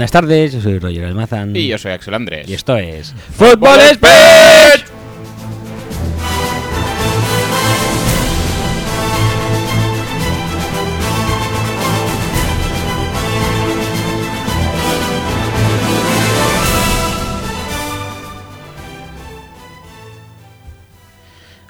Buenas tardes, yo soy Roger Almazán. Y yo soy Axel Andrés. Y esto es Fútbol Speech.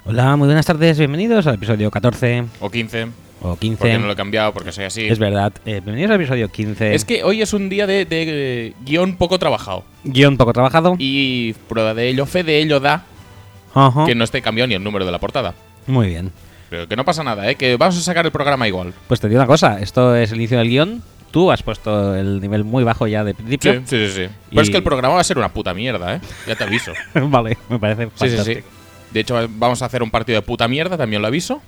Hola, muy buenas tardes, bienvenidos al episodio 14 O 15. O 15. Porque no lo he cambiado, porque soy así. Es verdad, eh, bienvenidos al episodio 15. Es que hoy es un día de, de, eh, guion poco trabajado. Guión poco trabajado. Y prueba de ello, fe de ello da que no esté cambiado ni el número de la portada. Muy bien. Pero que no pasa nada, ¿eh? Que vamos a sacar el programa igual. Pues te digo una cosa, esto es el inicio del guion. Tú has puesto el nivel muy bajo ya de Sí, principio. sí, sí. sí. Pero es que el programa va a ser una puta mierda, ¿eh? Ya te aviso. vale, me parece Sí, sí, sí. fantástico. De hecho, vamos a hacer un partido de puta mierda, también lo aviso.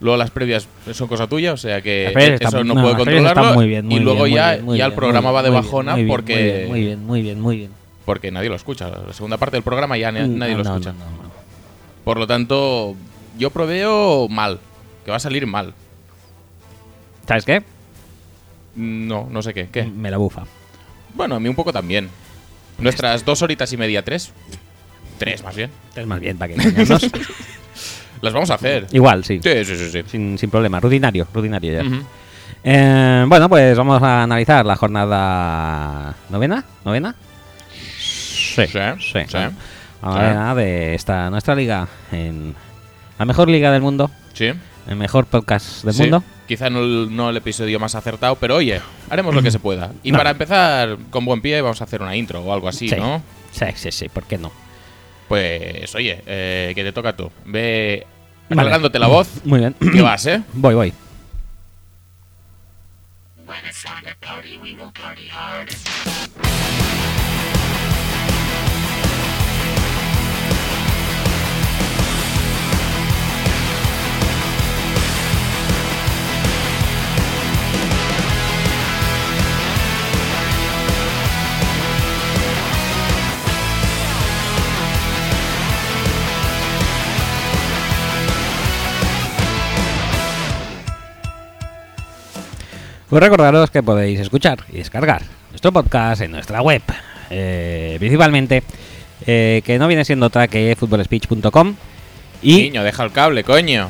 Luego las previas son cosa tuya, o sea que eso no, no, puedo controlarlo. muy bien, muy y luego bien, ya, bien, ya el programa va de bajona muy porque, Muy bien, muy bien, muy bien. porque nadie lo escucha. La segunda parte del programa ya Mm, nadie no, lo escucha. no. Por lo tanto, yo proveo mal. Que va a salir mal. ¿Sabes qué? No, no sé qué. ¿Qué? Me la bufa. Bueno, a mí un poco también. Nuestras dos horitas y media, tres. Tres, más bien. Es más bien para que. Las vamos a hacer. Igual, sí. Sí, sí, sí. sí. Sin, sin problema. Rutinario, rutinario ya. Eh, bueno, pues vamos a analizar la jornada novena. ¿Novena? Sí. Sí, sí. La novena de esta nuestra liga. En la mejor liga del mundo. Sí. El mejor podcast del Sí. mundo. Quizá no el, no el episodio más acertado, pero oye, haremos lo que se pueda. Y No. para empezar con buen pie, vamos a hacer una intro o algo así, Sí. ¿no? Sí, sí, sí. ¿Por qué no? Pues oye, eh, que te toca tú. Ve Vale. la voz. Muy bien. Que vas, ¿eh? Voy, voy. Pues recordaros que podéis escuchar y descargar nuestro podcast en nuestra web. eh, principalmente, eh, que no viene siendo otra que footballspeech.com. Y Niño, deja el cable, coño.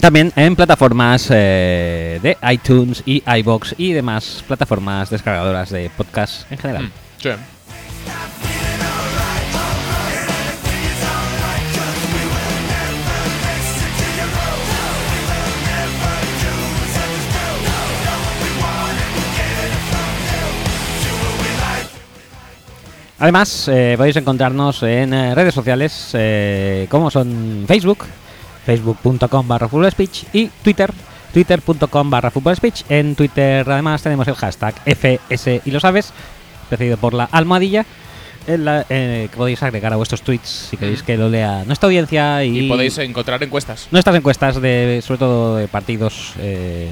también en plataformas eh, de iTunes y iBox y demás plataformas descargadoras de podcast en general. Mm, Sí. Además, eh, podéis encontrarnos en eh, redes sociales eh, como son Facebook, facebook.com barra speech y Twitter, twitter.com barra speech. En Twitter además tenemos el hashtag FS y lo sabes, precedido por la almohadilla, en la, eh, que podéis agregar a vuestros tweets si queréis que lo lea nuestra audiencia y, Y podéis encontrar encuestas. nuestras encuestas de sobre todo de partidos eh,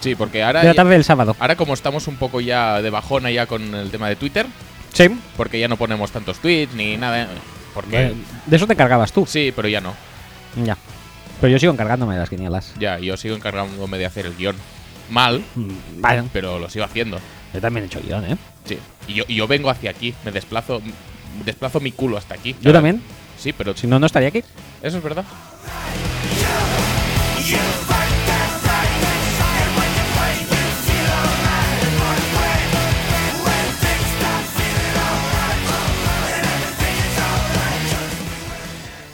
Sí, porque ahora, de la tarde del sábado. ahora como estamos un poco ya de bajona ya con el tema de Twitter, Sí, porque ya no ponemos tantos tweets ni nada. ¿eh? Porque de eso te cargabas tú. sí, pero ya no. Ya. Pero yo sigo encargándome de las quinielas. Ya, yo sigo encargándome de hacer el guion. Mal, Mm, Vale, pero lo sigo haciendo. yo también he hecho guion, ¿eh? Sí. Y yo, y yo vengo hacia aquí, me desplazo, desplazo mi culo hasta aquí. Yo también. Sí, pero Si no, no estaría aquí. eso es verdad.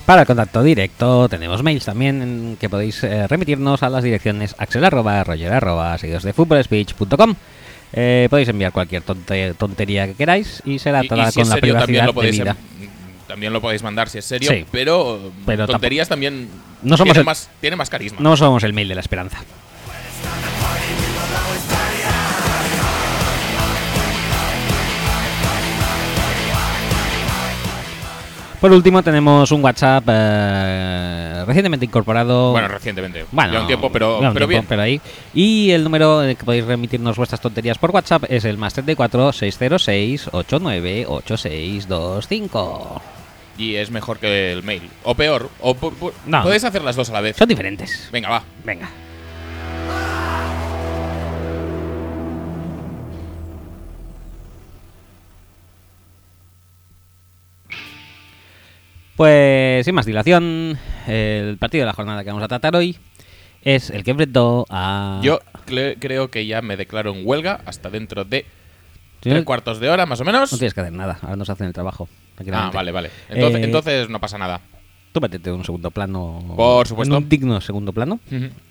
Para el contacto directo tenemos mails también que podéis eh, remitirnos a las direcciones axel arroba, roger arroba, seguidos de footballspeech.com. Eh, podéis enviar cualquier tonte- tontería que queráis y será Y, toda y si con la serio también privacidad lo podéis debida. em- también lo podéis mandar si es serio, Sí. pero, Pero tonterías también No somos tiene, el- más, tiene más carisma. No somos el mail de la esperanza. Por último tenemos un WhatsApp eh, recientemente incorporado. Bueno, recientemente. Bueno, ya un tiempo, pero, ya un pero tiempo, bien. pero ahí. Y el número en el que podéis remitirnos vuestras tonterías por WhatsApp es el más 34 606 89 8625. Y es mejor que el mail. O peor. O No. Podéis hacer las dos a la vez. Son diferentes. Venga, va. Venga. Pues sin más dilación, el partido de la jornada que vamos a tratar hoy es el que enfrentó a... Yo cle- creo que ya me declaro en huelga hasta dentro de Sí, tres cuartos de hora, más o menos. No tienes que hacer nada, ahora nos hacen el trabajo. Ah, vale, vale. Entonces, Eh, entonces no pasa nada. Tú métete en un segundo plano. Por supuesto. En un digno segundo plano.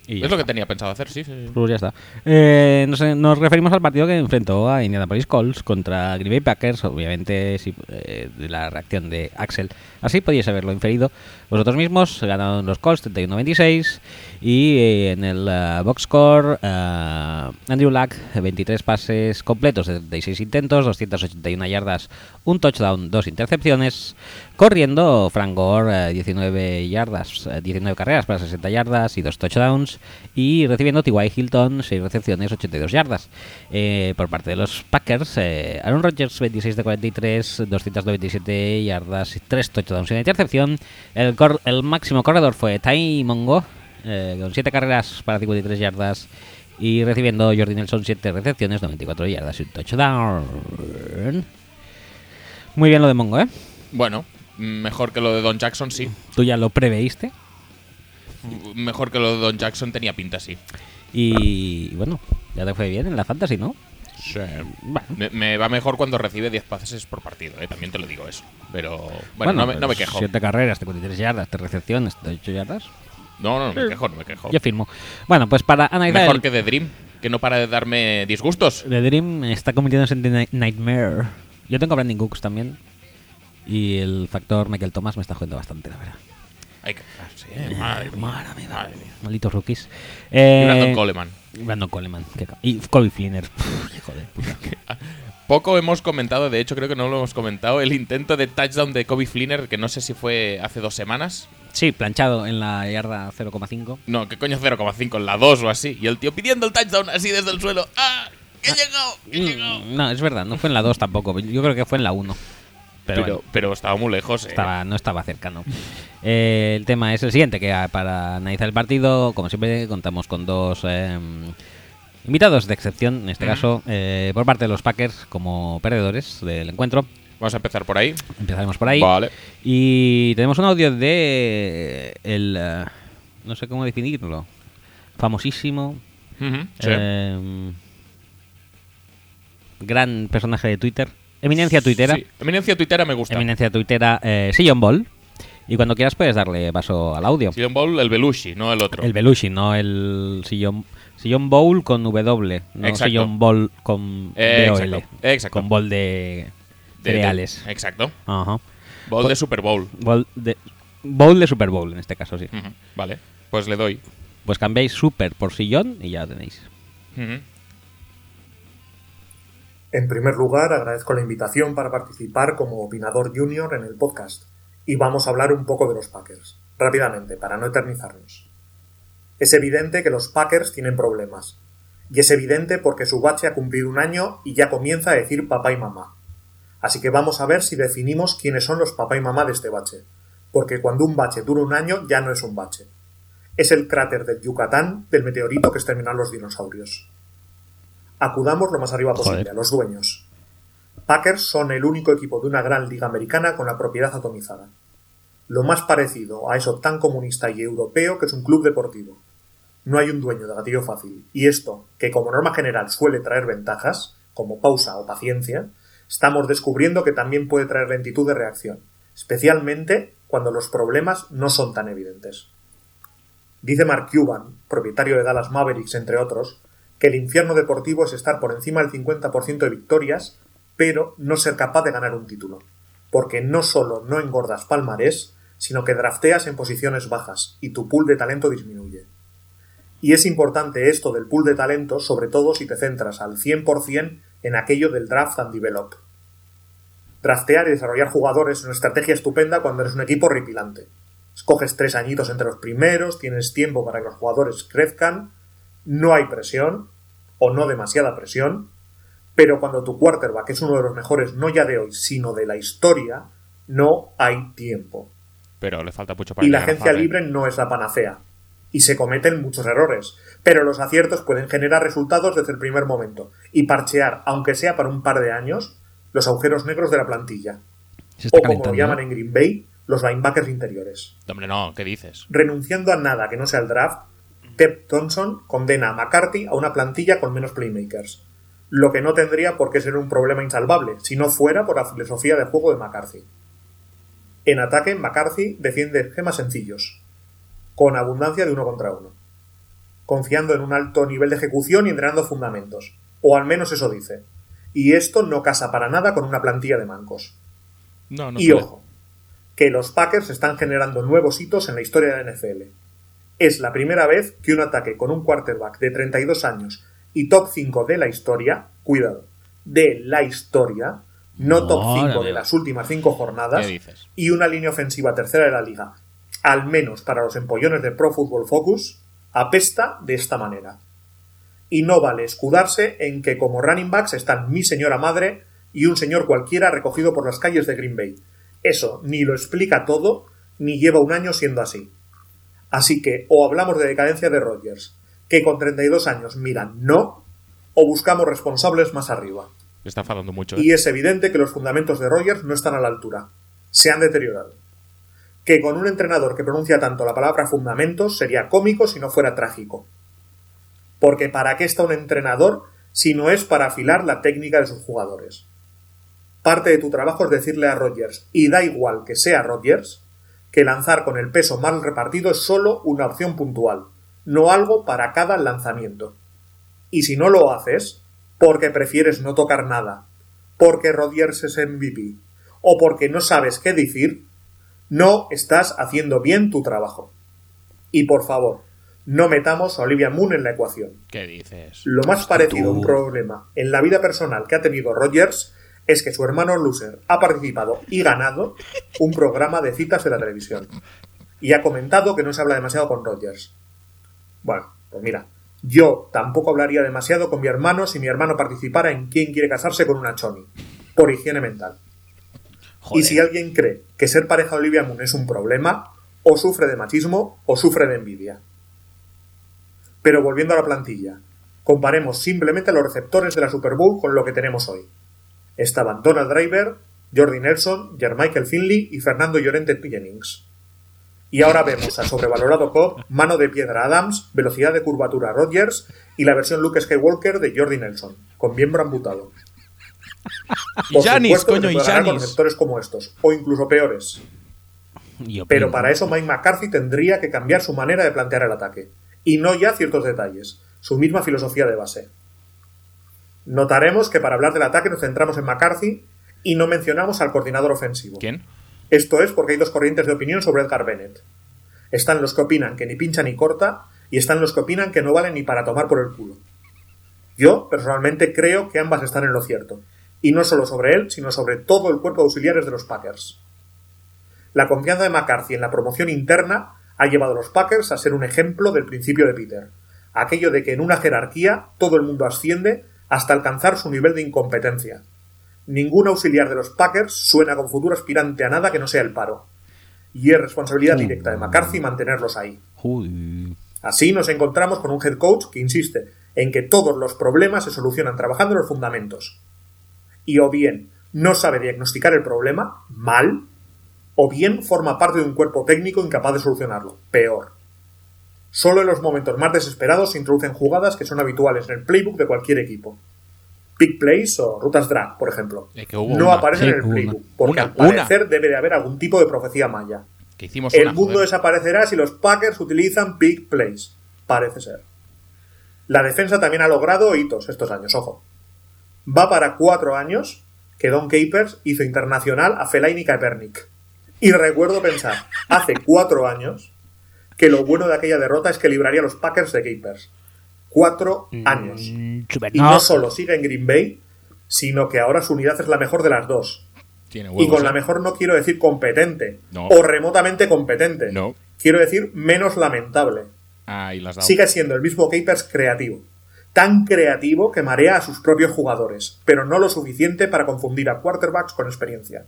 Y es lo que tenía pensado hacer, sí. sí, sí. Pues ya está. Eh, nos, nos referimos al partido que enfrentó a Indianapolis Colts contra Green Bay Packers, obviamente sí, eh, de la reacción de Axel. Así podíais haberlo inferido vosotros mismos. Ganaron los Colts 31-26 y eh, en el eh, box score eh, Andrew Luck 23 pases completos de 36 intentos, 281 yardas, un touchdown, dos intercepciones. Corriendo Frank Gore eh, 19 yardas, eh, 19 carreras para 60 yardas y dos touchdowns y recibiendo T.Y. Hilton 6 recepciones, 82 yardas. Eh, por parte de los Packers, eh, Aaron Rodgers 26 de 43, 297 yardas y 3 touchdowns y una intercepción. El, el máximo corredor fue Ty Mongo eh, con 7 carreras para 53 yardas y recibiendo Jordi Nelson 7 recepciones, 94 yardas y un touchdown. Muy bien lo de Mongo, ¿eh? Bueno, mejor que lo de Don Jackson, sí. Tú ya lo preveíste. Mejor que lo de Don Jackson tenía pinta, sí. Y bueno, ya te fue bien en la fantasy, ¿no? Bueno, Me, me va mejor cuando recibe 10 pases por partido, eh, también te lo digo eso. Pero bueno, no, me, no me quejo. 7 carreras, 53 yardas, 3 recepciones, 8 yardas. No, no, no me quejo, no me quejo. Yo firmo. Bueno, pues para analizar. Mejor el- que The Dream, que no para de darme disgustos. The Dream está convirtiéndose en The Night- Nightmare. Yo tengo a Brandon Cooks también. Y el factor Michael Thomas me está jugando bastante, la verdad. Hay que sí, eh, madre mía, Madre mía, madre mía. Malditos rookies. Y Eh, Brandon Coleman. Brandon Coleman. qué ca- Y Colby Flinner. Hijo de puta. Poco hemos comentado, de hecho creo que no lo hemos comentado, el intento de touchdown de Kobe Flinner, que no sé si fue hace dos semanas. Sí, planchado en la yarda 0,5. No, que coño 0,5 en la 2 o así. Y el tío pidiendo el touchdown así desde el suelo. ¡Ah! ¡Que he llegado! ¡Que he llegado! Mm, No, es verdad, no fue en la 2 tampoco. Yo creo que fue en la 1. Pero, Pero, bueno, pero estaba muy lejos. eh. estaba, no estaba cercano. Eh, el tema es el siguiente, que ah, para analizar el partido, como siempre, contamos con dos eh, invitados de excepción, en este Ujú. caso, eh, por parte de los Packers como perdedores del encuentro. Vamos a empezar por ahí. Empezaremos por ahí. Vale. Y tenemos un audio de el... eh, no sé cómo definirlo. Famosísimo. Sí. eh, gran personaje de Twitter. Eminencia tuitera. Sí, Eminencia tuitera me gusta. Eminencia tuitera eh, Sillon Ball. Y cuando quieras puedes darle paso al audio. Sillon Bowl, el Belushi, no el otro. El Belushi, no el Sillon, Sillon Bowl con W. No Exacto. Sillon Ball con Eh, BOL. exacto, exacto. Con bol de De- de- cereales. exacto. Ajá. Bowl de Super Bowl. Bowl de, bowl de Super Bowl en este caso, sí. Vale, pues le doy. Pues cambiáis Super por Sillón y ya lo tenéis. En primer lugar, agradezco la invitación para participar como opinador junior en el podcast y vamos a hablar un poco de los Packers, rápidamente, para no eternizarnos. Es evidente que los Packers tienen problemas, y es evidente porque su bache ha cumplido un año y ya comienza a decir papá y mamá. Así que vamos a ver si definimos quiénes son los papá y mamá de este bache, porque cuando un bache dura un año ya no es un bache. Es el cráter del Yucatán del meteorito que exterminaron los dinosaurios. Acudamos lo más arriba posible, Joder. a los dueños. Packers son el único equipo de una gran liga americana con la propiedad atomizada. Lo más parecido a eso tan comunista y europeo que es un club deportivo. No hay un dueño de gatillo fácil, y esto, que como norma general suele traer ventajas, como pausa o paciencia, estamos descubriendo que también puede traer lentitud de reacción, especialmente cuando los problemas no son tan evidentes. Dice Mark Cuban, propietario de Dallas Mavericks, entre otros, que el infierno deportivo es estar por encima del 50% de victorias, pero no ser capaz de ganar un título. Porque no solo no engordas palmarés, sino que drafteas en posiciones bajas y tu pool de talento disminuye. Y es importante esto del pool de talento, sobre todo si te centras al 100% en aquello del draft and develop. Draftear y desarrollar jugadores es una estrategia estupenda cuando eres un equipo horripilante. Escoges tres añitos entre los primeros, tienes tiempo para que los jugadores crezcan, no hay presión, o no demasiada presión, pero cuando tu quarterback es uno de los mejores no ya de hoy, sino de la historia, no hay tiempo. Pero le falta mucho para Y la agencia libre no es la panacea. Y se cometen muchos errores. Pero los aciertos pueden generar resultados desde el primer momento y parchear, aunque sea para un par de años, los agujeros negros de la plantilla. Se está O como lo llaman en Green Bay, los linebackers interiores. Hombre, no, ¿qué dices? Renunciando a nada que no sea el draft, Ted Thompson condena a McCarthy a una plantilla con menos playmakers, lo que no tendría por qué ser un problema insalvable si no fuera por la filosofía de juego de McCarthy. En ataque, McCarthy defiende esquemas sencillos, con abundancia de uno contra uno, confiando en un alto nivel de ejecución y entrenando fundamentos, o al menos eso dice. Y esto no casa para nada con una plantilla de mancos. No, no y suele. ojo, que los Packers están generando nuevos hitos en la historia de la NFL. Es la primera vez que un ataque con un quarterback de 32 años y top 5 de la historia, cuidado, de la historia, no top Madre 5 de las últimas 5 jornadas, y una línea ofensiva tercera de la liga, al menos para los empollones de Pro Football Focus, apesta de esta manera. Y no vale escudarse en que como running backs están mi señora madre y un señor cualquiera recogido por las calles de Green Bay. Eso ni lo explica todo, ni lleva un año siendo así. Así que o hablamos de decadencia de Rodgers, que con 32 años miran no, o buscamos responsables más arriba. Está enfadando mucho. ¿eh? Y es evidente que los fundamentos de Rogers no están a la altura. Se han deteriorado. Que con un entrenador que pronuncia tanto la palabra fundamentos sería cómico si no fuera trágico. Porque ¿para qué está un entrenador si no es para afilar la técnica de sus jugadores? Parte de tu trabajo es decirle a Rogers, y da igual que sea Rogers, que lanzar con el peso mal repartido es solo una opción puntual, no algo para cada lanzamiento. Y si no lo haces, porque prefieres no tocar nada, porque Rodgers es MVP, o porque no sabes qué decir, no estás haciendo bien tu trabajo. Y por favor, no metamos a Olivia Moon en la ecuación. ¿Qué dices? Lo más parecido a un problema en la vida personal que ha tenido Rogers es que su hermano Loser ha participado y ganado un programa de citas de la televisión. Y ha comentado que no se habla demasiado con Rogers. Bueno, pues mira, yo tampoco hablaría demasiado con mi hermano si mi hermano participara en quién quiere casarse con una choni, por higiene mental. Joder. Y si alguien cree que ser pareja de Olivia Moon es un problema, o sufre de machismo o sufre de envidia. Pero volviendo a la plantilla, comparemos simplemente los receptores de la Super Bowl con lo que tenemos hoy. Estaban Donald Driver, Jordi Nelson, Jermichael Finley y Fernando Llorente Jennings. Y ahora vemos a sobrevalorado Cobb, mano de piedra Adams, velocidad de curvatura Rodgers y la versión Luke Skywalker de Jordi Nelson, con miembro amputado. Y Janis, coño, y Janis. receptores como estos, o incluso peores. Pero para eso Mike McCarthy tendría que cambiar su manera de plantear el ataque. Y no ya ciertos detalles, su misma filosofía de base. Notaremos que para hablar del ataque nos centramos en McCarthy y no mencionamos al coordinador ofensivo. ¿Quién? Esto es porque hay dos corrientes de opinión sobre Edgar Bennett. Están los que opinan que ni pincha ni corta y están los que opinan que no valen ni para tomar por el culo. Yo, personalmente, creo que ambas están en lo cierto. Y no solo sobre él, sino sobre todo el cuerpo de auxiliares de los Packers. La confianza de McCarthy en la promoción interna ha llevado a los Packers a ser un ejemplo del principio de Peter. Aquello de que en una jerarquía todo el mundo asciende hasta alcanzar su nivel de incompetencia. Ningún auxiliar de los Packers suena con futuro aspirante a nada que no sea el paro. Y es responsabilidad directa de McCarthy mantenerlos ahí. Así nos encontramos con un head coach que insiste en que todos los problemas se solucionan trabajando en los fundamentos. Y o bien no sabe diagnosticar el problema, mal, o bien forma parte de un cuerpo técnico incapaz de solucionarlo, peor. Solo en los momentos más desesperados se introducen jugadas que son habituales en el playbook de cualquier equipo. Big plays o rutas drag, por ejemplo. Que no una. aparecen Sí, en el playbook, una. porque Una, al parecer debe de haber algún tipo de profecía maya. Que hicimos El mundo joder. desaparecerá si los Packers utilizan big plays. Parece ser. La defensa también ha logrado hitos estos años, ojo. Va para cuatro años que Don Capers hizo internacional a Fellaini y Kaepernick. Y recuerdo pensar, hace cuatro años, que lo bueno de aquella derrota es que libraría a los Packers de Capers. Cuatro años. Mm, super- Y no solo sigue en Green Bay, sino que ahora su unidad es la mejor de las dos. Tiene Y con la ¿eh? mejor no quiero decir competente No. o remotamente competente. No. Quiero decir menos lamentable. Las dado. Sigue siendo el mismo Capers creativo. Tan creativo que marea a sus propios jugadores, pero no lo suficiente para confundir a quarterbacks con experiencia.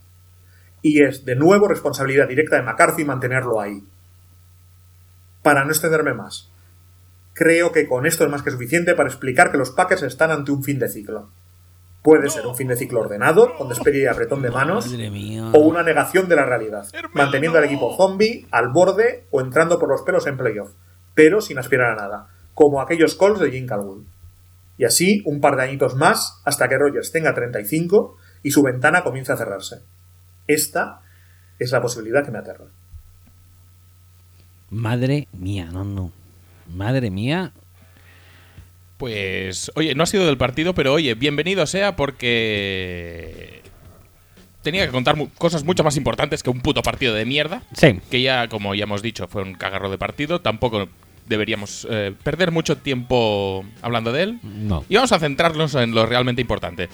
Y es de nuevo responsabilidad directa de McCarthy mantenerlo ahí. Para no extenderme más, creo que con esto es más que suficiente para explicar que los Packers están ante un fin de ciclo. Puede ser un fin de ciclo ordenado, con despegue y apretón de manos, o una negación de la realidad, manteniendo al equipo zombie al borde o entrando por los pelos en playoff, pero sin aspirar a nada, como aquellos calls de Jim Calwood. Y así un par de añitos más hasta que Rogers tenga 35 y su ventana comience a cerrarse. Esta es la posibilidad que me aterra. Madre mía, no, no. Madre mía. Pues, oye, no ha sido del partido, pero oye, bienvenido sea porque tenía que contar mu- cosas mucho más importantes que un puto partido de mierda. Sí. Que ya, como ya hemos dicho, fue un cagarro de partido. Tampoco deberíamos eh, perder mucho tiempo hablando de él. No. Y vamos a centrarnos en lo realmente importante,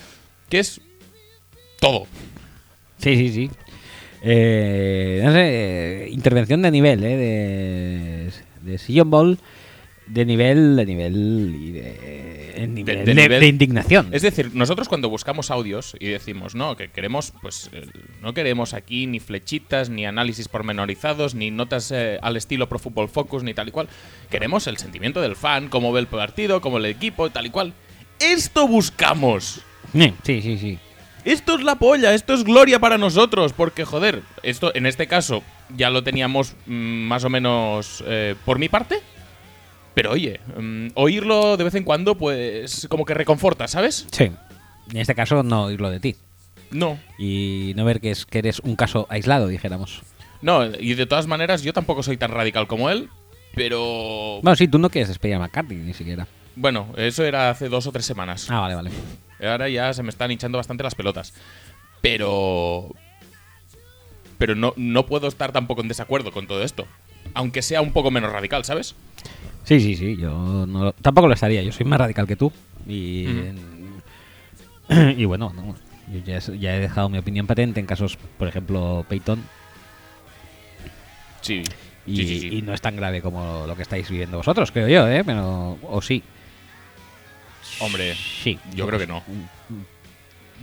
que es todo. Sí, sí, sí. Eh, no sé, eh, intervención de nivel, ¿eh? De, de Sillon Ball, de nivel, de nivel y de, nivel, de de, nivel. de indignación. Es decir, nosotros cuando buscamos audios y decimos, no, que queremos, pues eh, no queremos aquí ni flechitas, ni análisis pormenorizados, ni notas eh, al estilo Pro Football Focus, ni tal y cual. Queremos el sentimiento del fan, cómo ve el partido, cómo el equipo, tal y cual. Esto buscamos. Sí, sí, sí, sí. Esto es la polla, esto es gloria para nosotros, porque joder, esto en este caso ya lo teníamos mm, más o menos eh, por mi parte. Pero oye, mm, oírlo de vez en cuando, pues como que reconforta, ¿sabes? Sí. En este caso, no oírlo de ti. No, Y no ver que, es, que eres un caso aislado, dijéramos. no, y de todas maneras yo tampoco soy tan radical como él, pero... Bueno, sí, tú no quieres despedir a McCarthy ni siquiera. Bueno, eso era hace dos o tres semanas. Ah, vale, vale. Ahora ya se me están hinchando bastante las pelotas. Pero. Pero no, no puedo estar tampoco en desacuerdo con todo esto. Aunque sea un poco menos radical, ¿sabes? Sí, sí, sí. Yo no, tampoco lo estaría. Yo soy más radical que tú. Y, y bueno, no, yo ya, ya he dejado mi opinión patente en casos, por ejemplo, Peyton. Sí. Y, sí, sí, sí. y no es tan grave como lo que estáis viviendo vosotros, creo yo, ¿eh? Pero, o sí. Hombre, Sí. yo creo que no.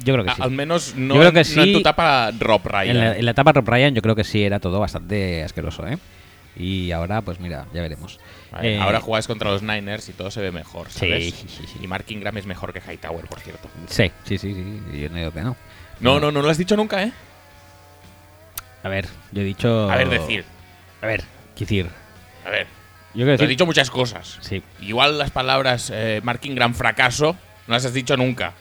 Yo creo que A- sí. Al menos no, Yo creo que en- no en sí. tu etapa Rob Ryan. En la, en la etapa Rob Ryan yo creo que sí era todo bastante asqueroso, ¿eh? Y ahora, pues mira, ya veremos. Vale, Eh, Ahora jugáis contra los Niners y todo se ve mejor, Sí, ¿sabes? sí, sí, sí. Y Mark Ingram es mejor que Hightower, por cierto. Sí, sí, sí, sí. Yo no digo que no. No, no, no lo has dicho nunca, ¿eh? A ver, yo he dicho... A ver, decir. A ver, decir... A ver. Yo Te decir... dicho muchas cosas. Sí. Igual las palabras eh, Mark Ingram fracaso no las has dicho nunca.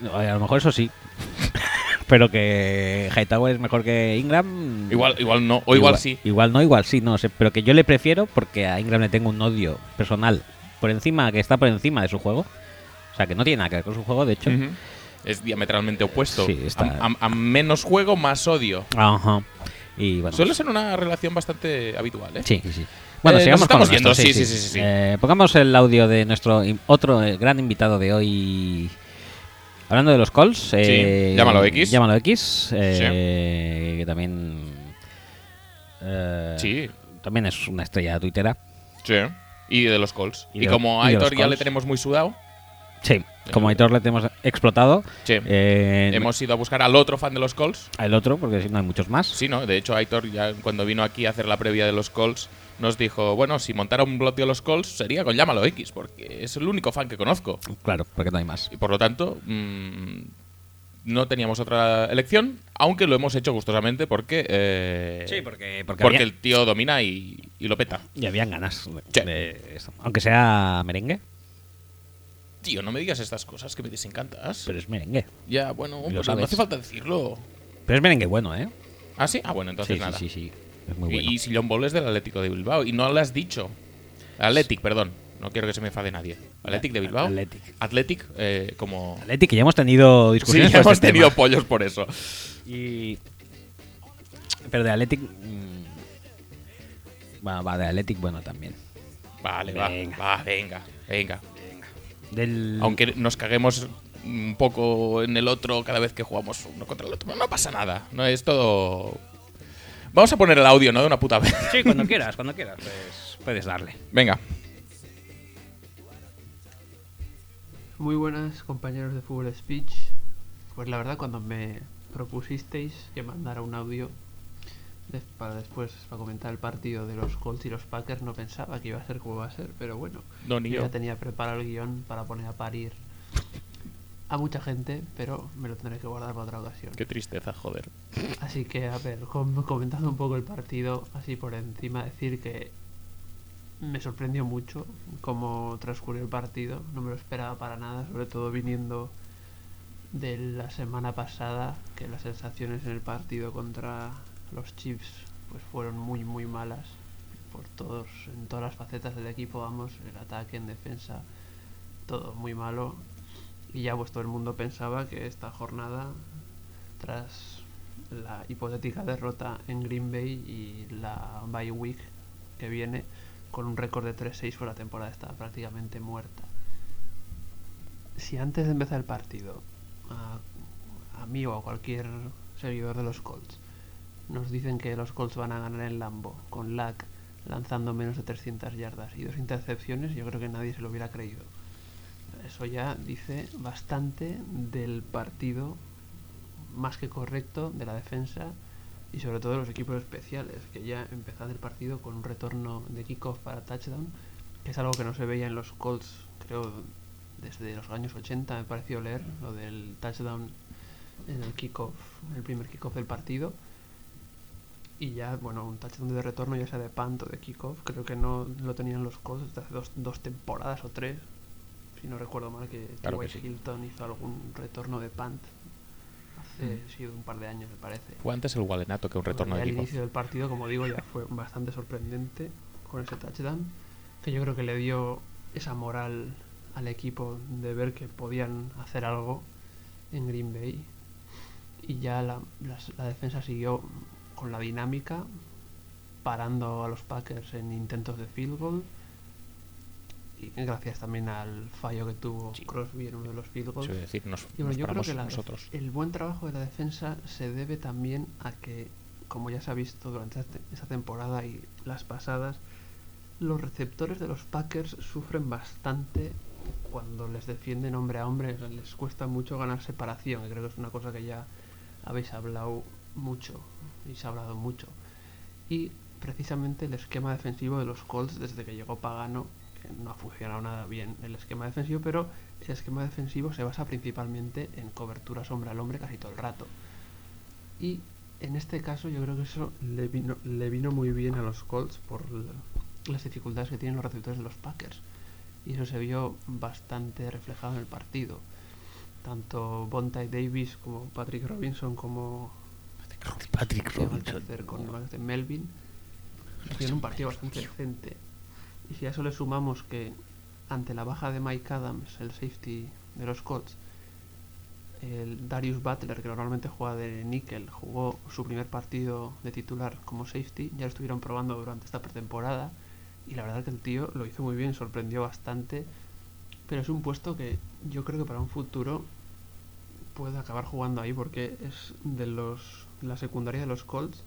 No, A lo mejor eso sí. Pero que Hightower es mejor que Ingram. Igual, igual no, o igual, sí. Igual no, igual sí, no sé. Pero que yo le prefiero porque a Ingram le tengo un odio personal por encima, que está por encima de su juego. O sea, que no tiene nada que ver con su juego, de hecho. Es diametralmente opuesto. Sí, está- a, a- a menos juego, más odio. Ajá. Y bueno. Suele ser una relación bastante habitual, ¿eh? Sí, sí, sí. Bueno, Eh, sigamos con estamos nuestro, yendo, sí, sí, sí, sí, sí. Eh, pongamos el audio de nuestro otro eh, gran invitado de hoy. Hablando de los calls. eh, llámalo X. Llámalo X. eh, Que también. eh, Sí. También es una estrella tuitera. Sí. Y de los calls. Y Y, de- como a Aitor ya le tenemos muy sudado, Sí. Como Aitor le tenemos explotado. sí. eh, hemos ido a buscar al otro fan de los calls. al otro, porque si no hay muchos más. Sí, ¿no? De hecho, Aitor ya cuando vino aquí a hacer la previa de los calls nos dijo, bueno, si montara un blog de los calls sería con Llámalo X, porque es el único fan que conozco. Claro, porque no hay más. Y por lo tanto, mm, no teníamos otra elección, aunque lo hemos hecho gustosamente porque, eh, porque, porque, porque había- el tío domina y, y lo peta. y habían ganas de, Sí. de esto. Aunque sea merengue, Tío, no me digas estas cosas que me desencantas. pero es merengue. ya, bueno, Y lo pues no sabes. hace falta decirlo. Pero es merengue bueno, ¿eh? ¿Ah, sí? Ah, bueno, entonces sí, nada. sí, sí, sí. Es muy Y- bueno. Y Sillón Ball es del Atlético de Bilbao. Y no lo has dicho. Athletic, perdón. No quiero que se me enfade nadie. Athletic de Bilbao. Athletic. Athletic, eh, como. Atleti, que ya hemos tenido Sí, discusiones ya por hemos este tenido tema. pollos por eso. Y... Pero de Athletic... mm, Bueno, va, de Athletic, bueno, también. Vale, va, Venga. va, venga, venga. Del... Aunque nos caguemos un poco en el otro cada vez que jugamos uno contra el otro, no pasa nada. No es todo. Vamos a poner el audio, ¿no? De una puta vez. Sí, cuando quieras, cuando quieras, pues puedes darle. Venga. Muy buenas compañeros de Fútbol Speech. Pues la verdad cuando me propusisteis que mandara un audio para después para comentar el partido de los Colts y los Packers no pensaba que iba a ser como va a ser, pero bueno, No, ni yo. ya tenía preparado el guion para poner a parir a mucha gente, pero me lo tendré que guardar para otra ocasión. Qué tristeza, joder. Así que, a ver, com- comentando un poco el partido, así por encima, decir que me sorprendió mucho cómo transcurrió el partido. No me lo esperaba para nada, sobre todo viniendo de la semana pasada, que las sensaciones en el partido contra los Chiefs pues fueron muy, muy malas. Por todos, en todas las facetas del equipo, vamos, el ataque, en defensa, todo muy malo. Y ya pues todo el mundo pensaba que esta jornada, tras la hipotética derrota en Green Bay y la bye week que viene, con un récord de 3-6 por la temporada está prácticamente muerta. Si antes de empezar el partido, a, a mí o a cualquier seguidor de los Colts, nos dicen que los Colts van a ganar en Lambo, con Lack lanzando menos de 300 yardas y dos intercepciones, yo creo que nadie se lo hubiera creído. Eso ya dice bastante del partido más que correcto de la defensa y sobre todo de los equipos especiales, que ya empezaron el partido con un retorno de kickoff para touchdown, que es algo que no se veía en los Colts, creo, desde los años 80, me pareció leer, lo del touchdown en el kickoff, el primer kickoff del partido. Y ya, bueno, un touchdown de retorno, ya sea de punt o de kickoff, creo que no lo tenían los Colts desde hace dos, dos temporadas o tres, si no recuerdo mal, que Claro que T.Y. sí. Hilton hizo algún retorno de punt hace Mm. un par de años, me parece. Fue antes el Gualenato que un retorno Bueno, de ya El inicio del partido, como digo, ya fue bastante sorprendente con ese touchdown, que yo creo que le dio esa moral al equipo de ver que podían hacer algo en Green Bay. Y ya la, la defensa siguió con la dinámica, parando a los Packers en intentos de field goal. Y gracias también al fallo que tuvo Sí. Crosby en uno de los field goals. Es decir, nos, Y bueno, nos yo creo que la nosotros. el buen trabajo de la defensa se debe también a que, como ya se ha visto durante esta- esta temporada y las pasadas, los receptores de los Packers sufren bastante cuando les defienden hombre a hombre. Les cuesta mucho ganar separación, que creo que es una cosa que ya habéis hablado mucho y se ha hablado mucho. Y precisamente el esquema defensivo de los Colts desde que llegó Pagano, que no ha funcionado nada bien el esquema defensivo, pero el esquema defensivo se basa principalmente en coberturas hombre al hombre casi todo el rato. Y en este caso yo creo que eso le vino, muy bien a los Colts por la- las dificultades que tienen los receptores de los Packers. Y eso se vio bastante reflejado en el partido. Tanto Bontai Davis como Patrick Robinson como Patrick se llama el de Melvin. Hicieron un partido bastante decente. Y si a eso le sumamos que ante la baja de Mike Adams, el safety de los Colts, el Darius Butler, que normalmente juega de nickel, jugó su primer partido de titular como safety, ya lo estuvieron probando durante esta pretemporada y la verdad que el tío lo hizo muy bien, sorprendió bastante, pero es un puesto que yo creo que para un futuro puede acabar jugando ahí porque es de los la secundaria de los Colts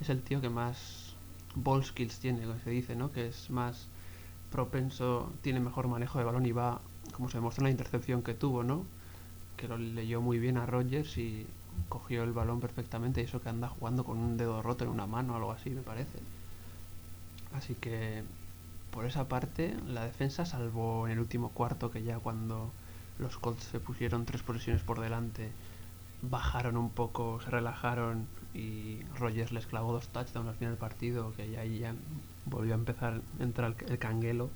es el tío que más ball skills tiene, como se dice, ¿no? Que es más propenso, tiene mejor manejo de balón y va, como se demostró en la intercepción que tuvo, ¿no? Que lo leyó muy bien a Rogers y cogió el balón perfectamente y eso que anda jugando con un dedo roto en una mano o algo así, me parece. Así que por esa parte, la defensa, salvo en el último cuarto, que ya cuando los Colts se pusieron tres posiciones por delante, bajaron un poco, se relajaron y Rogers les clavó dos touchdowns al final del partido, que ahí ya volvió a empezar a entrar el, el canguelo.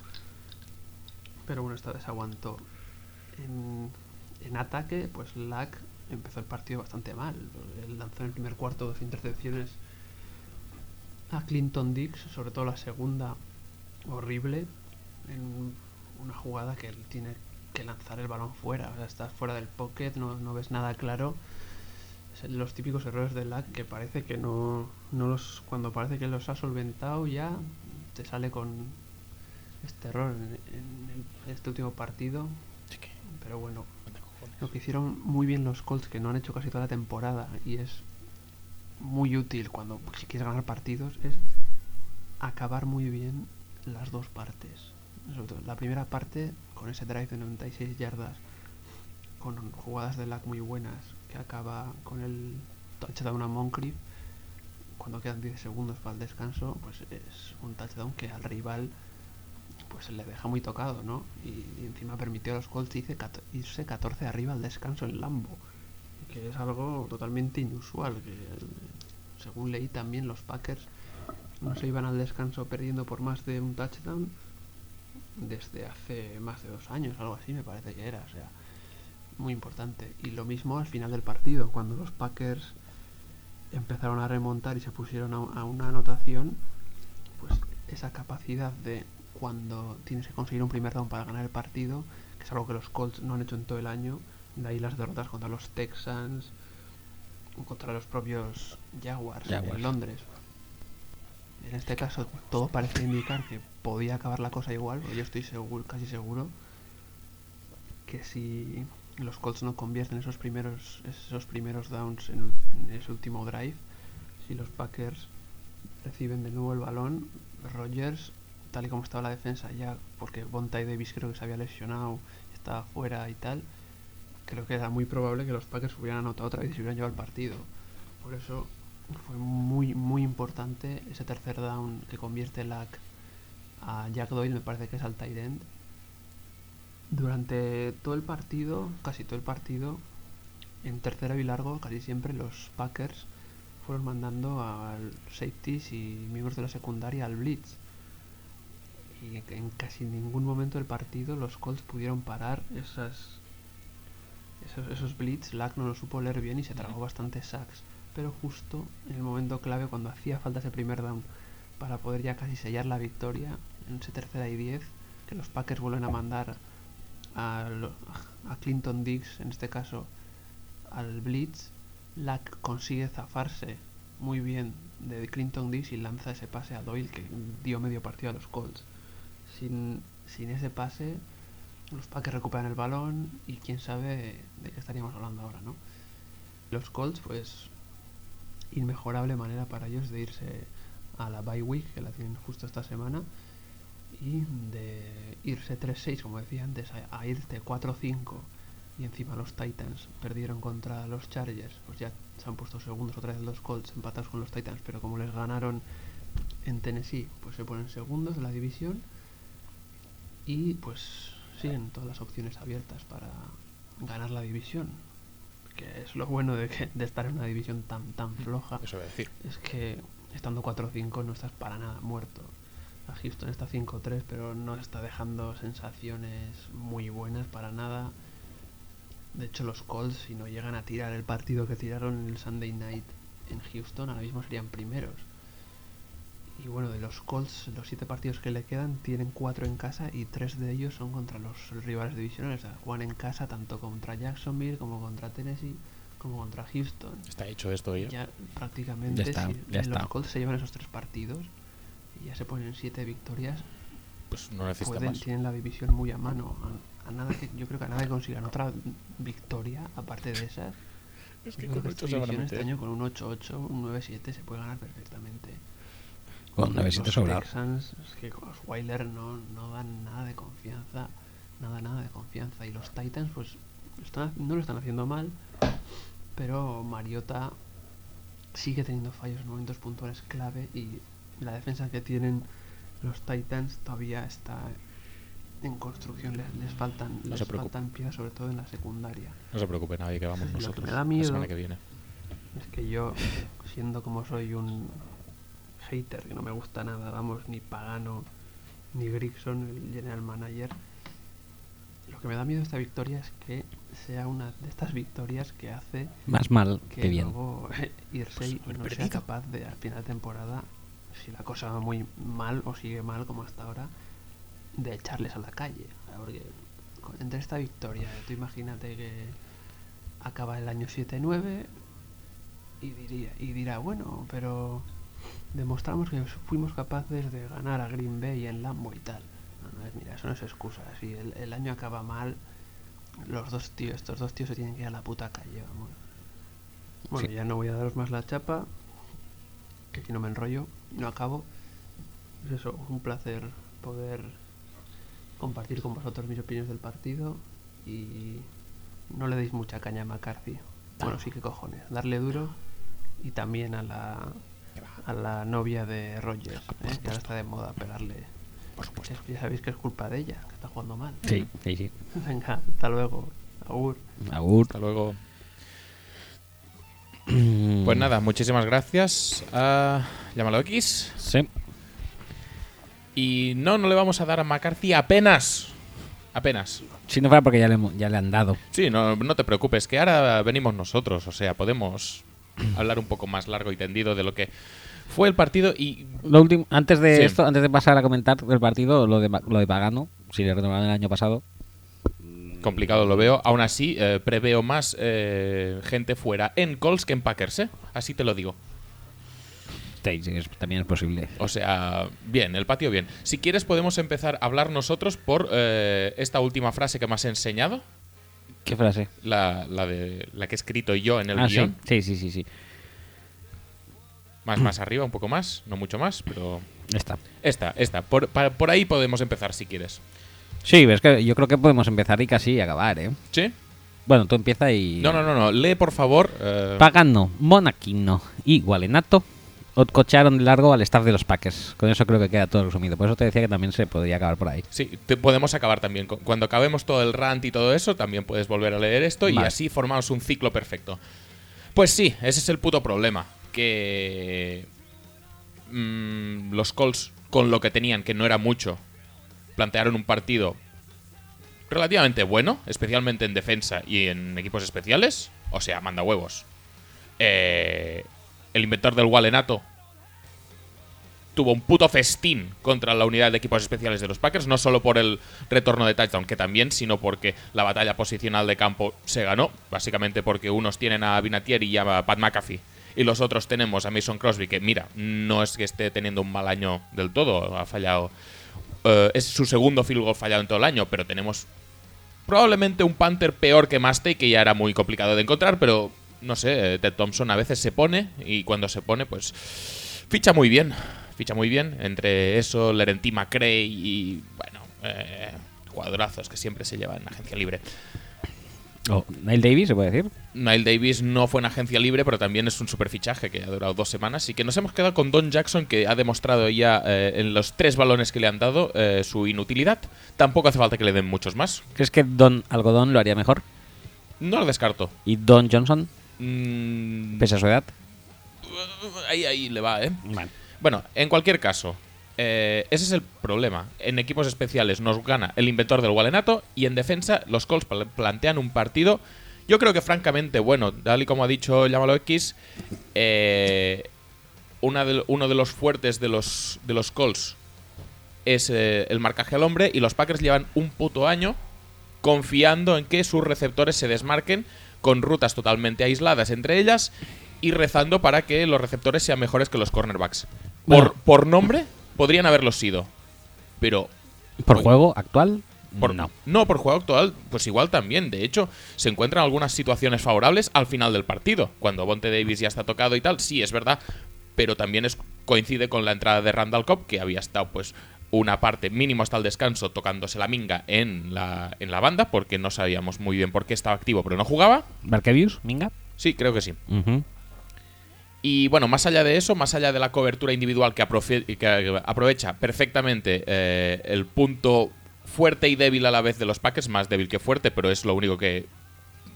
Pero bueno, esta vez aguantó. En, en ataque, pues Lack empezó el partido bastante mal. Él lanzó en el primer cuarto dos intercepciones a Clinton Dix, sobre todo la segunda, horrible, en una jugada que él tiene que lanzar el balón fuera, o sea, estás fuera del pocket, no, no ves nada claro. Los típicos errores de lag que parece que no, no los, cuando parece que los ha solventado ya, te sale con este error en, este último partido. Pero bueno, lo que hicieron muy bien los Colts, que no han hecho casi toda la temporada, y es muy útil cuando si quieres ganar partidos, es acabar muy bien las dos partes. Sobre todo la primera parte con ese drive de 96 yardas, con jugadas de lag muy buenas, que acaba con el touchdown a Moncrief. Cuando quedan 10 segundos para el descanso, pues es un touchdown que al rival pues le deja muy tocado, ¿no? Y, encima permitió a los Colts irse, irse 14 arriba al descanso en Lambo, que es algo totalmente inusual, que según leí también los Packers no se iban al descanso perdiendo por más de un touchdown desde hace más de dos años, algo así me parece que era, o sea, muy importante. Y lo mismo al final del partido, cuando los Packers empezaron a remontar y se pusieron a, una anotación, pues esa capacidad de cuando tienes que conseguir un primer down para ganar el partido, que es algo que los Colts no han hecho en todo el año, de ahí las derrotas contra los Texans, contra los propios Jaguars, en Londres. En este caso todo parece indicar que podía acabar la cosa igual, yo estoy seguro, casi seguro que si los Colts no convierten esos primeros esos primeros downs en, ese último drive, si los Packers reciben de nuevo el balón, Rogers, tal y como estaba la defensa ya, porque Bontai Davis creo que se había lesionado, estaba fuera y tal, creo que era muy probable que los Packers hubieran anotado otra vez y se hubieran llevado el partido. Por eso fue muy, muy importante ese tercer down que convierte Lack a Jack Doyle, me parece que es al tight end. Durante todo el partido, casi todo el partido, en tercera y largo, casi siempre los Packers fueron mandando al safeties y miembros de la secundaria al blitz. Y en casi ningún momento del partido los Colts pudieron parar esas esos, esos blitz, Lack no lo supo leer bien y se tragó bastante sacks. Pero justo en el momento clave, cuando hacía falta ese primer down para poder ya casi sellar la victoria, en ese tercera y diez, que los Packers vuelven a mandar a, a Clinton Diggs, en este caso al blitz, Lack consigue zafarse muy bien de Clinton Diggs y lanza ese pase a Doyle que dio medio partido a los Colts. Sin, sin ese pase, los Packers recuperan el balón y quién sabe de qué estaríamos hablando ahora, ¿no? Los Colts, pues, inmejorable manera para ellos de irse a la bye week, que la tienen justo esta semana, y de irse 3-6, como decía antes, a, irte 4-5 y encima los Titans perdieron contra los Chargers, pues ya se han puesto segundos otra vez los Colts empatados con los Titans, pero como les ganaron en Tennessee, pues se ponen segundos de la división y pues siguen todas las opciones abiertas para ganar la división. Que es lo bueno de, que, de estar en una división tan, tan floja. Eso decir. Es que estando 4-5 no estás para nada muerto. A Houston está 5-3, pero no está dejando sensaciones muy buenas para nada. De hecho, los Colts, si no llegan a tirar el partido que tiraron el Sunday Night en Houston, ahora mismo serían primeros. Y bueno, de los Colts, los siete partidos que le quedan, tienen cuatro en casa y tres de ellos son contra los rivales divisionales. O sea, juegan en casa tanto contra Jacksonville como contra Tennessee como contra Houston. Está hecho esto ya. Ya prácticamente ya si los Colts se llevan esos tres partidos y ya se ponen siete victorias. Pues no necesitan más. Tienen la división muy a mano. A, nada que, yo creo que a nada que consigan otra victoria aparte de esas. Es que con este año con un 8-8, un 9-7 se puede ganar perfectamente. Con los Texans, es que los Weiler no, no dan nada de confianza, nada, nada de confianza. Y los Titans, pues, no lo están haciendo mal, pero Mariota sigue teniendo fallos en momentos puntuales clave y la defensa que tienen los Titans todavía está en construcción, les, faltan, les faltan piezas, sobre todo en la secundaria. No se preocupe nadie, que vamos nosotros me da miedo la semana que viene. Es que yo, siendo como soy un hater, que no me gusta nada, vamos, ni Pagano, ni Grigson, el general manager. Lo que me da miedo de esta victoria es que sea una de estas victorias que hace más mal que, que bien. luego Irsey pues no sea capaz de al final de temporada, si la cosa va muy mal o sigue mal como hasta ahora, de echarles a la calle. Porque entre esta victoria, tú imagínate que acaba el año 7-9 y diría y dirá, bueno, pero demostramos que fuimos capaces de ganar a Green Bay en Lambo y tal. mira, eso no es excusa. Si el, año acaba mal, los dos tíos, estos dos tíos se tienen que ir a la puta calle, vamos. Bueno, ya no voy a daros más la chapa, que si no me enrollo no acabo. Es eso, un placer poder compartir con vosotros mis opiniones del partido y no le deis mucha caña a McCarthy. Bueno, sí que cojones, darle duro y también a la a la novia de Rogers, ¿eh? que ahora está de moda pegarle por supuesto. Es- Ya sabéis que es culpa de ella, que está jugando mal. Sí, sí, sí. Venga, hasta luego. Agur. Agur. Hasta luego. Pues nada, muchísimas gracias a Llámalo X. Sí. Y no, no le vamos a dar a McCarthy apenas. Apenas. Si no fuera porque ya le, ya le han dado. Sí, no, no te preocupes, que ahora venimos nosotros. O sea, podemos hablar un poco más largo y tendido de lo que fue el partido y Lo último, antes de Sí. esto, antes de pasar a comentar el partido, lo de, lo de Pagano, si le renovaron el año pasado. Complicado lo veo. Aún así, eh, preveo más eh, gente fuera en Colts que en Packers, ¿eh? Así te lo digo. Sí, sí, es- también es posible. O sea, bien, el patio bien. Si quieres podemos empezar a hablar nosotros por eh, esta última frase que me has enseñado, ¿Qué frase? la, la de la que he escrito yo en el ah, guion. sí, sí, sí, sí. Más, más arriba, un poco más, no mucho más, pero Está. esta, esta. Por, por ahí podemos empezar si quieres. Sí, es que yo creo que podemos empezar y casi acabar, ¿eh? ¿Sí? Bueno, tú empieza y... No, no, no, no. Lee por favor. eh, Pagano, Monaquino y Gualenato cocharon de largo al staff de los Packers. Con eso creo que queda todo resumido. Por eso te decía que también se podría acabar por ahí. Sí, te- podemos acabar también. Cu- Cuando acabemos todo el rant y todo eso, también puedes volver a leer esto y Vale. así formamos un ciclo perfecto. Pues sí, ese es el puto problema. Que mm, los Colts, con lo que tenían, que no era mucho, plantearon un partido relativamente bueno, especialmente en defensa y en equipos especiales. O sea, manda huevos. Eh, el inventor del Walenato tuvo un puto festín contra la unidad de equipos especiales de los Packers, no solo por el retorno de touchdown, que también, sino porque la batalla posicional de campo se ganó, básicamente porque unos tienen a Vinatieri y a Pat McAfee, y los otros tenemos a Mason Crosby, que mira, no es que esté teniendo un mal año del todo, ha fallado, eh, es su segundo field goal fallado en todo el año, pero tenemos probablemente un Panther peor que Mastey, que ya era muy complicado de encontrar, pero no sé, eh, Ted Thompson a veces se pone y cuando se pone, pues ficha muy bien. Ficha muy bien. Entre eso, Lerenti McCray y, bueno, eh, jugadorazos que siempre se llevan en agencia libre. O Neil Davis, se puede decir. Niall Davis no fue en agencia libre, pero también es un super fichaje que ha durado dos semanas y que nos hemos quedado con Don Jackson, que ha demostrado ya eh, en los tres balones que le han dado eh, su inutilidad. Tampoco hace falta que le den muchos más. ¿Crees que Don Algodón lo haría mejor? No lo descarto. ¿Y Don Johnson, Mm, pese a su edad? ahí, ahí le va, ¿eh? Vale. Bueno, en cualquier caso, eh, ese es el problema. En equipos especiales nos gana el inventor del Walenato y en defensa los Colts pla- plantean un partido, yo creo que francamente bueno, tal y como ha dicho Llámalo X, eh, una de- uno de los fuertes de los, de los Colts es eh, el marcaje al hombre y los Packers llevan un puto año confiando en que sus receptores se desmarquen con rutas totalmente aisladas entre ellas y rezando para que los receptores sean mejores que los cornerbacks. Bueno. Por, por nombre, podrían haberlo sido. Pero ¿Por Oye. juego actual? por, no. por juego actual, pues igual también. De hecho, se encuentran algunas situaciones favorables al final del partido. Cuando Bonte Davis ya está tocado y tal, sí, es verdad. Pero también es, coincide con la entrada de Randall Cobb, que había estado, pues, una parte mínimo hasta el descanso tocándose la minga en la, en la banda, porque no sabíamos muy bien por qué estaba activo, pero no jugaba. ¿Barkevius? ¿Minga? Sí, creo que sí. Ujú. Y bueno, más allá de eso, más allá de la cobertura individual que, aprovecha perfectamente eh, el punto fuerte y débil a la vez de los Packers, más débil que fuerte, pero es lo único que.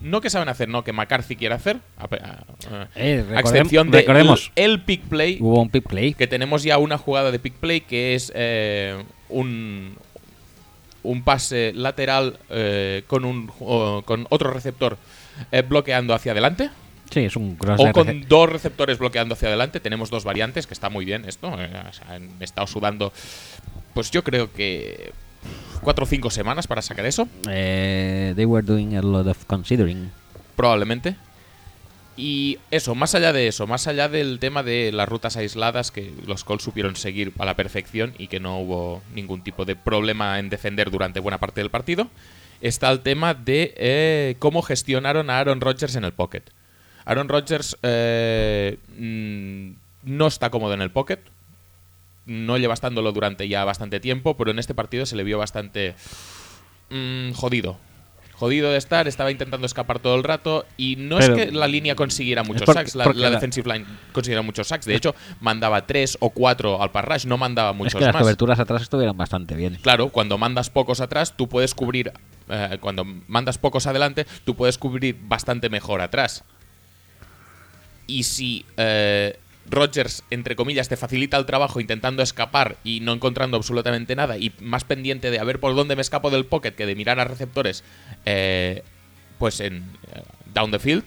No que saben hacer, no que McCarthy quiere hacer. A, pe- a- a- Eh, a excepción de recordemos. el, el pick play, Hubo un pick play. que tenemos ya una jugada de pick play que es eh, un, un pase lateral eh, con, un, o- con otro receptor bloqueando hacia adelante. Sí, es un cross O con dos receptores bloqueando hacia adelante. Tenemos dos variantes, que está muy bien esto. eh, o sea, han estado sudando, pues yo creo que cuatro o cinco semanas para sacar eso, Eh, they were doing a lot of considering. probablemente. Y eso, más allá de eso, más allá del tema de las rutas aisladas que los Colts supieron seguir a la perfección y que no hubo ningún tipo de problema en defender durante buena parte del partido, está el tema de eh, cómo gestionaron a Aaron Rodgers en el pocket. Aaron Rodgers eh, mm, no está cómodo en el pocket, no lleva estándolo durante ya bastante tiempo, pero en este partido se le vio bastante mm, jodido. jodido de estar, estaba intentando escapar todo el rato y no Pero- es que la línea consiguiera muchos porque- sacks, la, defensive line consiguiera muchos sacks. De hecho, mandaba tres o cuatro al parrash, no mandaba Es muchos que las más. coberturas atrás estuvieron bastante bien. Claro, cuando mandas pocos atrás, tú puedes cubrir. eh, cuando mandas pocos adelante, tú puedes cubrir bastante mejor atrás. Y si eh, Rogers, entre comillas, te facilita el trabajo intentando escapar y no encontrando absolutamente nada, y más pendiente de a ver por dónde me escapo del pocket que de mirar a receptores, eh, pues en eh, down the field,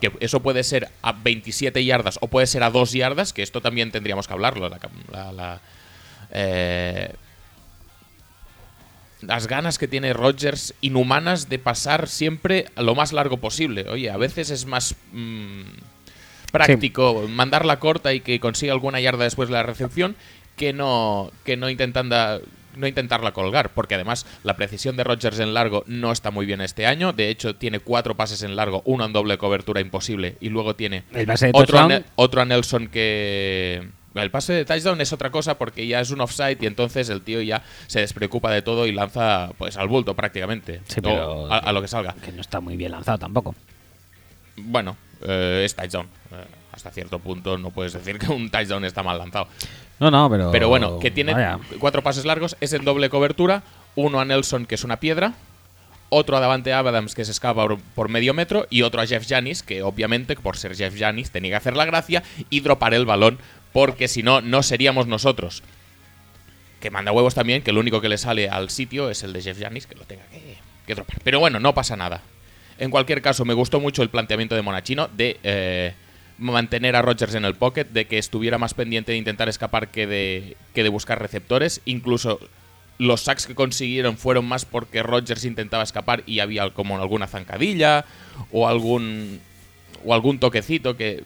que eso puede ser a 27 yardas o puede ser a 2 yardas, que esto también tendríamos que hablarlo. La, eh, las ganas que tiene Rodgers inhumanas de pasar siempre lo más largo posible. Oye, a veces es más mm, práctico mandar la corta y que consiga alguna yarda después de la recepción que no, que no intentando no intentarla colgar, porque además la precisión de Rodgers en largo no está muy bien este año. De hecho, tiene cuatro pases en largo, uno en doble cobertura imposible, y luego tiene El pase de otro a, touchdown. Otro a Nelson que. El pase de touchdown es otra cosa porque ya es un offside y entonces el tío ya se despreocupa de todo y lanza pues al bulto prácticamente. Sí, pero- a, a lo que salga. Que no está muy bien lanzado tampoco. Bueno, eh, es touchdown. Eh, hasta cierto punto no puedes decir que un touchdown está mal lanzado. No, no, pero. Pero bueno, que tiene vaya. cuatro pases largos, es en doble cobertura, uno a Nelson que es una piedra, otro a Davante Adams que se escapa por, por medio metro y otro a Jeff Janis que obviamente por ser Jeff Janis tenía que hacer la gracia y dropar el balón porque si no, no seríamos nosotros. Que manda huevos también, que el único que le sale al sitio es el de Jeff Janis que lo tenga que, que dropar. Pero bueno, no pasa nada. En cualquier caso, me gustó mucho el planteamiento de Monachino de eh, mantener a Rodgers en el pocket, de que estuviera más pendiente de intentar escapar que de, que de buscar receptores. Incluso los sacks que consiguieron fueron más porque Rodgers intentaba escapar y había como alguna zancadilla o algún, o algún toquecito que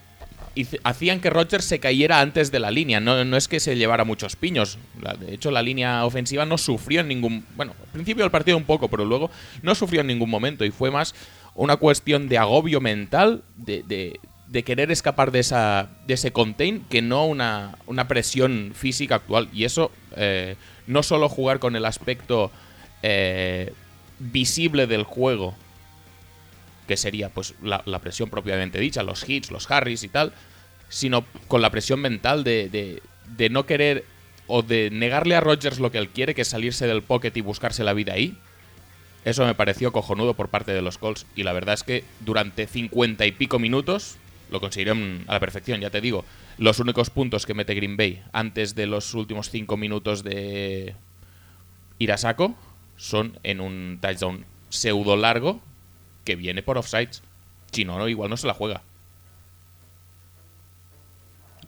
hacían que Rodgers se cayera antes de la línea. No, es que se llevara muchos piños. De hecho, la línea ofensiva no sufrió en ningún. Bueno, al principio del partido un poco, pero luego no sufrió en ningún momento. Y fue más una cuestión de agobio mental, de, de- de querer escapar de, esa, de ese contain, que no una, una presión física actual. Y eso, eh, no solo jugar con el aspecto eh, visible del juego, que sería pues la, presión propiamente dicha, los hits, los harris y tal, sino con la presión mental de, de- de no querer o de negarle a Rodgers lo que él quiere, que es salirse del pocket y buscarse la vida ahí. Eso me pareció cojonudo por parte de los Colts. Y la verdad es que durante cincuenta y pico minutos lo consiguieron a la perfección, ya te digo. Los únicos puntos que mete Green Bay antes de los últimos cinco minutos de ir a saco son en un touchdown pseudo largo que viene por offsides. Si no, no, igual no se la juega.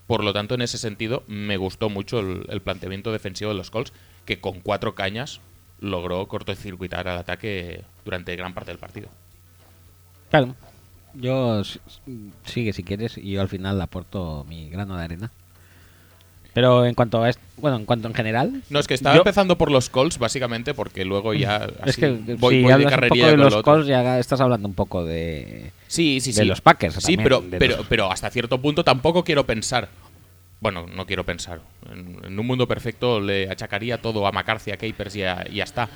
Por lo tanto, en ese sentido, me gustó mucho el, planteamiento defensivo de los Colts, que con cuatro cañas logró cortocircuitar al ataque durante gran parte del partido. Claro. Yo sigue si quieres y yo al final aporto mi grano de arena. Pero en cuanto a bueno, en cuanto en general, No, es que estaba Yo- empezando por los Colts, básicamente, porque luego ya es así que voy, si voy de hablas un poco de los lo. Colts ya estás hablando un poco de Sí, sí, sí. de los Packers Sí, también, pero, pero, los- pero hasta cierto punto tampoco quiero pensar. Bueno, no quiero pensar. En, en un mundo perfecto le achacaría todo a McCarthy, a Capers y ya, y ya está.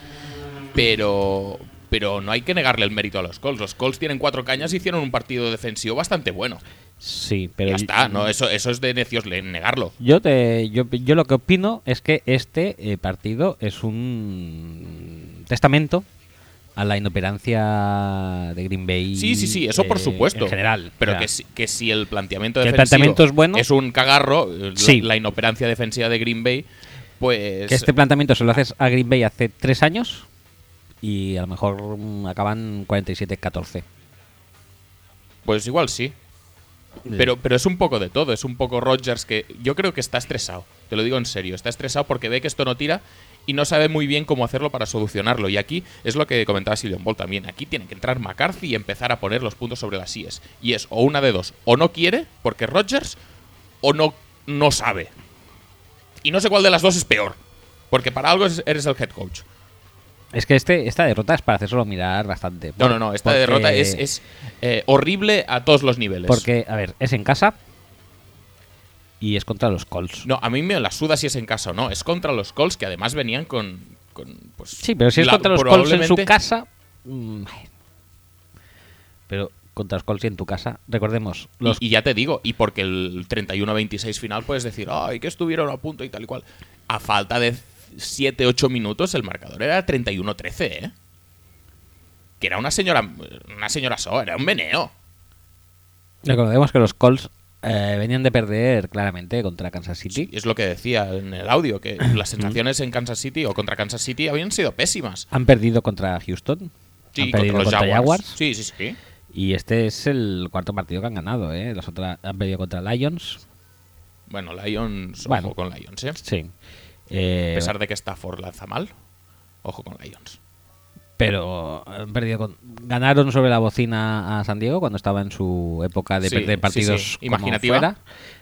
Pero, pero no hay que negarle el mérito a los Colts. Los Colts tienen cuatro cañas y hicieron un partido defensivo bastante bueno. Sí, pero ya está, no, eso, eso es de necios negarlo. Yo te yo, yo lo que opino es que este eh, partido es un testamento a la inoperancia de Green Bay. Sí, sí, sí, eso por eh, supuesto. En general. Pero O sea, que, si, que si el planteamiento Que el defensivo planteamiento es bueno. es un cagarro, eh, la- Sí. la, inoperancia defensiva de Green Bay, pues. que este planteamiento se lo haces a Green Bay hace tres años y a lo mejor mm, acaban 47-14. Pues igual sí. Pero, pero es un poco de todo, es un poco Rodgers que yo creo que está estresado, te lo digo en serio, está estresado porque ve que esto no tira y no sabe muy bien cómo hacerlo para solucionarlo. Y aquí es lo que comentaba Silvian Ball también, aquí tiene que entrar McCarthy y empezar a poner los puntos sobre las IES. Y es o una de dos, o no quiere, porque Rodgers, o no, no sabe. Y no sé cuál de las dos es peor, porque para algo es- eres el head coach. Es que este, esta derrota es para hacérselo mirar bastante. No, no, no, esta Porque- derrota es, es, eh, horrible a todos los niveles. Porque, a ver, es en casa y es contra los Colts. No, a mí me la suda si es en casa o no. Es contra los Colts que además venían con. con, pues, Sí, pero si es la- contra los Colts en su casa. mm, pero contra los Colts y en tu casa, recordemos, los Y, y ya te digo, y porque el 31-26 final puedes decir, ay, que estuvieron a punto y tal y cual. A falta de 7-8 minutos, el marcador era 31-13, ¿eh? Que era una señora, una señora so, era un meneo. recordemos que los Colts eh, venían de perder claramente contra Kansas City. Es lo que decía en el audio, que las sensaciones en Kansas City o contra Kansas City habían sido pésimas. Han perdido contra Houston. Sí, han perdido contra los contra Jaguars. Jaguars. Sí, sí, sí. Y este es el cuarto partido que han ganado, ¿eh? Los otros han perdido contra Lions. Bueno, Lions, Bueno. ojo con Lions, ¿eh? Sí. Eh, A pesar de que Stafford lanza mal, ojo con Lions. pero han perdido con- ganaron sobre la bocina a San Diego cuando estaba en su época de Sí, perder partidos sí. Imaginativa. fuera.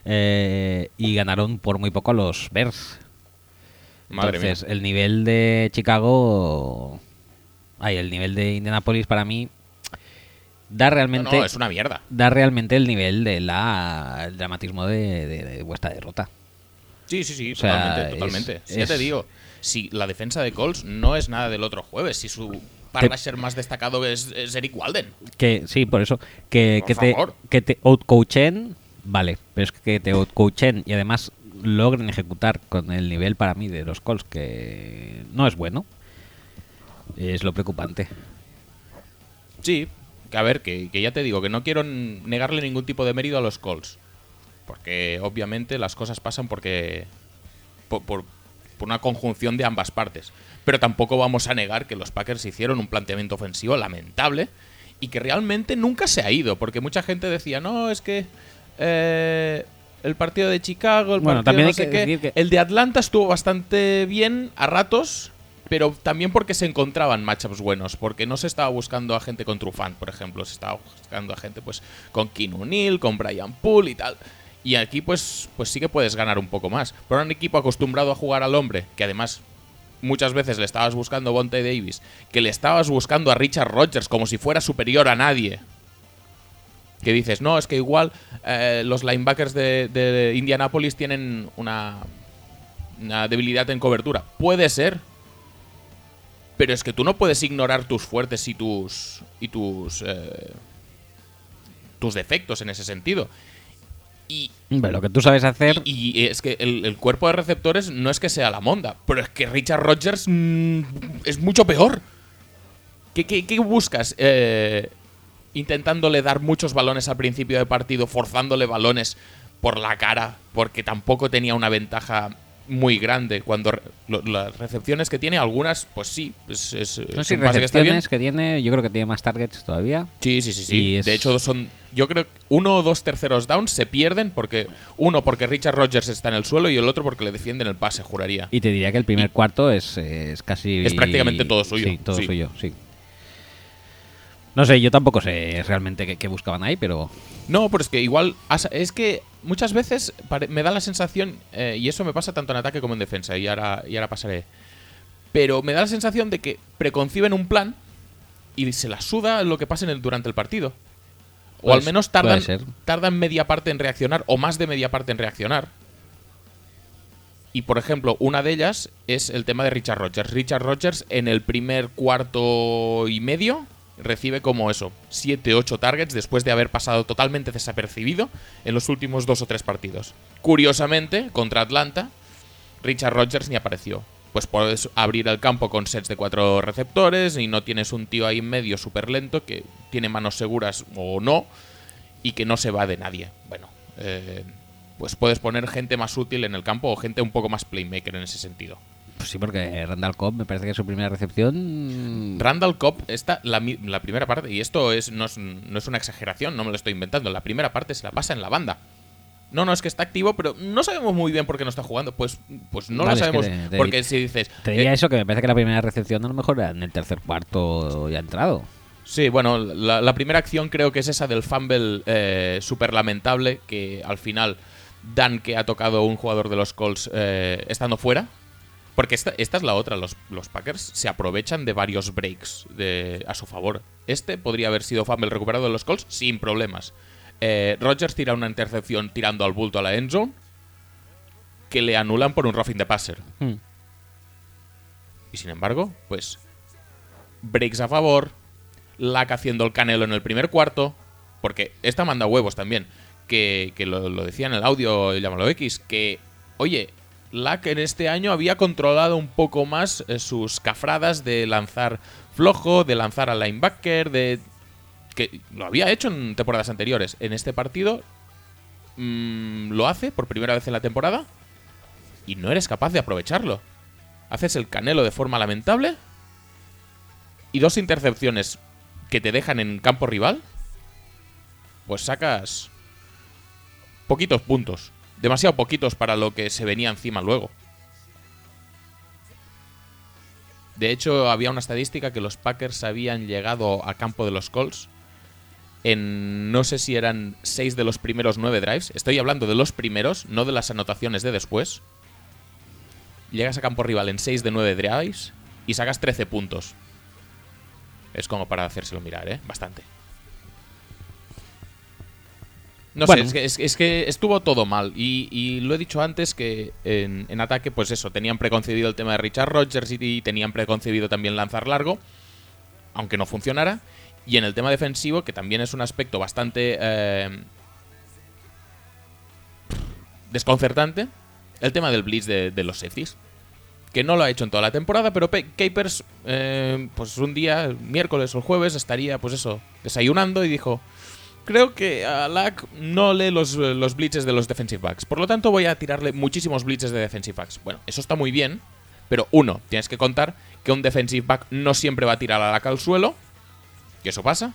Eh, y ganaron por muy poco a los Bears. Madre Entonces, mía. el nivel de Chicago. Ay, el nivel de Indianapolis para mí da realmente. no, es una mierda. Da realmente el nivel de la el dramatismo de, de- de vuestra derrota. Sí, sí, sí, O sea, totalmente, totalmente. Ya te digo, si la defensa de Colts no es nada del otro jueves, si su parrasher más destacado es, es Eric Walden. Que sí, por eso. Que, Por que te, que te outcoachen, vale. Pero es que te outcoachen y además logren ejecutar con el nivel para mí de los Colts que no es bueno. Es lo preocupante. Sí, que a ver, que, que ya te digo, que no quiero negarle ningún tipo de mérito a los Colts. Porque obviamente las cosas pasan porque. por, por- por una conjunción de ambas partes. Pero tampoco vamos a negar que los Packers hicieron un planteamiento ofensivo lamentable y que realmente nunca se ha ido. Porque mucha gente decía, no, es que. eh, el partido de Chicago, el Bueno, partido también no sé que qué. decir que- El de Atlanta estuvo bastante bien a ratos, pero también porque se encontraban matchups buenos, porque no se estaba buscando a gente con Trufant, por ejemplo, se estaba buscando a gente pues con Keanu Neal, con Brian Poole y tal. Y aquí pues pues sí que puedes ganar un poco más. Pero un equipo acostumbrado a jugar al hombre, que además muchas veces le estabas buscando a Bonte Davis, que le estabas buscando a Richard Rodgers como si fuera superior a nadie. Que dices, no, es que igual eh, los linebackers de, de Indianapolis tienen una, una debilidad en cobertura. Puede ser. Pero es que tú no puedes ignorar tus fuertes y tus. y tus. eh, tus defectos en ese sentido. Y, Pero lo que tú sabes hacer. y- y es que el, el cuerpo de receptores no es que sea la monda, pero es que Richard Rodgers mm, es mucho peor. ¿Qué, qué- qué buscas? Eh, intentándole dar muchos balones al principio de partido, forzándole balones por la cara, porque tampoco tenía una ventaja muy grande. Cuando re- lo- las recepciones que tiene, algunas, pues sí, es, es, no es que está bien. recepciones que tiene, yo creo que tiene más targets todavía. Sí, sí, sí, sí. Es- De hecho, son. Yo creo que uno o dos terceros downs se pierden porque. Uno porque Richard Rodgers está en el suelo y el otro porque le defienden el pase, juraría. Y te diría que el primer cuarto es, es casi. Es prácticamente todo suyo, Sí, todo sí. suyo, sí. No sé, yo tampoco sé realmente qué, qué buscaban ahí, pero. No, pero es que igual. Es que muchas veces me da la sensación. eh, y eso me pasa tanto en ataque como en defensa. Y ahora, y ahora pasaré. Pero me da la sensación de que preconciben un plan y se la suda lo que pase en el- durante el partido. O Pues, al menos tardan, tardan media parte en reaccionar, o más de media parte en reaccionar. Y por ejemplo, una de ellas es el tema de Richard Rodgers. Richard Rodgers en el primer cuarto y medio recibe como eso, 7-8 targets después de haber pasado totalmente desapercibido en los últimos dos o tres partidos. Curiosamente, contra Atlanta, Richard Rodgers ni apareció. Pues puedes abrir el campo con sets de cuatro receptores y no tienes un tío ahí en medio súper lento que tiene manos seguras o no y que no se va de nadie. Bueno, eh, pues puedes poner gente más útil en el campo o gente un poco más playmaker en ese sentido. Pues sí, porque Randall Cobb me parece que su primera recepción. Randall Cobb está la, la primera parte, y esto es no, es no es una exageración, no me lo estoy inventando, la primera parte se la pasa en la banda. No, no, es que está activo, pero no sabemos muy bien por qué no está jugando. Pues, pues no Vale, es lo que sabemos. te- te- porque si dices. Te diría eh, eso, que me parece que la primera recepción a lo mejor era en el tercer cuarto ya entrado. Sí, bueno, la, la primera acción creo que es esa del fumble eh, súper lamentable que al final dan que ha tocado un jugador de los Colts eh, estando fuera. Porque esta, esta es la otra, los, los Packers se aprovechan de varios breaks de, a su favor. Este podría haber sido fumble recuperado de los Colts sin problemas. Eh, Rodgers tira una intercepción tirando al bulto a la end zone que le anulan por un roughing the passer. Hmm. Y sin embargo, pues breaks a favor, Lack haciendo el canelo en el primer cuarto, porque esta manda huevos también, que, que lo, lo decía en el audio, llámalo X, que, oye, Lack en este año había controlado un poco más eh, sus cafradas de lanzar flojo, de lanzar al linebacker, de que lo había hecho en temporadas anteriores. En este partido mm, lo hace por primera vez en la temporada y no eres capaz de aprovecharlo. Haces el canelo de forma lamentable y dos intercepciones que te dejan en campo rival, pues sacas poquitos puntos. Demasiado poquitos para lo que se venía encima luego. De hecho, había una estadística que los Packers habían llegado a campo de los Colts en no sé si eran seis de los primeros nueve drives. Estoy hablando de los primeros, no de las anotaciones de después. Llegas a campo rival en 6 de 9 drives y sacas 13 puntos. Es como para hacérselo mirar, ¿eh? Bastante. No Bueno. sé, es que, es, es que estuvo todo mal. Y, y lo he dicho antes que en, en ataque, pues eso, tenían preconcebido el tema de Richard Rodgers y tenían preconcebido también lanzar largo, aunque no funcionara. Y en el tema defensivo, que también es un aspecto bastante eh, desconcertante, el tema del blitz de, de los safeties. Que no lo ha hecho en toda la temporada, pero Pe- Capers, eh, pues un día, miércoles o el jueves, estaría, pues eso, desayunando y dijo: Creo que a Lack no lee los, eh, los blitzes de los defensive backs. Por lo tanto, voy a tirarle muchísimos blitzes de defensive backs. Bueno, eso está muy bien, pero uno, tienes que contar que un defensive back no siempre va a tirar a Lack al suelo, que eso pasa.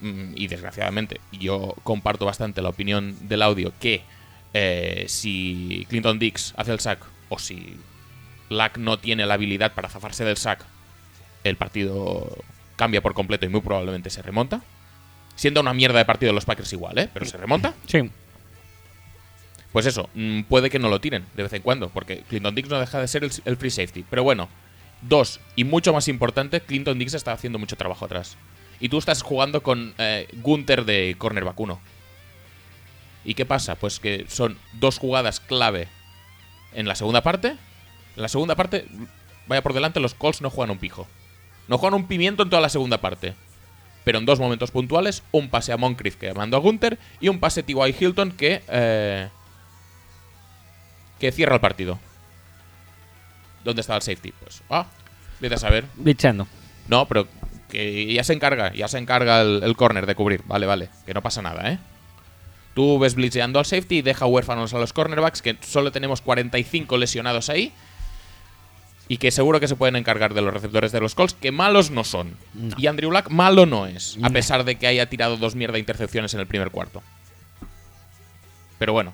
Mm, y desgraciadamente yo comparto bastante la opinión del audio que eh, si Clinton Dix hace el sack o si Lack no tiene la habilidad para zafarse del sack, el partido cambia por completo y muy probablemente se remonta. Siendo una mierda de partido los Packers igual, ¿eh? Pero se remonta. Sí. Pues eso, mm, puede que no lo tiren de vez en cuando, porque Clinton Dix no deja de ser el, el free safety. Pero bueno, dos, y mucho más importante, Clinton Dix está haciendo mucho trabajo atrás. Y tú estás jugando con eh, Gunther de cornerback 1. ¿Y qué pasa? Pues que son dos jugadas clave en la segunda parte. En la segunda parte, vaya por delante, los Colts no juegan un pijo. No juegan un pimiento en toda la segunda parte. Pero en dos momentos puntuales, un pase a Moncrief que mandó a Gunther y un pase a T.Y. Hilton que, eh, que cierra el partido. ¿Dónde está el safety? Pues, ah, vete a saber. Blitzando. No, pero que ya se encarga, ya se encarga el, el corner de cubrir. Vale, vale, que no pasa nada, ¿eh? Tú ves blitzeando al safety y deja huérfanos a los cornerbacks, que solo tenemos 45 lesionados ahí. Y que seguro que se pueden encargar de los receptores de los Colts, que malos no son. No. Y Andrew Luck malo no es, a pesar de que haya tirado dos mierda intercepciones en el primer cuarto. Pero bueno.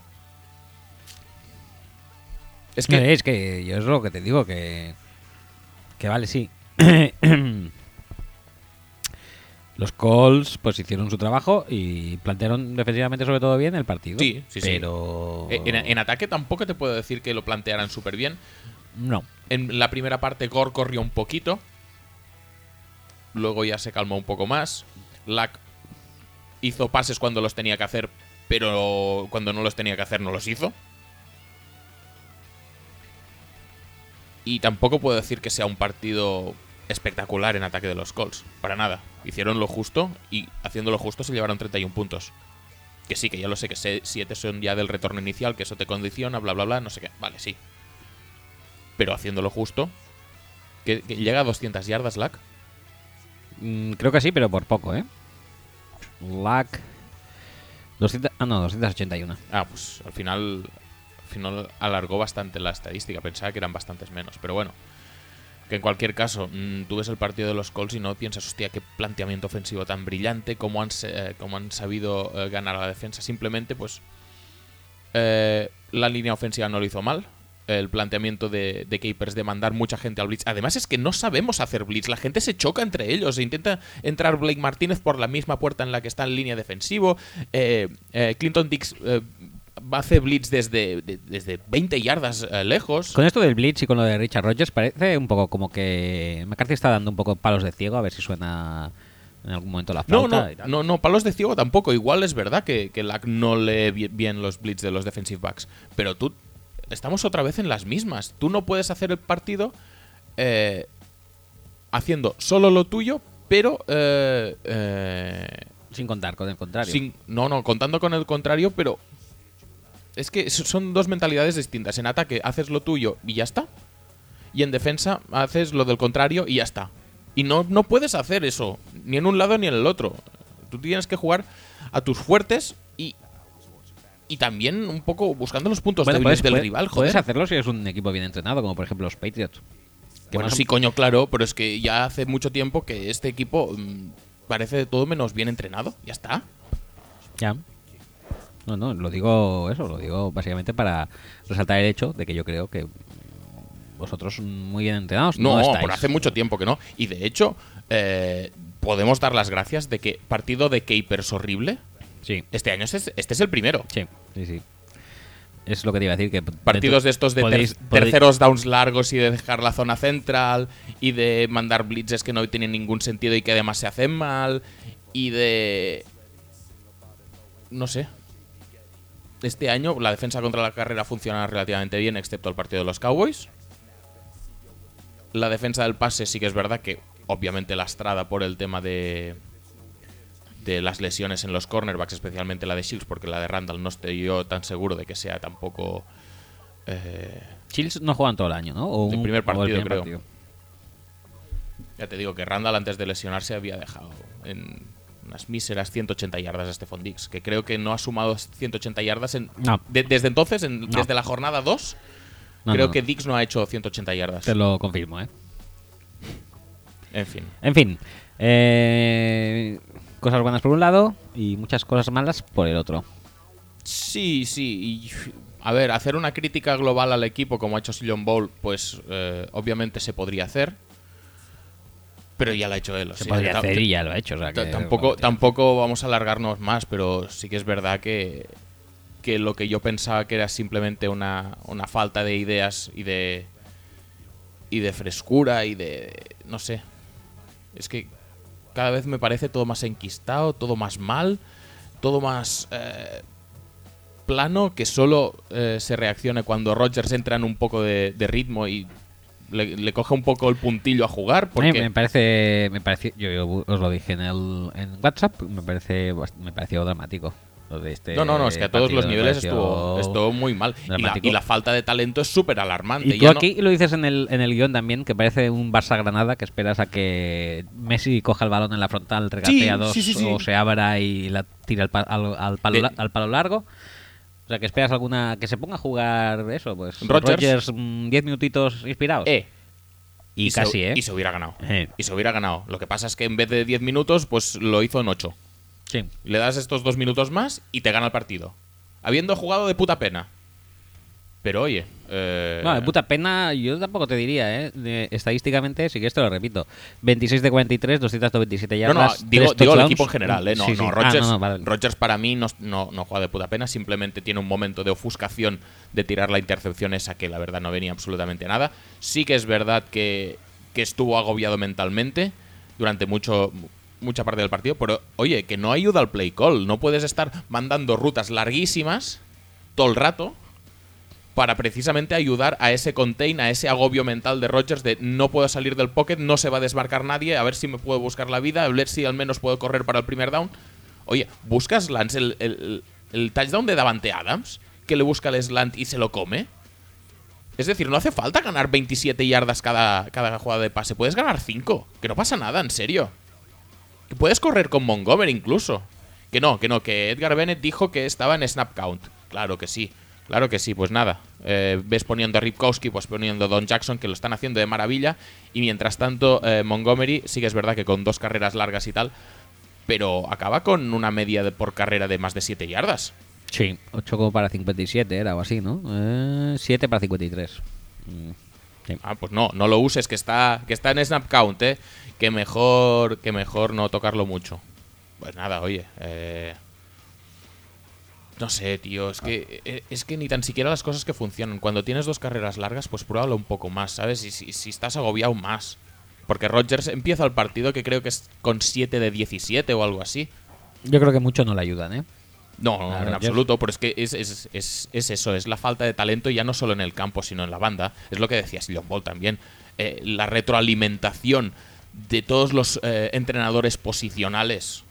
Es que Es que yo es lo que te digo, que. Que vale, sí. Los Colts pues hicieron su trabajo y plantearon defensivamente sobre todo bien el partido. Sí, sí, sí. pero... eh, en, en ataque tampoco te puedo decir que lo plantearan súper bien. No. En la primera parte Gore corrió un poquito. Luego ya se calmó un poco más. Lack hizo pases cuando los tenía que hacer, pero cuando no los tenía que hacer no los hizo. Y tampoco puedo decir que sea un partido espectacular en ataque de los Colts. Para nada. Hicieron lo justo y haciendo lo justo se llevaron 31 puntos. Que sí, que ya lo sé, que 7 son ya del retorno inicial, que eso te condiciona, bla, bla, bla, no sé qué. Vale, sí pero haciéndolo justo. Que, que llega a 200 yardas, Lack. Mm, creo que sí, pero por poco, ¿eh? Lack... 200... Ah, no, 281. Ah, pues al final, al final alargó bastante la estadística. Pensaba que eran bastantes menos. Pero bueno, que en cualquier caso, mm, tú ves el partido de los Colts y no piensas, hostia, qué planteamiento ofensivo tan brillante, cómo han, eh, cómo han sabido eh, ganar a la defensa. Simplemente, pues, eh, la línea ofensiva no lo hizo mal. El planteamiento de, de Capers de mandar mucha gente al blitz. Además es que no sabemos hacer blitz. La gente se choca entre ellos. E intenta entrar Blake Martínez por la misma puerta en la que está en línea defensivo. Eh, eh, Clinton Dix eh, hace blitz desde, de- desde 20 yardas eh, lejos. Con esto del Blitz y con lo de Richard Rogers parece un poco como que McCarthy está dando un poco palos de ciego a ver si suena en algún momento la flauta no, y tal. no, no, palos de ciego tampoco. Igual es verdad que, que Lack no lee bi- bien los blitz de los defensive backs. Pero tú, estamos otra vez en las mismas. Tú no puedes hacer el partido eh, haciendo solo lo tuyo pero eh, eh, Sin contar con el contrario. sin- no, no, contando con el contrario, pero es que so- son dos mentalidades distintas. En ataque haces lo tuyo y ya está. Y en defensa haces lo del contrario y ya está. Y no, no puedes hacer eso, ni en un lado ni en el otro. Tú tienes que jugar a tus fuertes y, también un poco buscando los puntos Bueno, débiles puedes, del puedes- rival, puedes joder. hacerlo si eres un equipo bien entrenado, como por ejemplo los Patriots. Que Bueno, más sí, coño, claro, pero es que ya hace mucho tiempo que este equipo mm, parece de todo menos bien entrenado. Ya está. Ya. No, no, lo digo eso, lo digo básicamente para resaltar el hecho de que yo creo que vosotros muy bien entrenados no, No, estáis. por hace mucho tiempo que no. Y de hecho, eh, podemos dar las gracias de que partido de Capers horrible. Sí, Este año este es, este es el primero. sí, sí, sí. Es lo que te iba a decir que Partidos de estos de ter- podéis- podéis- terceros downs largos y de dejar la zona central y de mandar blitzes que no tienen ningún sentido y que además se hacen mal y de no sé. Este año la defensa contra la carrera funciona relativamente bien excepto el partido de los Cowboys. La defensa del pase sí que es verdad que obviamente lastrada por el tema de de las lesiones en los cornerbacks, especialmente la de Shields, porque la de Randall no estoy yo tan seguro de que sea tampoco eh, Shields no juegan todo el año, ¿no? O El primer o el partido, primer creo. partido. Ya te digo que Randall antes de lesionarse había dejado en unas míseras 180 yardas a Stephon Dix, que creo que no ha sumado 180 yardas en, No. de- desde entonces, en- desde la jornada 2. No, creo que. Dix no ha hecho 180 yardas. Te lo confirmo, ¿eh? En fin. En fin, eh, cosas buenas por un lado y muchas cosas malas por el otro. Sí, sí. Y, a ver, hacer una crítica global al equipo como ha hecho Sillon Bowl, pues eh, obviamente se podría hacer. Pero ya lo ha hecho él. o Se sea, podría hacer y ya lo ha hecho. o sea Ta- que- tampoco, tampoco vamos a alargarnos más, pero sí que es verdad que, que lo que yo pensaba que era simplemente una, una falta de ideas y de y de frescura y de no sé. Es que cada vez me parece todo más enquistado, todo más mal, todo más eh, plano que solo eh, se reaccione cuando Rogers entra en un poco de, de ritmo y le, le coge un poco el puntillo a jugar. Porque me parece, me parece, yo, yo os lo dije en el en WhatsApp, me parece, me pareció dramático. Este No, no, no, es que a todos los niveles estuvo, estuvo muy mal. Y la, dramático. y la falta de talento es súper alarmante. Y tú Ya no- aquí lo dices en el, en el guion también, que parece un Barça Granada, que esperas a que Messi coja el balón en la frontal, regatea dos sí, sí, sí. o se abra y la tira al, pa- al, al palo, De- la- al palo largo. O sea, que esperas alguna que se ponga a jugar eso, pues Rodgers. Rodgers, mm, 10 minutitos inspirados. Eh, y, se- casi, ¿eh? Y se hubiera ganado. Eh. Y se hubiera ganado. Lo que pasa es que en vez de 10 minutos, pues lo hizo en 8. Sí. Le das estos dos minutos más y te gana el partido. Habiendo jugado de puta pena. Pero oye. eh, No, de puta pena, yo tampoco te diría, ¿eh? De- estadísticamente, sí que esto lo repito. 26 de 43, 227 No, no, yardas. digo, digo el equipo en general, ¿eh? No, Sí, sí. no, Ah, Rodgers, no, no, vale. Rodgers para mí no, no, no juega de puta pena, simplemente tiene un momento de ofuscación de tirar la intercepción esa que la verdad no venía absolutamente a nada. Sí que es verdad que, que estuvo agobiado mentalmente durante mucho mucha parte del partido, pero oye, que no ayuda al play call, no puedes estar mandando rutas larguísimas todo el rato para precisamente ayudar a ese contain, a ese agobio mental de Rodgers de no puedo salir del pocket, no se va a desmarcar nadie, a ver si me puedo buscar la vida, a ver si al menos puedo correr para el primer down. Oye, ¿buscas el, el- el touchdown de Davante Adams? Que le busca el slant y se lo come. Es decir, no hace falta ganar 27 yardas cada, cada jugada de pase, puedes ganar 5. Que no pasa nada, en serio. Puedes correr con Montgomery incluso. Que no, que no, que Edgar Bennett dijo que estaba en snap count. Claro que sí, claro que sí, pues nada. Eh, ves poniendo a Ripkowski, pues poniendo a Don Jackson, que lo están haciendo de maravilla. Y mientras tanto, eh, Montgomery sí que es verdad que con dos carreras largas y tal, pero acaba con una media de- por carrera de más de 7 yardas. Sí, 8 para 57 era o así, ¿no? Eh, 7 para 53. Mm. Ah, pues no, no lo uses, que está, que está en snap count, ¿eh? Que mejor, que mejor no tocarlo mucho. Pues nada, oye, eh, no sé, tío, es que eh, es que ni tan siquiera las cosas que funcionan. Cuando tienes dos carreras largas, pues pruébalo un poco más, ¿sabes? Y si, si estás agobiado más. Porque Rodgers empieza el partido que creo que es con 7 de 17 o algo así. Yo creo que mucho no le ayudan, ¿eh? No, A en Rodgers. absoluto, pero es que es, es- es- es eso, es la falta de talento ya no solo en el campo, sino en la banda. Es lo que decía Sillon Ball también. Eh, la retroalimentación de todos los eh, entrenadores posicionales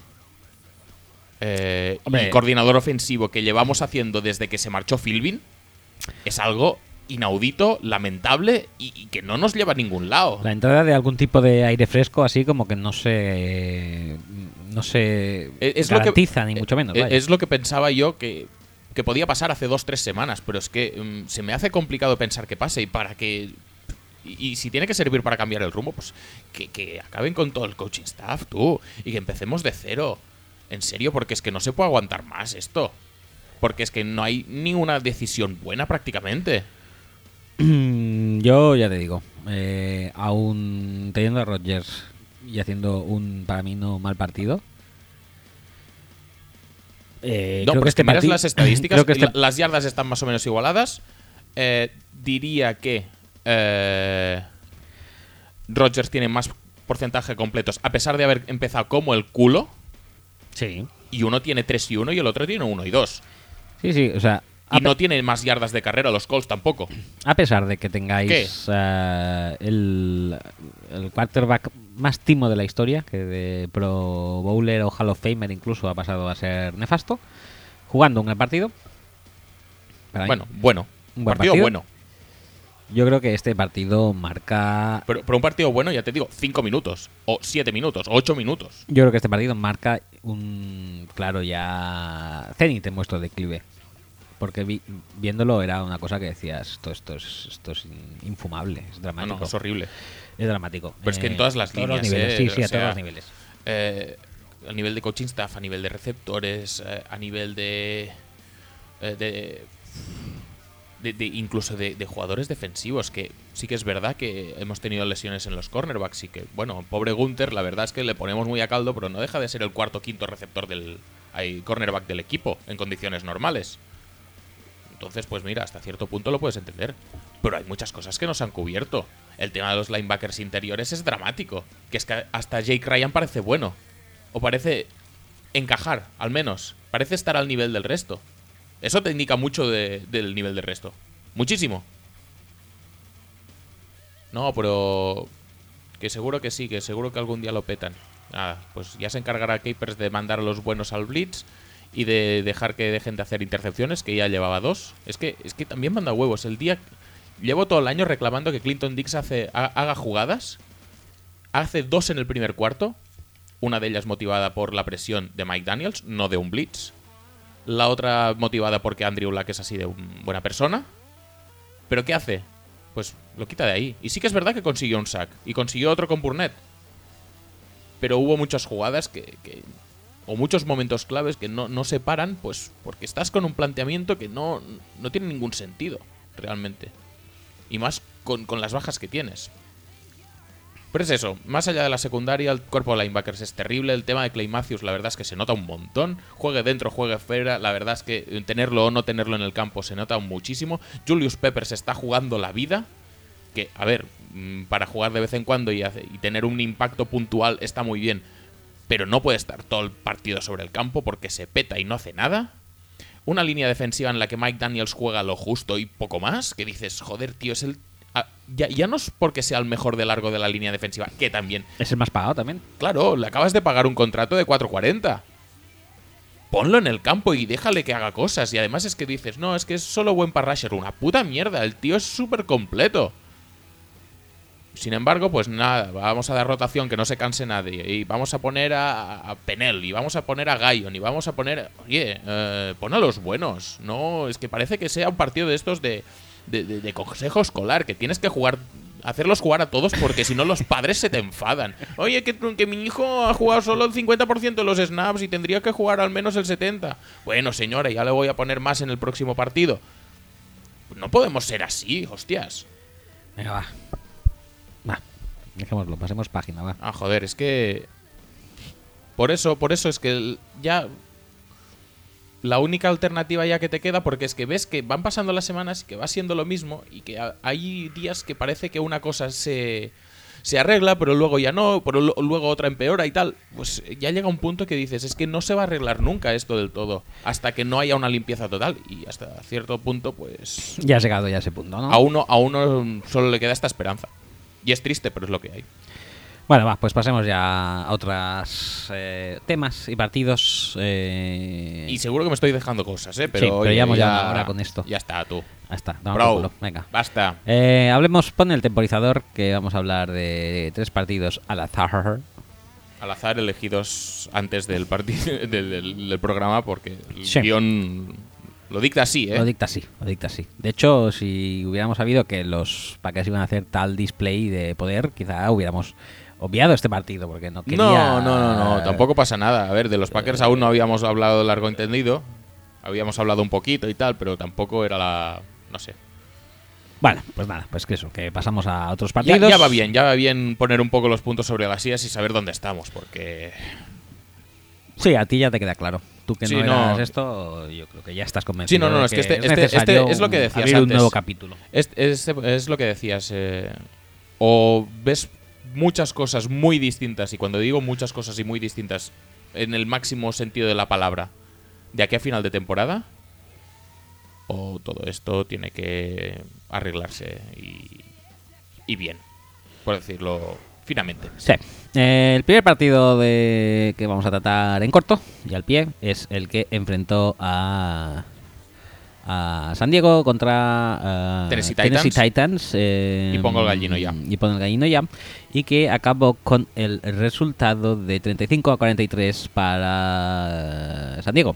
eh, Hombre. y coordinador ofensivo que llevamos haciendo desde que se marchó Philbin es algo inaudito, lamentable y, y que no nos lleva a ningún lado. La entrada de algún tipo de aire fresco, así como que no se. No se Eh, es lo que- garantiza, ni mucho menos. Vaya. Es lo que pensaba yo que, que podía pasar hace dos, tres semanas, pero es que mm, se me hace complicado pensar que pase y para que... Y, y si tiene que servir para cambiar el rumbo, pues que, que acaben con todo el coaching staff, tú, y que empecemos de cero. En serio, porque es que no se puede aguantar más esto. Porque es que no hay ni una decisión buena prácticamente. Yo ya te digo, eh, aún teniendo a Rodgers y haciendo un, para mí, no mal partido. eh, no, creo pero que es que este miras las estadísticas, que este- la- las yardas están más o menos igualadas. Eh, diría que eh, Rodgers tiene más porcentaje completos, a pesar de haber empezado como el culo, Sí, y uno tiene 3 y 1 y el otro tiene 1 y 2. sí, sí, o sea, Y no tiene más yardas de carrera los Colts tampoco. a pesar de que tengáis el, el quarterback más timo de la historia, que de Pro Bowler o Hall of Famer incluso ha pasado a ser nefasto, jugando un gran partido. para mí, Bueno, bueno. Un buen partido, partido. bueno. Yo creo que este partido marca Pero, pero un partido bueno, ya te digo, 5 minutos, o 7 minutos, o 8 minutos. Yo creo que este partido marca un claro ya cenit en vuestro declive. Porque vi- viéndolo era una cosa que decías, esto, esto, es, esto es in- infumable, es No, dramático. no, es horrible. Es dramático. Pero es que en todas las todos los líneas, niveles, eh, sí, sí, a todos los niveles. eh, a nivel de coaching staff, a nivel de receptores, eh, a nivel de, eh, de, de- de- incluso de, de jugadores defensivos, que sí que es verdad que hemos tenido lesiones en los cornerbacks y que, bueno, pobre Gunther, la verdad es que le ponemos muy a caldo, pero no deja de ser el cuarto quinto receptor del hay cornerback del equipo en condiciones normales. Entonces, pues mira, hasta cierto punto lo puedes entender. Pero hay muchas cosas que nos han cubierto. El tema de los linebackers interiores es dramático. Que es que hasta Jake Ryan parece bueno. O parece encajar, al menos. Parece estar al nivel del resto. Eso te indica mucho de- del nivel del resto. Muchísimo. No, pero... Que seguro que sí, que seguro que algún día lo petan. Nada, pues ya se encargará Capers de mandar a los buenos al Blitz y de dejar que dejen de hacer intercepciones, que ya llevaba dos. Es que, es que también manda huevos. El día. Llevo todo el año reclamando que Clinton Dix hace, ha- haga jugadas. Hace dos en el primer cuarto. Una de ellas motivada por la presión de Mike Daniels, no de un blitz. La otra motivada porque Andrew Luck es así de buena persona. ¿Pero qué hace? Pues lo quita de ahí. Y sí que es verdad que consiguió un sack. Y consiguió otro con Burnett. Pero hubo muchas jugadas que, que- o muchos momentos claves que no, no se paran, pues porque estás con un planteamiento que no, no tiene ningún sentido, realmente. Y más con, con las bajas que tienes. Pero es eso, más allá de la secundaria, el cuerpo de linebackers es terrible. El tema de Clay Matthews, la verdad es que se nota un montón. Juegue dentro, juegue fuera. La verdad es que tenerlo o no tenerlo en el campo se nota muchísimo. Julius Peppers está jugando la vida. Que, a ver, mm, para jugar de vez en cuando y tener un impacto puntual está muy bien. Pero no puede estar todo el partido sobre el campo porque se peta y no hace nada. Una línea defensiva en la que Mike Daniels juega lo justo y poco más. Que dices, joder, tío, es el. ah, ya, ya no es porque sea el mejor de largo de la línea defensiva, que también. Es el más pagado también. Claro, le acabas de pagar un contrato de 4.40. Ponlo en el campo y déjale que haga cosas. Y además es que dices, no, es que es solo buen para rusher. Una puta mierda, el tío es súper completo. Sin embargo, pues nada, vamos a dar rotación, que no se canse nadie. Y vamos a poner a, Penel, y vamos a poner a Guyon, y vamos a poner... Oye, eh, pon a los buenos. No, es que parece que sea un partido de estos de, de, de- consejo escolar, que tienes que jugar... Hacerlos jugar a todos porque si no los padres se te enfadan. Oye, que, que mi hijo ha jugado solo el 50% de los snaps y tendría que jugar al menos el 70%. Bueno, señora, ya le voy a poner más en el próximo partido. No podemos ser así, hostias. Venga. Va, dejémoslo, pasemos página, va. Ah, joder, es que. Por eso, por eso es que ya. La única alternativa ya que te queda, porque es que ves que van pasando las semanas y que va siendo lo mismo, y que ha- hay días que parece que una cosa se, se arregla, pero luego ya no, pero luego otra empeora y tal. Pues ya llega un punto que dices, es que no se va a arreglar nunca esto del todo, hasta que no haya una limpieza total. Y hasta cierto punto, pues. Ya has llegado ya a ese punto, ¿no? A uno, a uno solo le queda esta esperanza. Y es triste, pero es lo que hay. Bueno, va, pues pasemos ya a otros eh, temas y partidos. eh, Y seguro que me estoy dejando cosas, ¿eh? Sí, Pero, ya ya una hora con esto. Ya está, tú. Ahí está, Bro, venga. basta. Eh, hablemos, pon el temporizador, que vamos a hablar de tres partidos al azar. Al azar elegidos antes del partido del, del- del programa porque el Sí. guion lo dicta así, ¿eh? Lo dicta así, lo dicta así. De hecho, si hubiéramos sabido que los Packers iban a hacer tal display de poder, quizá hubiéramos obviado este partido, porque no quería... No, no, no, no, tampoco pasa nada. A ver, de los Packers aún no habíamos hablado largo entendido. Habíamos hablado un poquito y tal, pero tampoco era la. No sé. Bueno, pues nada, pues que eso, que pasamos a otros Ya, partidos. ya va bien, ya va bien poner un poco los puntos sobre las sillas y saber dónde estamos, porque. Sí, a ti ya te queda claro. Tú que Sí, no, no. eras esto, yo creo que ya estás convencido. Sí, no, no, de es que este- este- necesario este es lo que decías abrir un antes. nuevo capítulo. Es, es- es lo que decías. eh, o ves muchas cosas muy distintas, y cuando digo muchas cosas y muy distintas, en el máximo sentido de la palabra, de aquí a final de temporada, o todo esto tiene que arreglarse y, y bien, por decirlo finamente. Sí. Eh, el primer partido de que vamos a tratar en corto y al pie es el que enfrentó a, a San Diego contra eh, Tennessee Titans. Titans, eh, Y pongo el gallino ya. Y pongo el gallino ya. Y que acabó con el resultado de 35 a 43 para San Diego.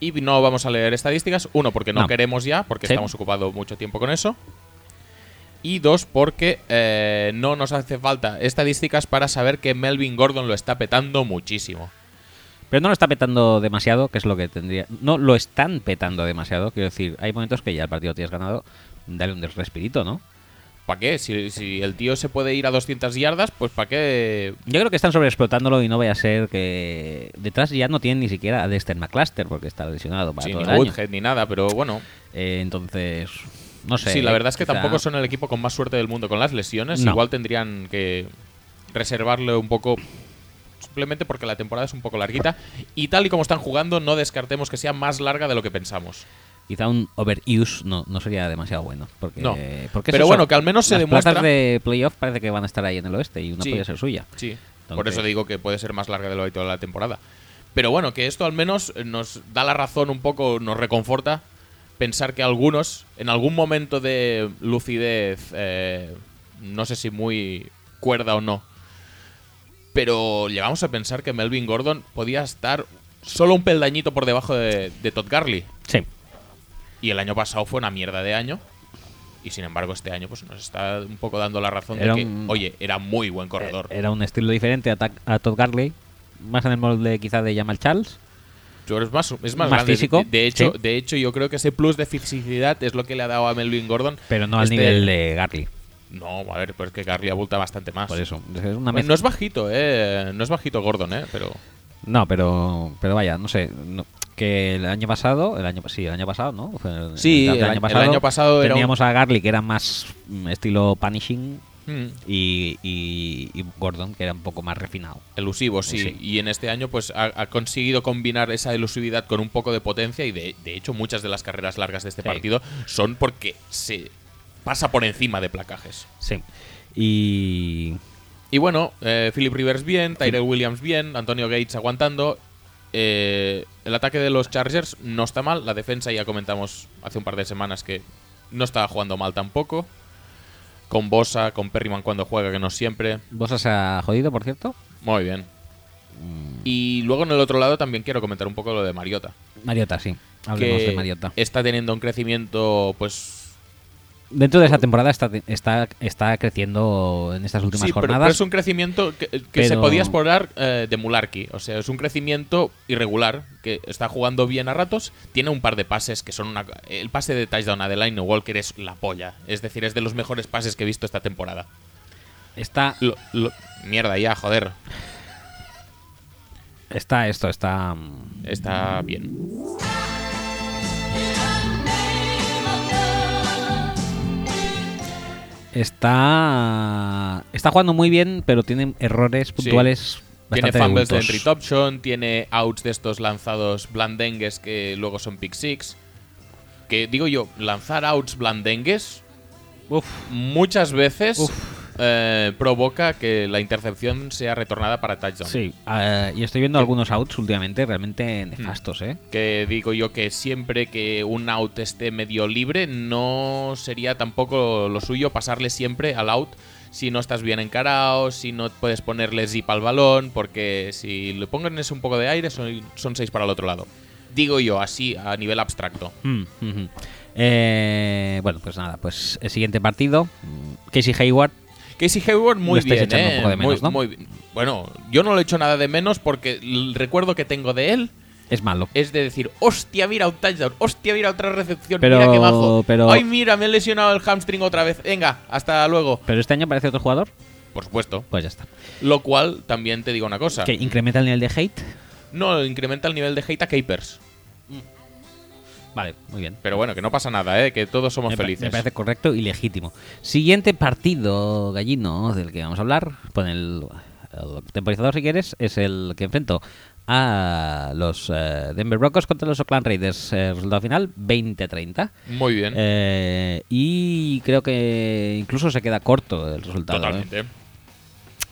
Y no vamos a leer estadísticas. Uno, porque no, No. queremos ya, porque Sí. estamos ocupados mucho tiempo con eso. Y dos, porque eh, no nos hace falta estadísticas para saber que Melvin Gordon lo está petando muchísimo. Pero no lo está petando demasiado, que es lo que tendría. No lo están petando demasiado. Quiero decir, hay momentos que ya el partido tienes ganado. Dale un respirito, ¿no? ¿Para qué? Si, si el tío se puede ir a 200 yardas, pues ¿para qué? Yo creo que están sobreexplotándolo y no vaya a ser que detrás ya no tienen ni siquiera a Dexter McCluster porque está lesionado para Sí, todo ni el año. Woodhead ni nada, pero bueno. Eh, entonces, no sé. sí, la verdad es que quizá- tampoco son el equipo con más suerte del mundo con las lesiones. No. Igual tendrían que reservarle un poco. Simplemente porque la temporada es un poco larguita. Y tal y como están jugando, no descartemos que sea más larga de lo que pensamos. Quizá un overuse no, no sería demasiado bueno. Porque, No. porque Pero eso, bueno, que al menos se las demuestra- de playoff parece que van a estar ahí en el oeste y una Sí. podría ser suya. Sí, por eso digo que puede ser más larga de lo habitual de la temporada. Pero bueno, que esto al menos nos da la razón un poco, nos reconforta pensar que algunos, en algún momento de lucidez, eh, no sé si muy cuerda o no, pero llegamos a pensar que Melvin Gordon podía estar solo un peldañito por debajo de, de Todd Garley. Sí. Y el año pasado fue una mierda de año. Y sin embargo, este año pues nos está un poco dando la razón Era de que, un- oye, era muy buen corredor. Era un estilo diferente a, a Todd Garley. Más en el molde quizá de Jamal Charles. Pero es más, es más, Más grande. físico, De, de hecho, sí. de hecho, yo creo que ese plus de fisicidad es lo que le ha dado a Melvin Gordon. Pero no al Este- nivel de Garley. No, a ver, pues que Garley abulta bastante más. Por eso. Es una Bueno, mezcla. no es bajito, eh. No es bajito Gordon, eh. Pero. No, pero, pero vaya, no sé. no- que el año pasado, el año, sí, el año pasado, ¿no? Fue el- Sí, el año- el año pasado un- teníamos a Garley que era más mm, estilo punishing mm, y, y- y Gordon que era un poco más refinado. elusivo, sí. Sí. Y en este año, pues ha, ha conseguido combinar esa elusividad con un poco de potencia. Y de, de hecho, muchas de las carreras largas de este Sí. partido son porque se pasa por encima de placajes. Sí. Y Y bueno, eh, Philip Rivers bien, Tyrell Williams bien, Antonio Gates aguantando. Eh, el ataque de los Chargers no está mal. La defensa ya comentamos hace un par de semanas que no estaba jugando mal tampoco. Con Bosa, con Perryman cuando juega, que no siempre. Bosa se ha jodido, por cierto. Muy bien. Mm. Y luego en el otro lado también quiero comentar un poco lo de Mariota. Mariota, sí. Hablemos que de Mariota. está teniendo un crecimiento, pues. Dentro de esa temporada está, está, está creciendo en estas últimas Sí, pero, jornadas. pero es un crecimiento que, que se podía explorar eh, de Mularki. O sea, es un crecimiento irregular, que está jugando bien a ratos. Tiene un par de pases que son una... El pase de touchdown a Delaney Walker es la polla. Es decir, es de los mejores pases que he visto esta temporada. Está, Lo- lo- mierda ya, joder. está esto, está... mm, Está bien. Está está jugando muy bien, pero tiene errores puntuales Tiene bastante fumbles de entry option, tiene outs de estos lanzados blandengues que luego son pick six. Que digo yo, lanzar outs blandengues Uf, muchas veces Uf. Eh, provoca que la intercepción sea retornada para touchdown. Sí, eh, y estoy viendo algunos outs últimamente realmente nefastos, ¿eh? Que digo yo que siempre que un out esté medio libre, no sería tampoco lo suyo pasarle siempre al out si no estás bien encarado, si no puedes ponerle zip al balón, porque si le pongan un poco de aire son, son seis para el otro lado. Digo yo, así a nivel abstracto. Mm, ujú. Eh, bueno, pues nada, pues el siguiente partido, mm, Casey Hayward. Casey Hayward muy bien, echando un ¿eh? poco de menos, muy, ¿no? muy bien. Bueno, yo no lo he hecho nada de menos porque el recuerdo que tengo de él Es malo. es de decir, hostia, mira un touchdown, hostia, mira otra recepción, Pero- mira qué bajo. pero- Ay, mira, me he lesionado el hamstring otra vez. Venga, hasta luego. Pero este año aparece otro jugador, Por supuesto. pues ya está. Lo cual también te digo una cosa. Que incrementa el nivel de hate. No, incrementa el nivel de hate a Capers. Vale, muy bien. Pero bueno, que no pasa nada, ¿eh? Que todos somos Me, felices. me parece correcto y legítimo. Siguiente partido gallino del que vamos a hablar, pon el, el temporizador si quieres, es el que enfrento a los eh, Denver Broncos contra los Oakland Raiders. Eh, resultado final 20-30. Muy bien. Eh, y creo que incluso se queda corto el resultado. ¿eh? Totalmente.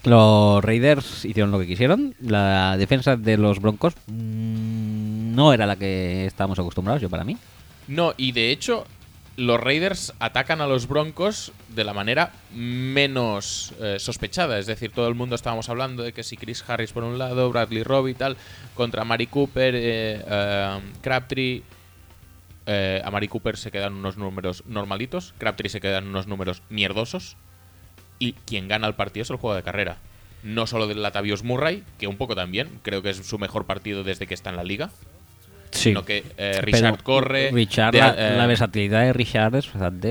Los Raiders hicieron lo que quisieron. La defensa de los Broncos no era la que estábamos acostumbrados, yo para mí. No, y de hecho, los Raiders atacan a los Broncos de la manera menos eh, sospechada. Es decir, todo el mundo estábamos hablando de que si Chris Harris por un lado, Bradley Robb y tal, contra Mari Cooper, eh, eh, Crabtree. eh, a Mari Cooper se quedan unos números normalitos, Crabtree se quedan unos números mierdosos. Y quien gana el partido es el juego de carrera. No solo del Latavius Murray, que un poco también, creo que es su mejor partido desde que está en la liga, Sí. sino que eh, Richard Pero corre. Richard, de- la, eh, la versatilidad de Richard es bastante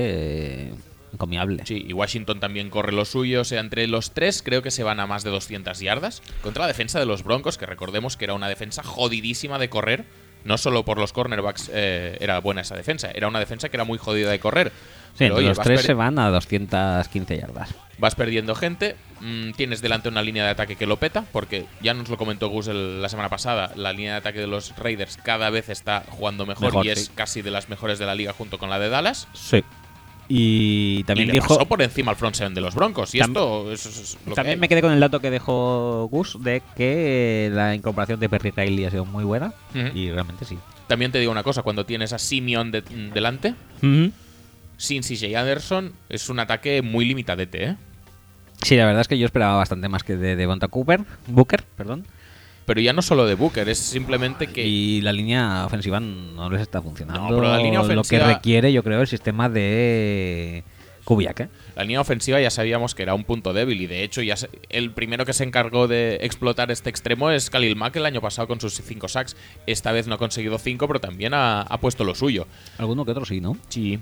eh, encomiable. Sí, y Washington también corre lo suyo. O sea, entre los tres creo que se van a más de 200 yardas. Contra la defensa de los Broncos, que recordemos que era una defensa jodidísima de correr. No solo por los cornerbacks eh, era buena esa defensa, era una defensa que era muy jodida de correr. Sí, entre los tres se van a 215 yardas. Vas perdiendo gente, mm, tienes delante una línea de ataque que lo peta, porque ya nos lo comentó Gus el- la semana pasada, la línea de ataque de los Raiders cada vez está jugando mejor, Mejor, y sí. es casi de las mejores de la liga junto con la de Dallas. Sí. Y también y le dijo. pasó por encima al front seven de los Broncos. Y esto es, es- lo También me quedé con el dato que dejó Gus de que la incorporación de Perry Riley ha sido muy buena. Y realmente sí. También te digo una cosa, cuando tienes a Simeon de- delante, sin CJ Anderson, es un ataque muy limitadete, ¿eh? Sí, la verdad es que yo esperaba bastante más que de Devonta Cooper. Booker, perdón. Pero ya no solo de Booker, es simplemente que... Y la línea ofensiva no les está funcionando. No, pero la línea Lo que ofensiva- requiere, yo creo, el sistema de Kubiak, ¿eh? La línea ofensiva ya sabíamos que era un punto débil y de hecho ya se- el primero que se encargó de explotar este extremo es Khalil Mack el año pasado con sus 5 sacks. Esta vez no ha conseguido 5, pero también ha, ha puesto lo suyo. Alguno que otro sí, ¿no? Sí.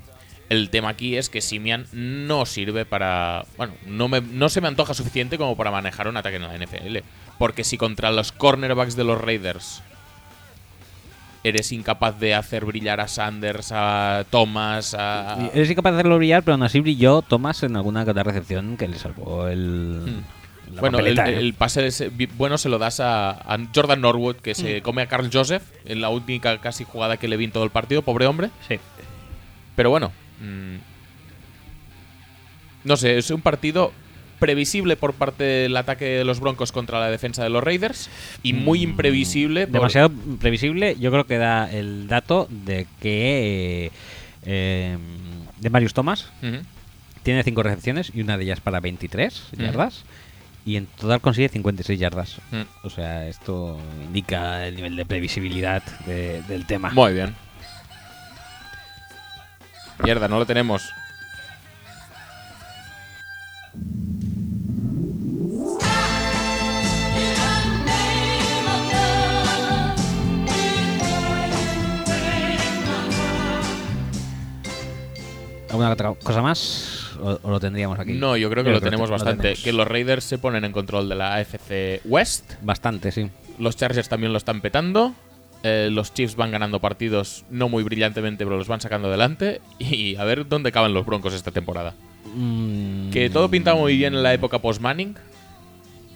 El tema aquí es que Simian no sirve para. Bueno, no, me- no se me antoja suficiente como para manejar un ataque en la NFL. Porque si contra los cornerbacks de los Raiders eres incapaz de hacer brillar a Sanders, a Thomas, a. Eres incapaz de hacerlo brillar, pero aún así brilló Thomas en alguna otra recepción que le salvó el. Hmm. Bueno, el, ¿eh? el pase ese bueno se lo das a, a Jordan Norwood, que se Hmm. come a Carl Joseph en la única casi jugada que le vi en todo el partido, pobre hombre. Sí. Pero bueno, mm, no sé, es un partido previsible por parte del ataque de los Broncos contra la defensa de los Raiders y muy imprevisible. por- Mm, Demasiado previsible. Yo creo que da el dato de que. eh, eh, de Marius Thomas tiene 5 recepciones y una de ellas para 23 Ujú. yardas. Y en total consigue 56 yardas. Mm. O sea, esto indica el nivel de previsibilidad de- del tema. Muy bien. Mierda, no lo tenemos. ¿Alguna otra cosa más? ¿O, o lo tendríamos aquí? No, yo creo que Yo lo creo tenemos lo bastante. Que los Raiders se ponen en control de la AFC West. Bastante, sí. Los Chargers también lo están petando. Eh, los Chiefs van ganando partidos no muy brillantemente, pero los van sacando adelante. Y a ver dónde acaban los Broncos esta temporada. Mm, Que todo pintaba muy bien en la época post-Manning.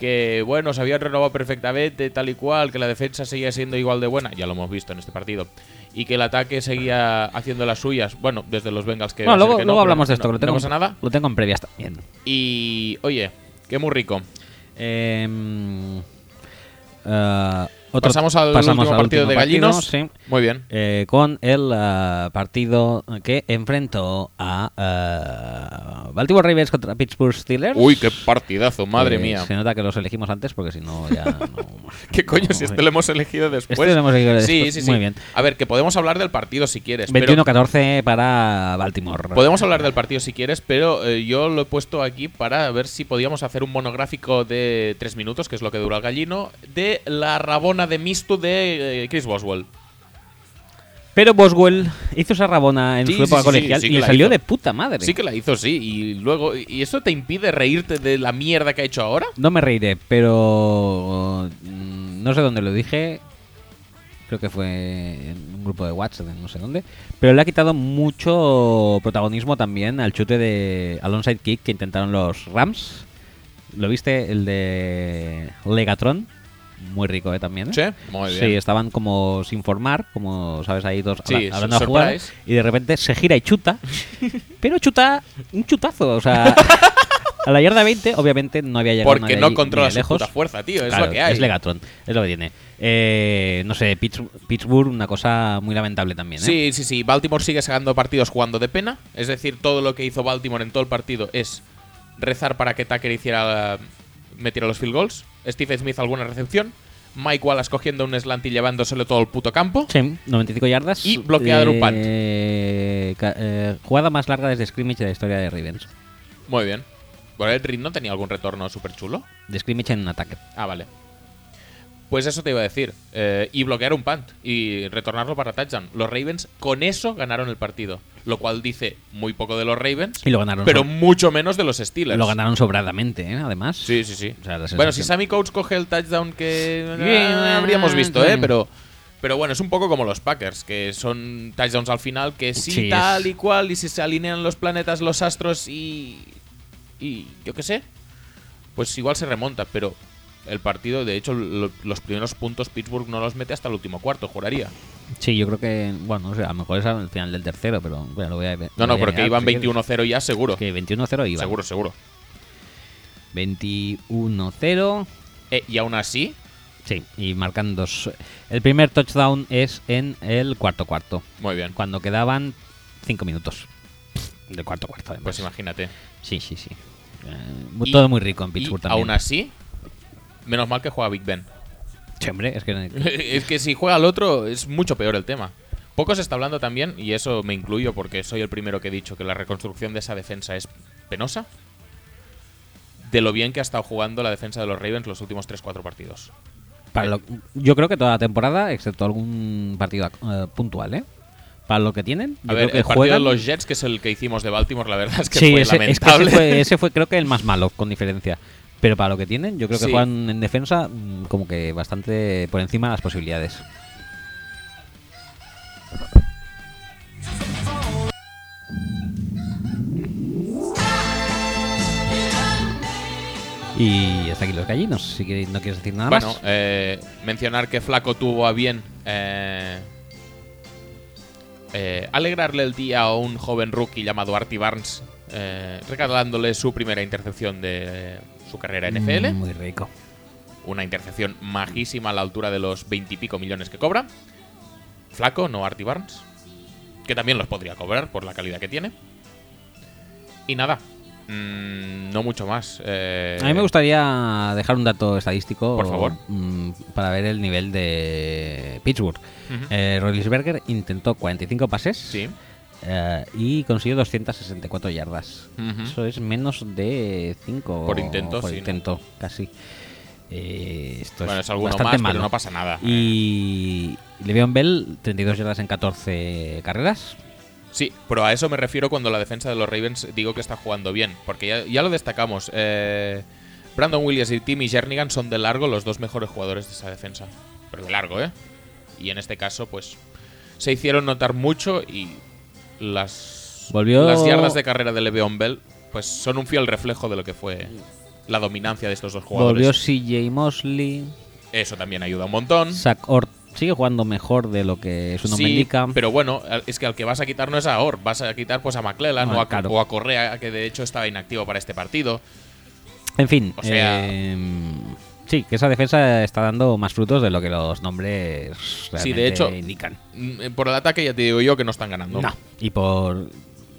que, bueno, se habían renovado perfectamente, tal y cual, que la defensa seguía siendo igual de buena, ya lo hemos visto en este partido, y que el ataque seguía haciendo las suyas, bueno, desde los Bengals que... Bueno, luego, que no, luego hablamos de no- esto, que lo no tengo, pasa nada. lo tengo en previas también. Y, oye, que muy rico. Em, eh, otro- pasamos al pasamos último al partido último de partido, gallinos. sí. Muy bien. Eh, con el eh, partido que enfrentó a eh, Baltimore Ravens contra Pittsburgh Steelers. Uy, qué partidazo, madre Eh, mía. Se nota que los elegimos antes porque si no ya no. ¿Qué coño no, si este lo hemos elegido después? Este lo hemos elegido Sí, después. sí, sí. Muy bien. A ver, que podemos hablar del partido si quieres. pero- 21-14 para Baltimore. Podemos hablar del partido si quieres, pero eh, yo lo he puesto aquí para ver si podíamos hacer un monográfico de tres minutos, que es lo que dura el gallino, de la rabona de Mistu de eh, Chris Boswell. Pero Boswell hizo esa rabona en Sí, su sí, época sí, colegial sí, y le la salió hizo. de puta madre. Sí que la hizo, sí. Y luego, ¿y eso te impide reírte de la mierda que ha hecho ahora? No me reiré, pero mm, no sé dónde lo dije. Creo que fue en un grupo de WhatsApp, no sé dónde. Pero le ha quitado mucho protagonismo también al chute de al onside kick que intentaron los Rams. ¿Lo viste? El de Legatron. Muy rico, ¿eh? También. ¿eh? Sí, muy bien. Sí, estaban como sin formar, como sabes, ahí dos Sí, hablando a surprise. jugar. Y de repente se gira y chuta. pero chuta un chutazo, o sea. A la yarda 20, obviamente, no había llegado Porque nadie no controla de su lejos. puta fuerza, tío. Es Claro, lo que hay. Es Legatron, es lo que tiene. Eh, no sé, Pitts- Pittsburgh, una cosa muy lamentable también. ¿eh? Sí, sí, sí. Baltimore sigue sacando partidos jugando de pena. Es decir, todo lo que hizo Baltimore en todo el partido es rezar para que Tucker hiciera metiera los field goals. Steve Smith alguna recepción. Mike Wallace cogiendo un slant y llevándoselo todo el puto campo. Sí, 95 yardas. Y bloquear un punt. Eh, eh, jugada más larga desde scrimmage de la historia de Ravens. Muy bien. ¿Por el no tenía algún retorno súper chulo? De scrimmage en un ataque. Ah, vale. Pues eso te iba a decir. Eh, y bloquear un punt y retornarlo para touchdown. Los Ravens con eso ganaron el partido. Lo cual dice muy poco de los Ravens, Y lo ganaron. pero mucho menos de los Steelers. lo ganaron sobradamente, ¿eh? además. Sí, sí, sí. O sea, la bueno, si Sammy Coates coge el touchdown que Yeah, habríamos visto, ¿eh? Pero, pero bueno, es un poco como los Packers, que son touchdowns al final, que sí, Sí, tal es- y cual, y si se alinean los planetas, los astros y. y yo qué sé, pues igual se remonta, pero el partido, de hecho, lo- los primeros puntos Pittsburgh no los mete hasta el último cuarto, juraría. Sí, yo creo que. Bueno, no sé, a lo mejor es al final del tercero, pero bueno, lo voy a ver. No, no, porque iban si quieres. 21-0 ya, seguro. Que 21-0 iban. Seguro, seguro. 21-0. Eh, y aún así, Sí, y marcan dos. El primer touchdown es en el cuarto cuarto, muy bien. cuando quedaban 5 minutos. Del cuarto cuarto, además. Pues imagínate. Sí, sí, sí. Eh, Y- todo muy rico en Y Pittsburgh también. aún así, menos mal que juega Big Ben. Sí, hombre, es que. es que si juega al otro es mucho peor el tema. Poco se está hablando también, y eso me incluyo porque soy el primero que he dicho que la reconstrucción de esa defensa es penosa. De lo bien que ha estado jugando la defensa de los Ravens los últimos 3-4 partidos. para lo- yo creo que toda la temporada, excepto algún partido eh, puntual, ¿eh? Para lo que tienen, yo A ver, creo el partido juegan. de los Jets, que es el que hicimos de Baltimore, la verdad es que sí, fue ese, es que lamentable. ese, fue, ese fue, creo que el más malo, con diferencia. Pero para lo que tienen, yo creo que Sí. juegan en defensa mm, como que bastante por encima de las posibilidades. Y hasta aquí los gallinos, si no quieres decir nada Bueno, más. eh, mencionar que Flaco tuvo a bien eh, eh, alegrarle el día a un joven rookie llamado Artie Barnes, eh, regalándole su primera intercepción de su carrera en NFL. Mm, Muy rico. Una intercepción majísima a la altura de los veintipico millones que cobra. Flaco, no Artie Barnes. Que también los podría cobrar por la calidad que tiene. Y nada. mm, no mucho más. eh, A mí me gustaría dejar un dato estadístico Por favor. mm, para ver el nivel de Pittsburgh. Ujú. Eh, Roethlisberger intentó 45 pases Sí. Eh, y consiguió 264 yardas. Eso es menos de 5 Por intento, por sí, ¿no? intento, casi. Eh, esto Bueno, es es alguno bastante más, malo. pero no pasa nada. Y Le'Veon Bell, 32 yardas en 14 carreras. Sí, pero a eso me refiero cuando la defensa de los Ravens digo que está jugando bien, porque ya, ya lo destacamos. eh, Brandon Williams y Timmy Jernigan son de largo los dos mejores jugadores de esa defensa. Pero de largo, ¿eh? Y en este caso, pues, se hicieron notar mucho y las, Volvió- las yardas de carrera de Le'Veon Bell, pues, son un fiel reflejo de lo que fue la dominancia de estos dos Volvió jugadores. CJ Mosley. Eso también ayuda un montón. Zach Ort sigue jugando mejor de lo que su nombre Sí, indica. pero bueno, es que al que vas a quitar no es a Or, vas a quitar pues a McClellan Ah, o, a, claro. o a Correa, que de hecho estaba inactivo para este partido. En fin, O sea- eh, sí, que esa defensa está dando más frutos de lo que los nombres Sí, realmente de hecho- indican. Mm, eh, Por el ataque ya te digo yo que no están ganando. No, y por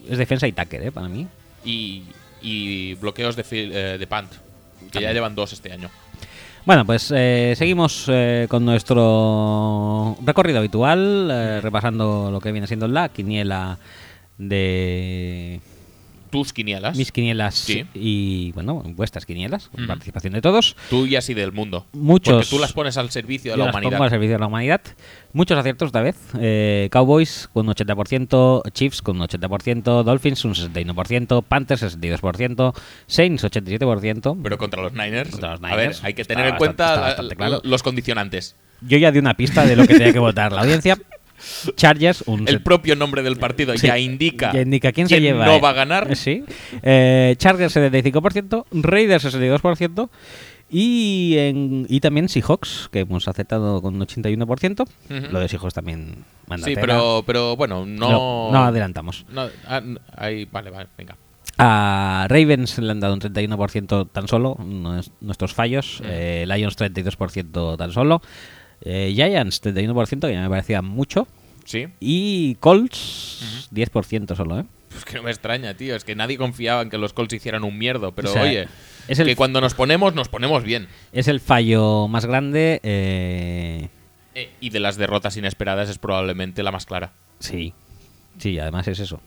es defensa y tacker, ¿eh? Para mí. Y, y bloqueos de, fil- eh, de punt, que ya llevan dos este año. Bueno, pues eh, seguimos eh, con nuestro recorrido habitual, repasando lo que viene siendo la quiniela de Tus quinielas, mis quinielas Sí. y, bueno, vuestras quinielas, con Ujú. participación de todos. tuyas y del mundo. Muchos- Porque tú las pones al servicio de Yo la las humanidad. pongo al servicio de la humanidad. Muchos aciertos esta vez. Eh, Cowboys con un 80%, Chiefs con un 80%, Dolphins un 61%, Panthers 62%, Saints 87%. Pero contra los Niners, Contra los a ver, Niners hay que tener en bastante- cuenta la- claro. los condicionantes. Yo ya di una pista de lo que tenía que votar la audiencia. Chargers un El propio nombre del partido Sí, ya indica, ya indica quién, se lleva. no eh. va a ganar. Sí. Eh, Chargers 75%, Raiders 62% y, en, y también Seahawks, que hemos aceptado con un 81%. Ujú. Lo de Seahawks también manda Sí, pero, pero bueno, no. no, no adelantamos. no, ah, ahí, vale, vale, venga. A Ravens le han dado un 31% tan solo, nuestros fallos. Mm. Eh, Lions 32% tan solo. Eh, Giants 31%, que ya me parecía mucho. Sí. Y Colts 10% solo, ¿eh? Pues que no me extraña, tío. Es que nadie confiaba en que los Colts hicieran un mierdo. Pero O sea, oye, es el- que cuando nos ponemos, nos ponemos bien. Es el fallo más grande. eh, Eh, y de las derrotas inesperadas es probablemente la más clara. Sí, sí, además es eso.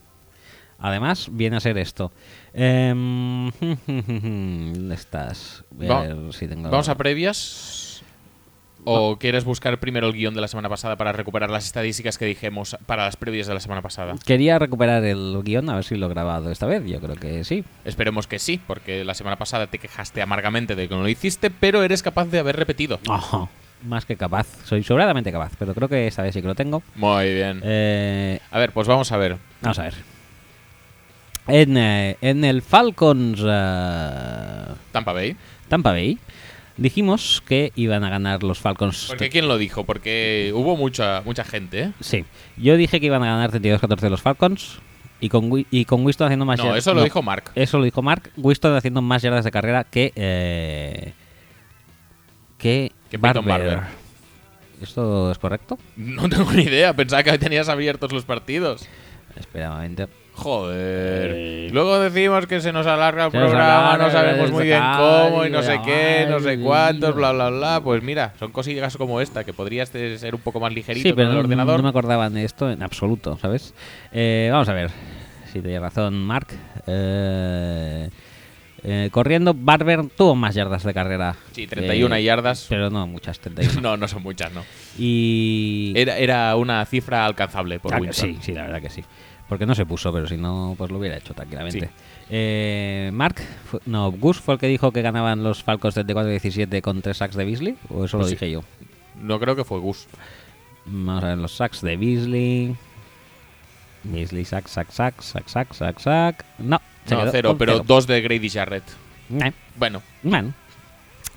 Además, viene a ser esto. Em, ¿Dónde estás? Voy a ver si tengo... ¿Vamos a previas? ¿O quieres buscar primero el guion de la semana pasada para recuperar las estadísticas que dijimos para las previas de la semana pasada? Quería recuperar el guion, a ver si lo he grabado esta vez. Yo creo que sí. Esperemos que sí, porque la semana pasada te quejaste amargamente de que no lo hiciste, pero eres capaz de haber repetido. Ajá. Más que capaz. Soy sobradamente capaz, pero creo que esta vez sí que lo tengo. Muy bien. Eh, A ver, pues vamos a ver. vamos a ver. En, eh, en el Falcons eh, Tampa Bay. Tampa Bay dijimos que iban a ganar los Falcons. Porque ¿quién lo dijo? Porque hubo mucha, mucha gente, ¿eh? Sí, yo dije que iban a ganar 32-14 los Falcons y con, y con Winston haciendo más No, yardas- eso lo dijo Mark. Eso lo dijo Mark. Winston haciendo más yardas de carrera que. Eh, que, Que Peyton Barber. ¿Esto es correcto? No tengo ni idea, pensaba que tenías abiertos los partidos. Espera un momento. Joder. Luego decimos que se nos alarga el Se programa, alarga, no sabemos muy bien cómo y no sé qué, no sé cuántos, bla, bla, bla. Pues mira, son cosillas como esta, que podrías de- ser un poco más ligerito Sí, con pero el no, ordenador. no me acordaba de esto en absoluto, ¿sabes? Eh, vamos a ver si tenía razón Mark. Eh, eh, corriendo, Barber tuvo más yardas de carrera. Sí, 31 Eh, yardas. Pero no muchas, 31. No, no son muchas, no. Y. Era, era una cifra alcanzable por Ah, Winston. sí, sí, la verdad que sí. Porque no se puso, pero si no, pues lo hubiera hecho tranquilamente. Sí. Eh, Mark, no, Gus fue el que dijo que ganaban los Falcons 34-17 con tres sacks de Beasley, o eso lo sí. dije yo. No creo que fue Gus. Vamos a ver los sacks de Beasley. Beasley, sack, sack, sack, sack, sack, sack, sack. No, se No, quedó cero, pero cero. dos de Grady Jarrett. Eh, Bueno, Bueno.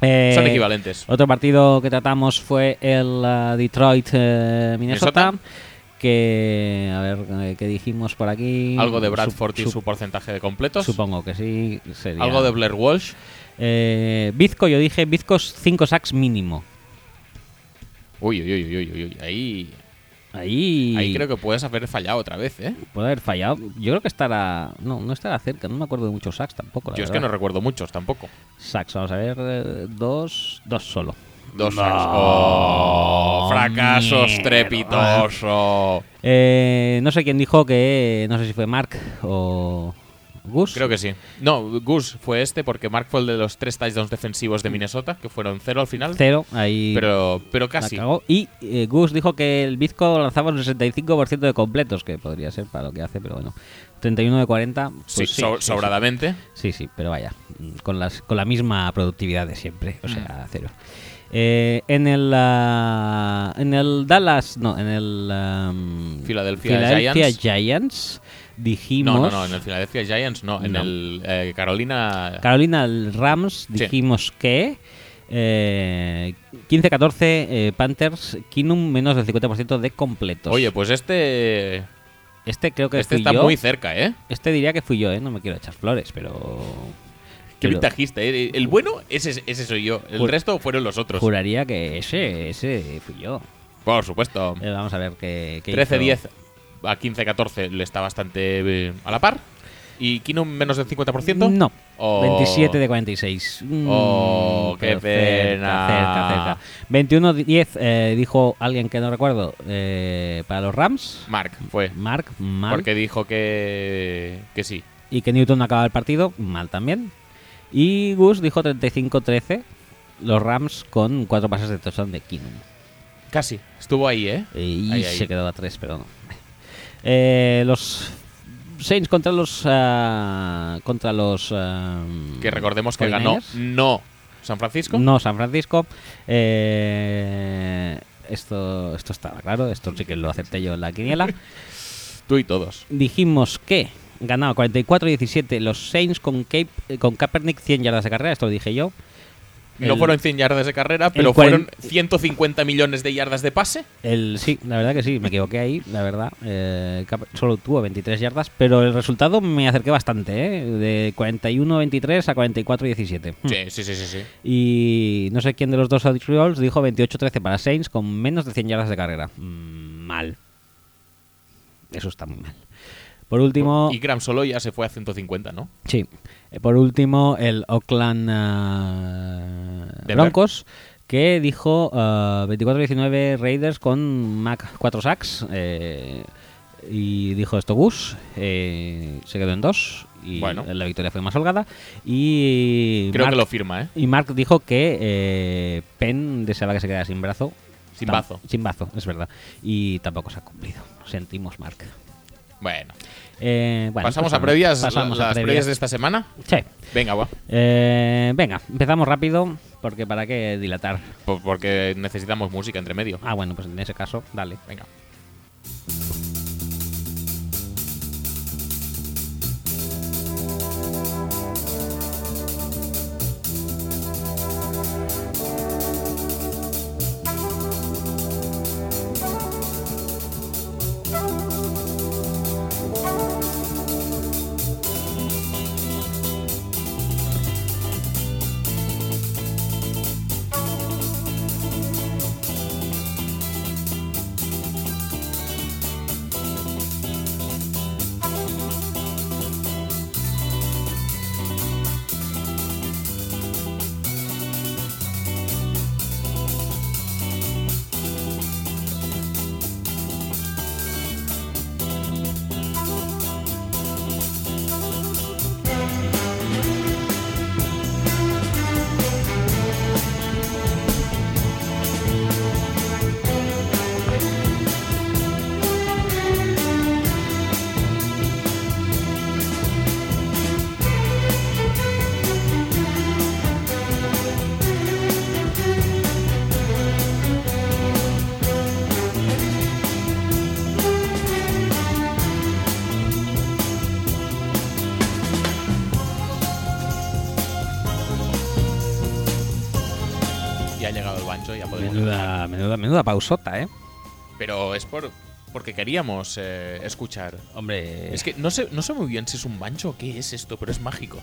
Eh, son equivalentes. Otro partido que tratamos fue el uh, Detroit eh. Que, a ver, eh, ¿qué dijimos por aquí? Algo de Bradford y su porcentaje de completos. Supongo que sí. Sería. Algo de Blair Walsh. Eh, Bizco, yo dije Bizco 5 sacks mínimo. Uy, uy, uy, uy, uy, uy. Ahí, Ahí, ahí creo que puedes haber fallado otra vez, ¿eh? puede haber fallado. Yo creo que estará. No, no estará cerca. No me acuerdo de muchos sacks tampoco. la Yo es que no recuerdo muchos tampoco. Sacks, vamos a ver. eh, dos. Dos solo. Dos No, sacks. ¡Oh! ¡Fracaso mierda. estrepitoso! Eh, no sé quién dijo que. No sé si fue Mark o. Gus. Creo que sí. No, Gus fue este porque Mark fue el de los tres touchdowns defensivos de Minnesota, que fueron cero al final. Cero. Ahí. Pero, pero casi. Y eh, Gus dijo que el Bizco lanzaba un 65% de completos, que podría ser para lo que hace, pero bueno. 31 de 40. Pues Sí, sí, so- sí, sobradamente. Sí, sí, pero vaya, con, las, con la misma productividad de siempre, o Mm. sea, cero. Eh, en el ah, en el Dallas, no, en el Philadelphia Giants, dijimos... No, no, no, en el Philadelphia Giants no, en No. el eh, Carolina... Carolina Rams Sí. dijimos que eh, 15-14 eh, Panthers, Kinum menos del 50% de completos. Oye, pues este este creo que este fui está yo. muy cerca, ¿eh? Este diría que fui yo, ¿eh? No me quiero echar flores, pero... Qué pero ventajista, ¿eh? El bueno, ese, ese soy yo. El Jur- resto fueron los otros. Juraría que ese, ese fui yo. Por supuesto. Eh, vamos a ver qué, qué hizo. 13-10 a 15-14 le está bastante eh, a la par. ¿Y Kino menos del 50%? No. Oh. 27 de 46. Mm, Oh, qué pero cerca, pena. Cerca, cerca. 21-10 eh, dijo alguien que no recuerdo eh, para los Rams. Mark fue. Mark, mal. Porque dijo que, que sí. Y que Newton acaba el partido, mal también. Y Gus dijo 35-13. Los Rams con cuatro pases de touchdown de Keenum. Casi. Estuvo ahí, ¿eh? Y Ahí, ahí. se quedó a 3, pero no. Eh, los Saints contra los. ah, contra los. ah, Que recordemos que ganó 49ers. no San Francisco. No, San Francisco. Eh, esto, esto estaba claro, esto sí que lo acepté yo en la quiniela. Tú y todos. Dijimos que ganaba 44-17 los Saints con, Cape, eh, con Kaepernick 100 yardas de carrera, esto lo dije yo. No El- fueron 100 yardas de carrera, pero fueron 150 millones de yardas de pase. El, sí, la verdad que sí, me equivoqué ahí, la verdad. Eh, solo tuvo 23 yardas, pero el resultado me acerqué bastante, ¿eh? De 41-23 a 44-17. Hmm. Sí, sí, sí, sí. sí. Y no sé quién de los dos Rolls dijo 28-13 para Saints con menos de 100 yardas de carrera. Mm, mal. Eso está muy mal. Por último, Y Graham solo ya se fue a 150, ¿no? sí. Eh, Por último, el Oakland Denver. Broncos que dijo ah, 24-19 Raiders con Mac 4 sacks. eh, y dijo esto Gus. eh, se quedó en 2. Y Bueno. la victoria fue más holgada. Y Creo Mark- que lo firma, ¿eh? y Mark dijo que eh, Penn deseaba que se quedara sin brazo. Sin bazo. Sin bazo, es verdad. Y tampoco se ha cumplido. Sentimos, Mark. Bueno. Eh, bueno, ¿Pasamos pues a previas? pasamos a previas. previas. de esta semana? Sí. Venga, va. Eh, venga, empezamos rápido, porque para qué dilatar. Po- Porque necesitamos música entre medio. Ah, bueno, pues en ese caso, dale. Venga. Menuda, menuda, menuda pausota, ¿eh? Pero es por porque queríamos eh, escuchar. Hombre, Es que no sé, no sé muy bien si es un bancho o qué es esto, pero es mágico.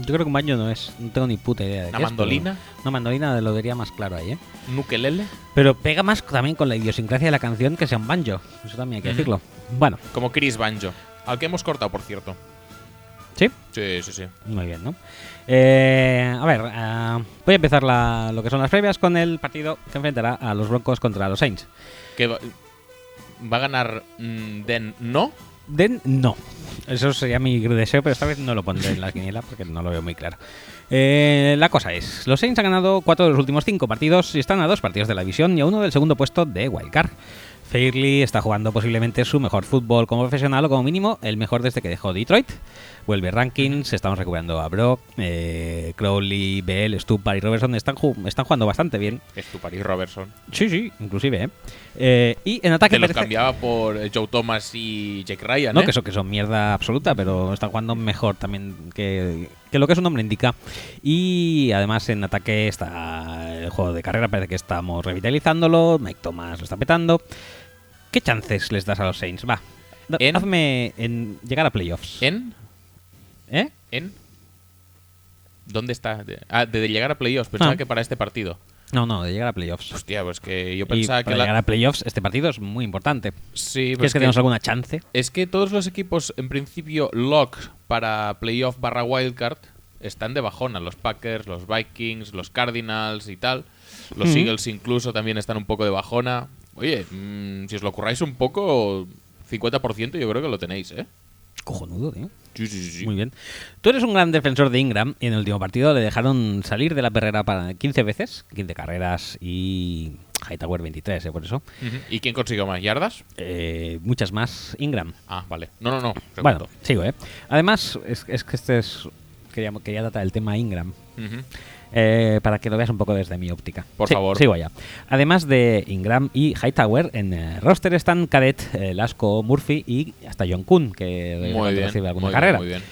yo creo que un baño no es. No tengo ni puta idea de ¿Una qué es, mandolina? Una mandolina lo diría más claro ahí, ¿eh? ¿Un ukelele? Pero pega más también con la idiosincrasia de la canción que sea un banjo. Eso también hay que Ujú. decirlo. Bueno, Como Chris Banjo. Al que hemos cortado, por cierto. ¿Sí? Sí, sí, sí. Muy bien, ¿no? Eh, a ver, ah, voy a empezar la- lo que son las previas con el partido que enfrentará a los Broncos contra los Saints. Que va, va a ganar mm, Den no. Den, no. Eso sería mi deseo, pero esta vez no lo pondré en la quiniela porque no lo veo muy claro. Eh, la cosa es, los Saints han ganado cuatro de los últimos cinco partidos y están a dos partidos de la división y a uno del segundo puesto de Wildcard. Fairley está jugando posiblemente su mejor fútbol como profesional o como mínimo el mejor desde que dejó Detroit. Vuelve rankings, estamos recuperando a Brock, eh, Crowley, Bell, Stupar y Robertson están, ju- están jugando bastante bien. Estupar y Robertson. Sí, sí, inclusive. ¿eh? Eh, y en ataque Que los cambiaba por eh, Joe Thomas y Jake Ryan, No, ¿eh? que son, que son mierda absoluta, pero están jugando mejor también que, que lo que su nombre indica. Y además en ataque está el juego de carrera, parece que estamos revitalizándolo. Mike Thomas lo está petando. ¿Qué chances les das a los Saints? Va, da- En- hazme en llegar a playoffs. ¿En? ¿Eh? ¿En? ¿Dónde está? Ah, de llegar a playoffs. Pensaba Ah. que para este partido. No, no, de llegar a playoffs. Hostia, pues que yo Y pensaba para que la- llegar a playoffs, este partido es muy importante. Sí, ¿Crees pues que, tenemos alguna chance? Es que todos los equipos, en principio, lock para playoff barra wildcard, están de bajona. Los Packers, los Vikings, los Cardinals y tal. Los Ujú. Eagles incluso también están un poco de bajona. Oye, mm, si os lo curráis un poco, 50% yo creo que lo tenéis, ¿eh? Cojonudo, tío. Sí, sí, sí. Muy bien. Tú eres un gran defensor de Ingram y en el último partido le dejaron salir de la perrera para 15 veces, 15 carreras y Hightower 23, ¿eh? por eso. ¿Y quién consiguió más yardas? Eh, muchas más Ingram. Ah, vale. No, no, no. Bueno, sigo, ¿eh? Además, es, es que este es... Quería, quería tratar el tema Ingram. Ujú. Eh, para que lo veas un poco desde mi óptica. Por Sí, favor. Sigo ya. Además de Ingram y Hightower, en eh, roster están Cadet, eh, Lasco, Murphy y hasta John Kuhn, que Muy bien. recibe alguna muy carrera. bien, muy bien.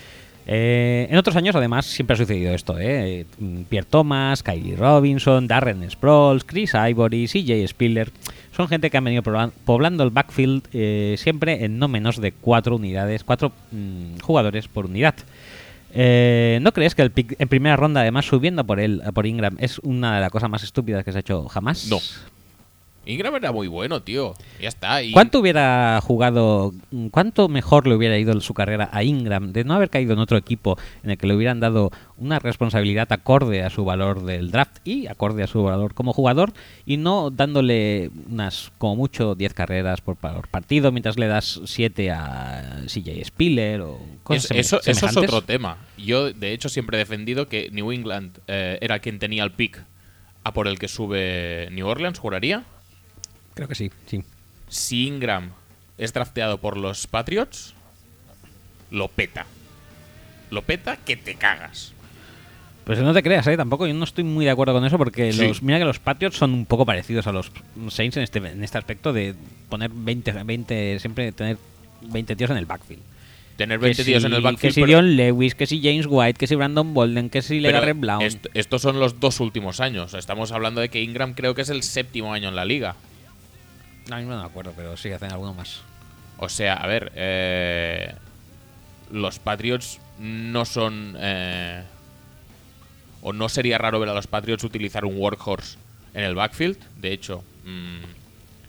Eh, en otros años, además, siempre ha sucedido esto. Pierre Thomas, Kylie Robinson, Darren Sproles, Chris Ivory, CJ Spiller. Son gente que han venido poblan- poblando el backfield eh, siempre en no menos de cuatro unidades, cuatro mm, jugadores por unidad. Eh, ¿No crees que el pick en primera ronda, además subiendo por él, por Ingram, es una de las cosas más estúpidas que se ha hecho jamás? No. Ingram era muy bueno, tío. Ya está. Y ¿Cuánto hubiera jugado, cuánto mejor le hubiera ido su carrera a Ingram de no haber caído en otro equipo en el que le hubieran dado una responsabilidad acorde a su valor del draft y acorde a su valor como jugador y no dándole unas, como mucho, 10 carreras por, por partido mientras le das 7 a CJ Spiller o cosas Es- eso, eso es otro tema. Yo, de hecho, siempre he defendido que New England eh, era quien tenía el pick a por el que sube New Orleans, juraría. Creo que sí, sí. Si Ingram es drafteado por los Patriots, lo peta. Lo peta que te cagas. Pues no te creas, ¿eh? Tampoco yo no estoy muy de acuerdo con eso porque Sí. los, mira que los Patriots son un poco parecidos a los Saints en este, en este aspecto de poner 20, 20, siempre tener 20 tíos en el backfield. Tener Que 20 tíos si- en el backfield. Que si Dion Lewis, que si James White, que si Brandon Bolden, que si Legarrette Brown. est- estos son los dos últimos años. Estamos hablando de que Ingram creo que es el séptimo año en la liga. No, no me acuerdo, pero sí hacen alguno más. O sea, a ver, eh, los Patriots no son... eh, o no sería raro ver a los Patriots utilizar un workhorse en el backfield. De hecho, mm,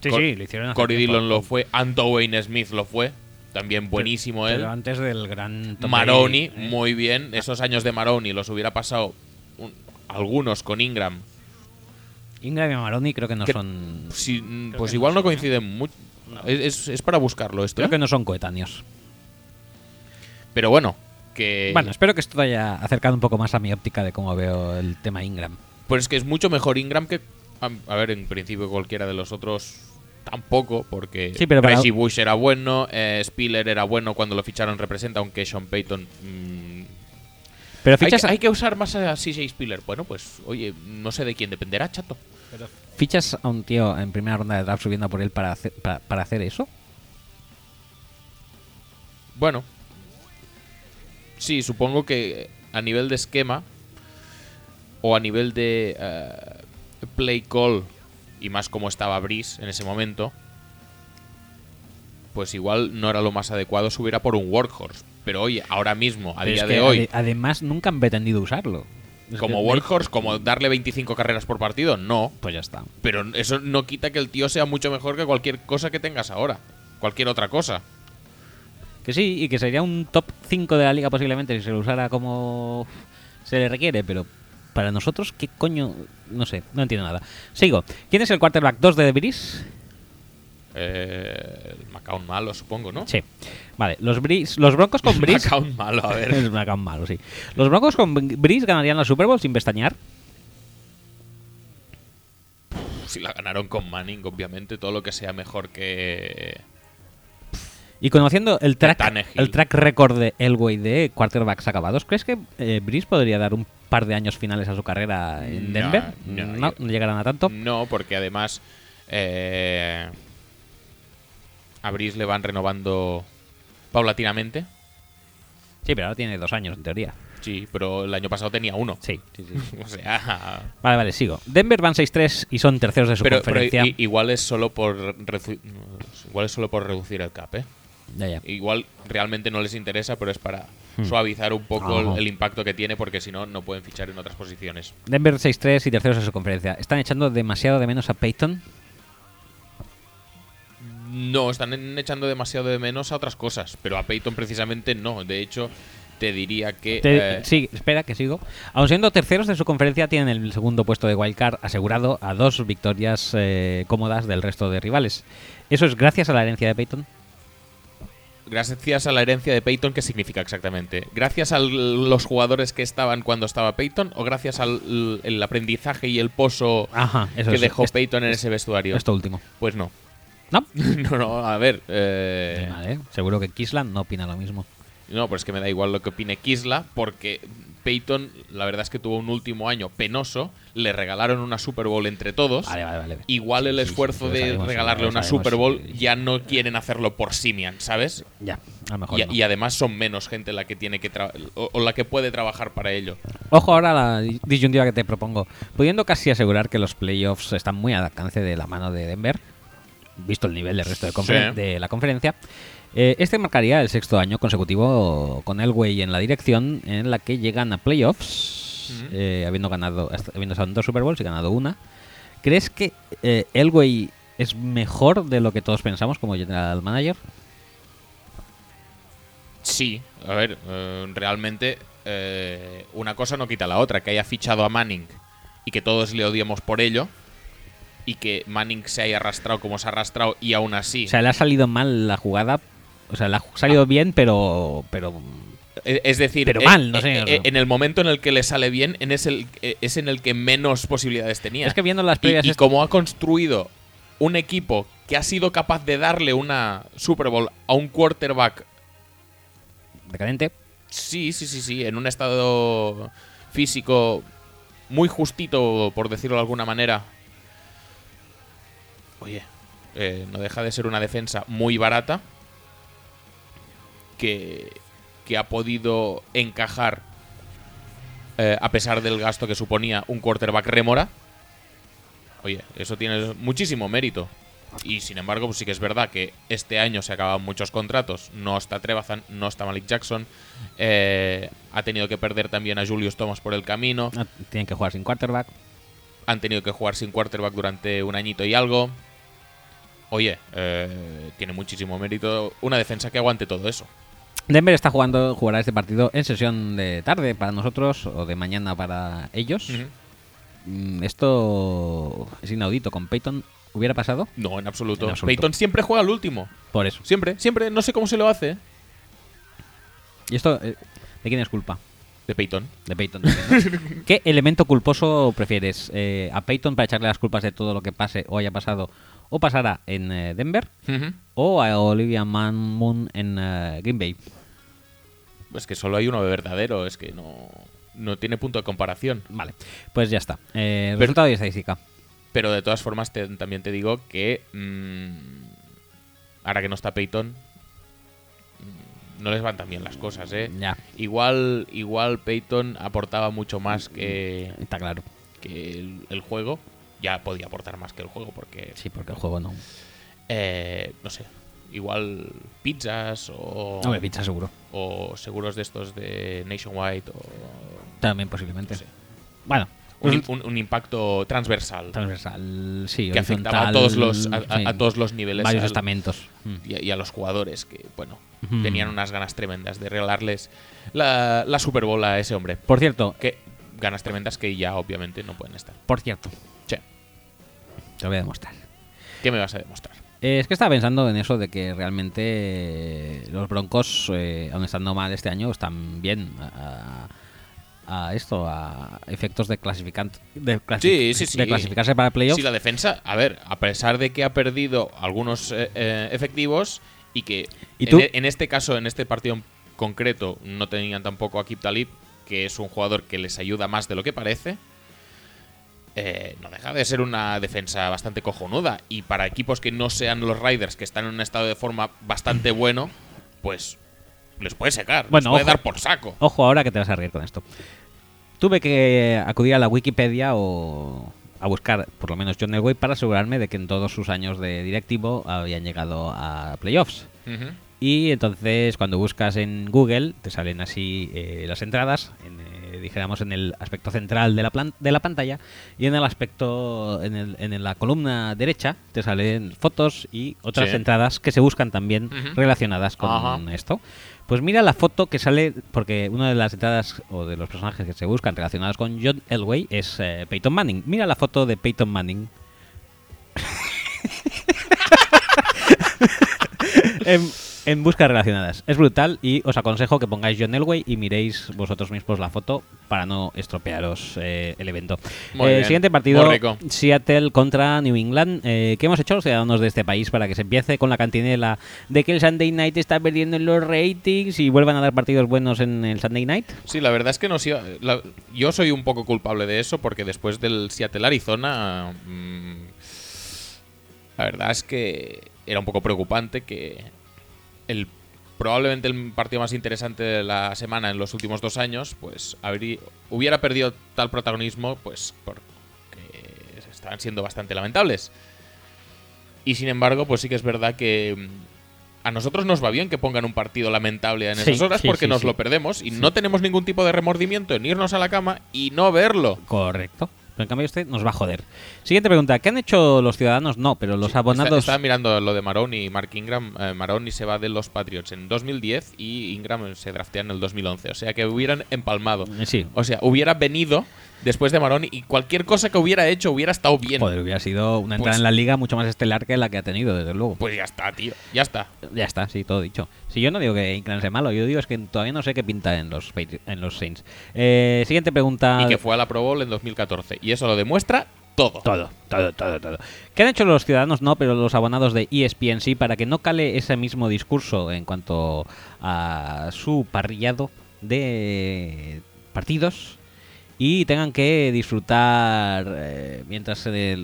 Sí, Cor- sí, lo hicieron Corey tiempo. Dillon lo fue, Anto Wayne Smith lo fue. También buenísimo él. Pero antes del gran Brady, ¿eh? muy bien. Esos años de Maroney los hubiera pasado un- algunos con Ingram. Ingram y Maroney creo que no Que- son. Si- mm, pues igual no ¿eh? coinciden mucho. Es, es- es para buscarlo esto. Creo ¿eh? que no son coetáneos. Pero bueno, que. Bueno, espero que esto haya acercado un poco más a mi óptica de cómo veo el tema Ingram. Pues es que es mucho mejor Ingram que. A, a ver, en principio cualquiera de los otros tampoco, porque Sí, pero para- Bush era bueno, eh, Spiller era bueno cuando lo ficharon representa, aunque Sean Payton. mm, Pero hay, fichas, que, hay que usar más a CJ Spiller. Bueno, pues oye, no sé de quién dependerá, chato. fichas a un tío en primera ronda de draft subiendo por él para hacer, para, para hacer eso. Bueno. Sí, supongo que a nivel de esquema o a nivel de eh, play call y más como estaba Breeze en ese momento, pues igual no era lo más adecuado subir a por un workhorse. Pero oye, ahora mismo, a Pero día es de hoy, ade- además nunca han pretendido usarlo. Como workhorse, como darle 25 carreras por partido, no. Pues ya está. Pero eso no quita que el tío sea mucho mejor que cualquier cosa que tengas ahora. Cualquier otra cosa. Que sí, y que sería un top 5 de la liga posiblemente si se lo usara como se le requiere, pero para nosotros, ¿qué coño? No sé, no entiendo nada. Sigo. ¿Quién es el quarterback 2 de Breeze? Eh, el malo, supongo, ¿no? Sí. Vale, los, Breeze, los Broncos con Breeze... Macaon malo, a ver. Macaon malo, sí. Los Broncos con Breeze ganarían la Super Bowl sin pestañear. si la ganaron con Manning, obviamente, todo lo que sea mejor que. Y conociendo el track, el track record de Elway de quarterbacks acabados, ¿crees que eh, Breeze podría dar un par de años finales a su carrera en Denver? no, no, no llegarán a tanto. No, porque además. eh, a Breeze le van renovando paulatinamente. Sí, pero ahora tiene dos años en teoría. Sí, pero el año pasado tenía uno. Sí, sí, sí. O sea. Vale, vale, sigo. Denver van 6-3 y son terceros de su Pero, pero conferencia. i- igual es solo por igual es solo por reducir el cap, ¿eh? Ya, ya. Igual realmente no les interesa, pero es para Hmm. suavizar un poco el, Ajá. el impacto que tiene, porque si no, no pueden fichar en otras posiciones. Denver 6-3 y terceros de su conferencia. ¿Están echando demasiado de menos a Peyton? No, están echando demasiado de menos a otras cosas, pero a Peyton precisamente no. De hecho, te diría que... Te- eh, sí, espera, que sigo. Aun siendo terceros de su conferencia, tienen el segundo puesto de Wildcard asegurado a dos victorias eh, cómodas del resto de rivales. ¿Eso es gracias a la herencia de Peyton? Gracias a la herencia de Peyton, ¿qué significa exactamente? ¿Gracias a los jugadores que estaban cuando estaba Peyton o gracias al el aprendizaje y el pozo Ajá, eso que dejó Peyton en ese vestuario? Esto último. Pues no. ¿No? no, no, a ver. eh, Vale, seguro que Kisland no opina lo mismo. No, pues es que me da igual lo que opine Kisla, porque Peyton, la verdad es que tuvo un último año penoso, le regalaron una Super Bowl entre todos. Vale, vale, vale. Igual el Sí, esfuerzo sí, de sabemos, regalarle una Super Bowl ya no quieren hacerlo por Simian, ¿sabes? Ya, a lo mejor Y, no. y además son menos gente la que tiene que tra- o, o la que puede trabajar para ello. Ojo ahora a la di- disyuntiva que te propongo. Pudiendo casi asegurar que los playoffs están muy al alcance de la mano de Denver, visto el nivel del resto de, conferen- Sí. de la conferencia, eh, este marcaría el sexto año consecutivo con Elway en la dirección en la que llegan a playoffs, eh, habiendo ganado, habiendo estado en dos Super Bowls y ganado una. ¿Crees que eh, Elway es mejor de lo que todos pensamos como general manager? Sí, a ver, eh, realmente una cosa no quita la otra, que haya fichado a Manning y que todos le odiemos por ello. Y que Manning se haya arrastrado como se ha arrastrado y aún así O sea, le ha salido mal la jugada. O sea, le ha salido bien, pero, pero E- Es decir, Pero eh, mal, no eh, sé, en el momento en el que le sale bien, en es, el, es en el que menos posibilidades tenía. Es que viendo las Y- previas y, est- como ha construido un equipo que ha sido capaz de darle una Super Bowl a un quarterback, decadente. sí, sí, sí, sí, en un estado físico muy justito, por decirlo de alguna manera. Oye, eh, no deja de ser una defensa muy barata que, que ha podido encajar, eh, a pesar del gasto que suponía un quarterback rémora. Oye, eso tiene muchísimo mérito. Y sin embargo, pues sí que es verdad que este año se acaban muchos contratos. No está Trebazan, no está Malik Jackson. eh, ha tenido que perder también a Julius Thomas por el camino. No, tienen que jugar sin quarterback. Han tenido que jugar sin quarterback durante un añito y algo. Oye, eh, tiene muchísimo mérito una defensa que aguante todo eso. Denver está jugando, jugará este partido en sesión de tarde para nosotros o de mañana para ellos. Mm, Esto es inaudito. ¿Con Peyton hubiera pasado? No, en absoluto. En absoluto. Peyton siempre juega al último. Por eso. Siempre, siempre. No sé cómo se lo hace. ¿eh? ¿Y esto eh, de quién es culpa? De Peyton. De Peyton. ¿Qué elemento culposo prefieres? Eh, ¿A Peyton para echarle las culpas de todo lo que pase o haya pasado o pasará en eh, Denver? ¿O a Olivia Moon en eh, Green Bay? Es que solo hay uno verdadero. Es que no, no tiene punto de comparación. Vale, pues ya está. Eh, Pero- resultado y estadística. Pero de todas formas, te- también te digo que. mm, ahora que no está Peyton. mm, No les van tan bien las cosas, ¿eh? Ya, Igual, igual Peyton aportaba mucho más que, está claro. que el, el juego. Ya podía aportar más que el juego, porque. Sí, porque el juego no. eh, no sé. Igual pizzas o. No pincha seguro. o seguros de estos de Nationwide o. También posiblemente. No sé. Bueno, Un, result- un- un impacto transversal. transversal, sí, que afectaba a todos los, a, a- sí, a todos los niveles. varios al- estamentos. Mm. y, a- y a los jugadores que, bueno, Ujú. tenían unas ganas tremendas de regalarles la, la Super Bowl a ese hombre. Por cierto, Que ganas tremendas que ya obviamente no pueden estar. por cierto, te lo voy a demostrar. ¿qué me vas a demostrar? Eh, es que estaba pensando en eso de que realmente los Broncos, eh, aun estando mal este año, están bien. A, a esto, a efectos de, de, clasi- Sí, sí, sí. de clasificarse para playoffs. Sí, la defensa, a ver, a pesar de que ha perdido algunos eh, eh, efectivos y que ¿Y en tú? e- En, este caso, en este partido en concreto, no tenían tampoco a Kip Talib, que es un jugador que les ayuda más de lo que parece. Eh, no deja de ser una defensa bastante cojonuda. Y para equipos que no sean los Riders, que están en un estado de forma bastante bueno, pues les puede secar, Bueno, les puede ojo. dar por saco. Ojo ahora que te vas a reír con esto. Tuve que acudir a la Wikipedia o a buscar por lo menos John Elway para asegurarme de que en todos sus años de directivo habían llegado a playoffs. Y entonces cuando buscas en Google te salen así eh, las entradas, en, eh, dijéramos en el aspecto central de la, plan- de la pantalla y en el aspecto, en, el- en la columna derecha te salen fotos y otras Sí. entradas que se buscan también relacionadas con Ajá. esto. Pues mira la foto que sale, porque una de las entradas o de los personajes que se buscan relacionados con John Elway es eh, Peyton Manning. Mira la foto de Peyton Manning. en, en buscas relacionadas. Es brutal y os aconsejo que pongáis John Elway y miréis vosotros mismos la foto para no estropearos eh, el evento. Muy Eh, bien. Siguiente partido. Seattle contra New England. Eh, ¿Qué hemos hecho los ciudadanos de este país para que se empiece con la cantinela de que el Sunday Night está perdiendo en los ratings y vuelvan a dar partidos buenos en el Sunday Night? Sí, la verdad es que no la- yo soy un poco culpable de eso porque después del Seattle Arizona mm, la verdad es que era un poco preocupante que el probablemente el partido más interesante de la semana en los últimos dos años pues habrí- hubiera perdido tal protagonismo pues porque estaban siendo bastante lamentables y sin embargo pues sí que es verdad que mm, a nosotros nos va bien que pongan un partido lamentable en Sí, esas horas sí, porque sí, nos lo perdemos y no tenemos ningún tipo de remordimiento en irnos a la cama y no verlo. Correcto. Pero en cambio este nos va a joder. Siguiente pregunta. ¿Qué han hecho los ciudadanos? No, pero los abonados... Estaba mirando lo de Maroni y Mark Ingram. Eh, Maroni se va de los Patriots en 2010 y Ingram se draftea en el 2011. O sea que hubieran empalmado. Eh, Sí. O sea, hubiera venido después de Maroni y cualquier cosa que hubiera hecho hubiera estado bien. Joder, hubiera sido una entrada Pues- en la liga mucho más estelar que la que ha tenido, desde luego. Pues ya está, tío. Ya está. Ya está, sí, todo dicho. Si yo no digo que Inclán sea malo, yo digo es que todavía no sé qué pinta en los, en los Saints. Eh, siguiente pregunta. Y que fue a la Pro Bowl en 2014. Y eso lo demuestra todo. Todo, todo, todo, todo. ¿Qué han hecho los ciudadanos? No, pero los abonados de ESPN sí, para que no cale ese mismo discurso en cuanto a su parrillado de partidos y tengan que disfrutar eh, mientras en el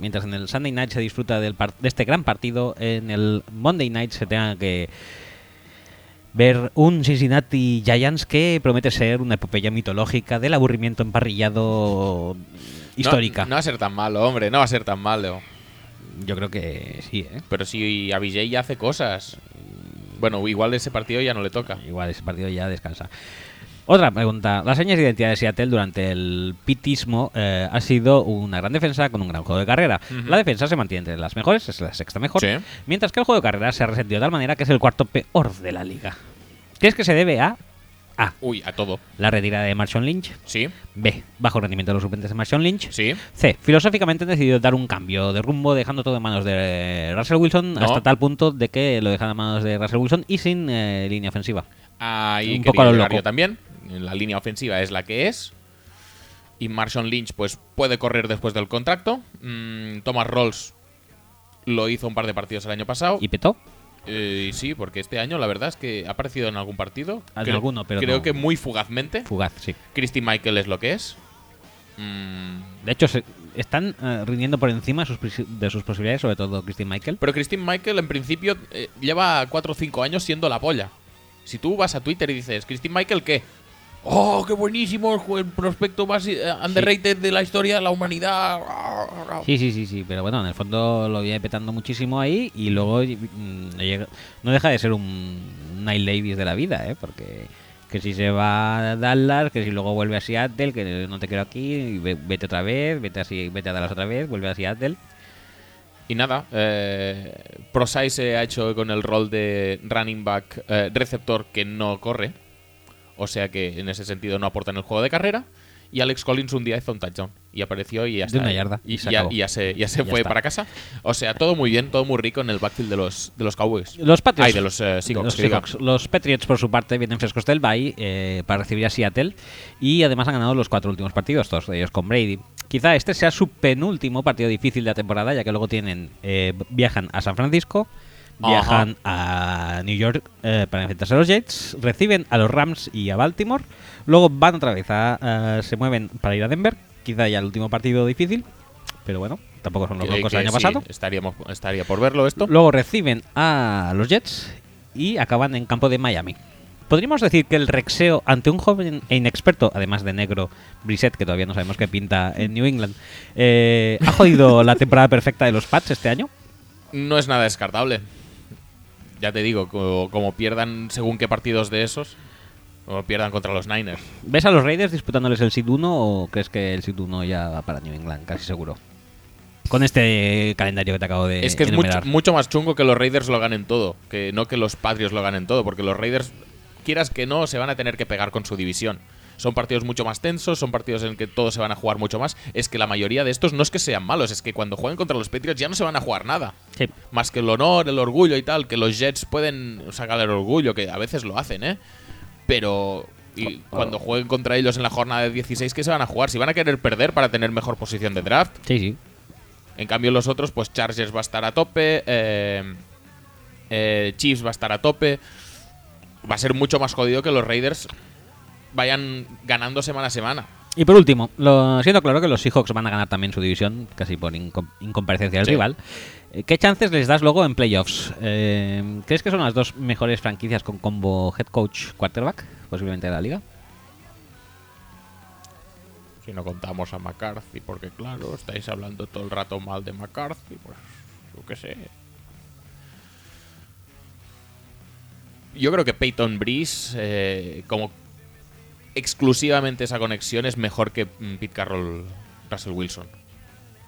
mientras en el Sunday Night se disfruta del par- de este gran partido en el Monday Night se tenga que ver un Cincinnati Giants que promete ser una epopeya mitológica del aburrimiento emparrillado histórica. No, no va a ser tan malo, hombre. No va a ser tan malo. Yo creo que sí, ¿eh? Pero si Avijay ya hace cosas. Bueno, igual ese partido ya no le toca. Igual ese partido ya descansa. Otra pregunta. Las señas de identidad de Seattle durante el pitismo eh, ha sido una gran defensa con un gran juego de carrera. La defensa se mantiene entre las mejores, es la sexta mejor. Sí. Mientras que el juego de carrera se ha resentido de tal manera que es el cuarto peor de la liga. ¿Crees que se debe a A. Uy, a todo. La retirada de Marshawn Lynch. Sí, B. Bajo rendimiento de los suplentes de Marshawn Lynch. sí. C. Filosóficamente han decidido dar un cambio de rumbo dejando todo en manos de Russell Wilson No. hasta tal punto de que lo dejan en manos de Russell Wilson y sin eh, línea ofensiva. Ahí Un poco a lo loco. también. La línea ofensiva es la que es. Y Marshawn Lynch, pues, puede correr después del contrato. Mm, Thomas Rolls lo hizo un par de partidos el año pasado. ¿Y petó? Eh, sí, porque este año la verdad es que ha aparecido en algún partido. En alguno, pero Creo no. que muy fugazmente. Fugaz, sí. Christy Michael es lo que es. Mm, De hecho, se- están eh, rindiendo por encima de sus, de sus posibilidades, sobre todo Christine Michael. Pero Christine Michael, en principio, eh, lleva 4 o 5 años siendo la polla. Si tú vas a Twitter y dices, ¿Christine Michael qué? ¡Oh, qué buenísimo! El, prospecto más eh, underrated de la historia de la humanidad. Sí, sí, sí, sí, pero bueno, en el fondo lo viene petando muchísimo ahí y luego mm, no deja de ser un Night Davis de la vida, ¿eh? Porque que si se va a Dallas, que si luego vuelve a Seattle, que no te quiero aquí, vete otra vez, vete, así, vete a Dallas otra vez, vuelve a Seattle. Y nada, eh, Prosai se ha hecho con el rol de running back eh, receptor que no corre. O sea que en ese sentido no aporta en el juego de carrera. y Alex Collins un día hizo un touchdown y apareció y ya De está. una yarda, Y, y se ya, acabó. y ya se, ya se Ya fue está. para casa. O sea, todo muy bien, todo muy rico en el backfield de los, de los Cowboys. Los Patriots. Ay, de los eh, Seahawks. Los. Seahawks. Patriots, por su parte, vienen frescos del Bay eh, para recibir a Seattle y además han ganado los cuatro últimos partidos, todos ellos con Brady. Quizá este sea su penúltimo partido difícil de la temporada, ya que luego tienen eh, viajan a San Francisco, Ajá. viajan a New York eh, para enfrentarse a los Jets, reciben a los Rams y a Baltimore, luego van otra vez a, a- se mueven para ir a Denver, quizá ya el último partido difícil, pero bueno, tampoco son los locos que del año sí, pasado. Estaríamos, estaría por verlo esto. Luego reciben a los Jets y acaban en campo de Miami. Podríamos decir que el rexeo ante un joven e inexperto, además de negro, Brissett, que todavía no sabemos qué pinta en New England, eh, ha jodido la temporada perfecta de los Pats este año. No es nada descartable. Ya te digo, co- como, pierdan según qué partidos de esos, o pierdan contra los Niners. ¿Ves a los Raiders disputándoles el Seed 1 o crees que el Seed 1 ya va para New England? Casi seguro. Con este calendario que te acabo de es que es mucho más chungo que los Raiders lo ganen todo, que no que los Patriots lo ganen todo, porque los Raiders, quieras que no, se van a tener que pegar con su división. Son partidos mucho más tensos, son partidos en que todos se van a jugar mucho más. Es que la mayoría de estos no es que sean malos, es que cuando jueguen contra los Patriots ya no se van a jugar nada. Sí. Más que el honor, el orgullo y tal, que los Jets pueden sacar el orgullo, que a veces lo hacen, ¿eh? Pero y cuando jueguen contra ellos en la jornada de 16, ¿qué se van a jugar? Si van a querer perder para tener mejor posición de draft. Sí, sí. En cambio, los otros, pues Chargers va a estar a tope, eh, eh, Chiefs va a estar a tope. Va a ser mucho más jodido que los Raiders vayan ganando semana a semana. Y por último, lo, siendo claro que los Seahawks van a ganar también su división, casi por incom- incomparecencia del Sí. rival, eh, ¿qué chances les das luego en playoffs? Eh, ¿Crees que son las dos mejores franquicias con combo head coach quarterback, posiblemente de la liga? Si no contamos a McCarthy, porque claro, estáis hablando todo el rato mal de McCarthy, pues yo qué sé. Yo creo que Peyton Breeze, eh, como exclusivamente esa conexión, es mejor que mm, Pete Carroll, Russell Wilson.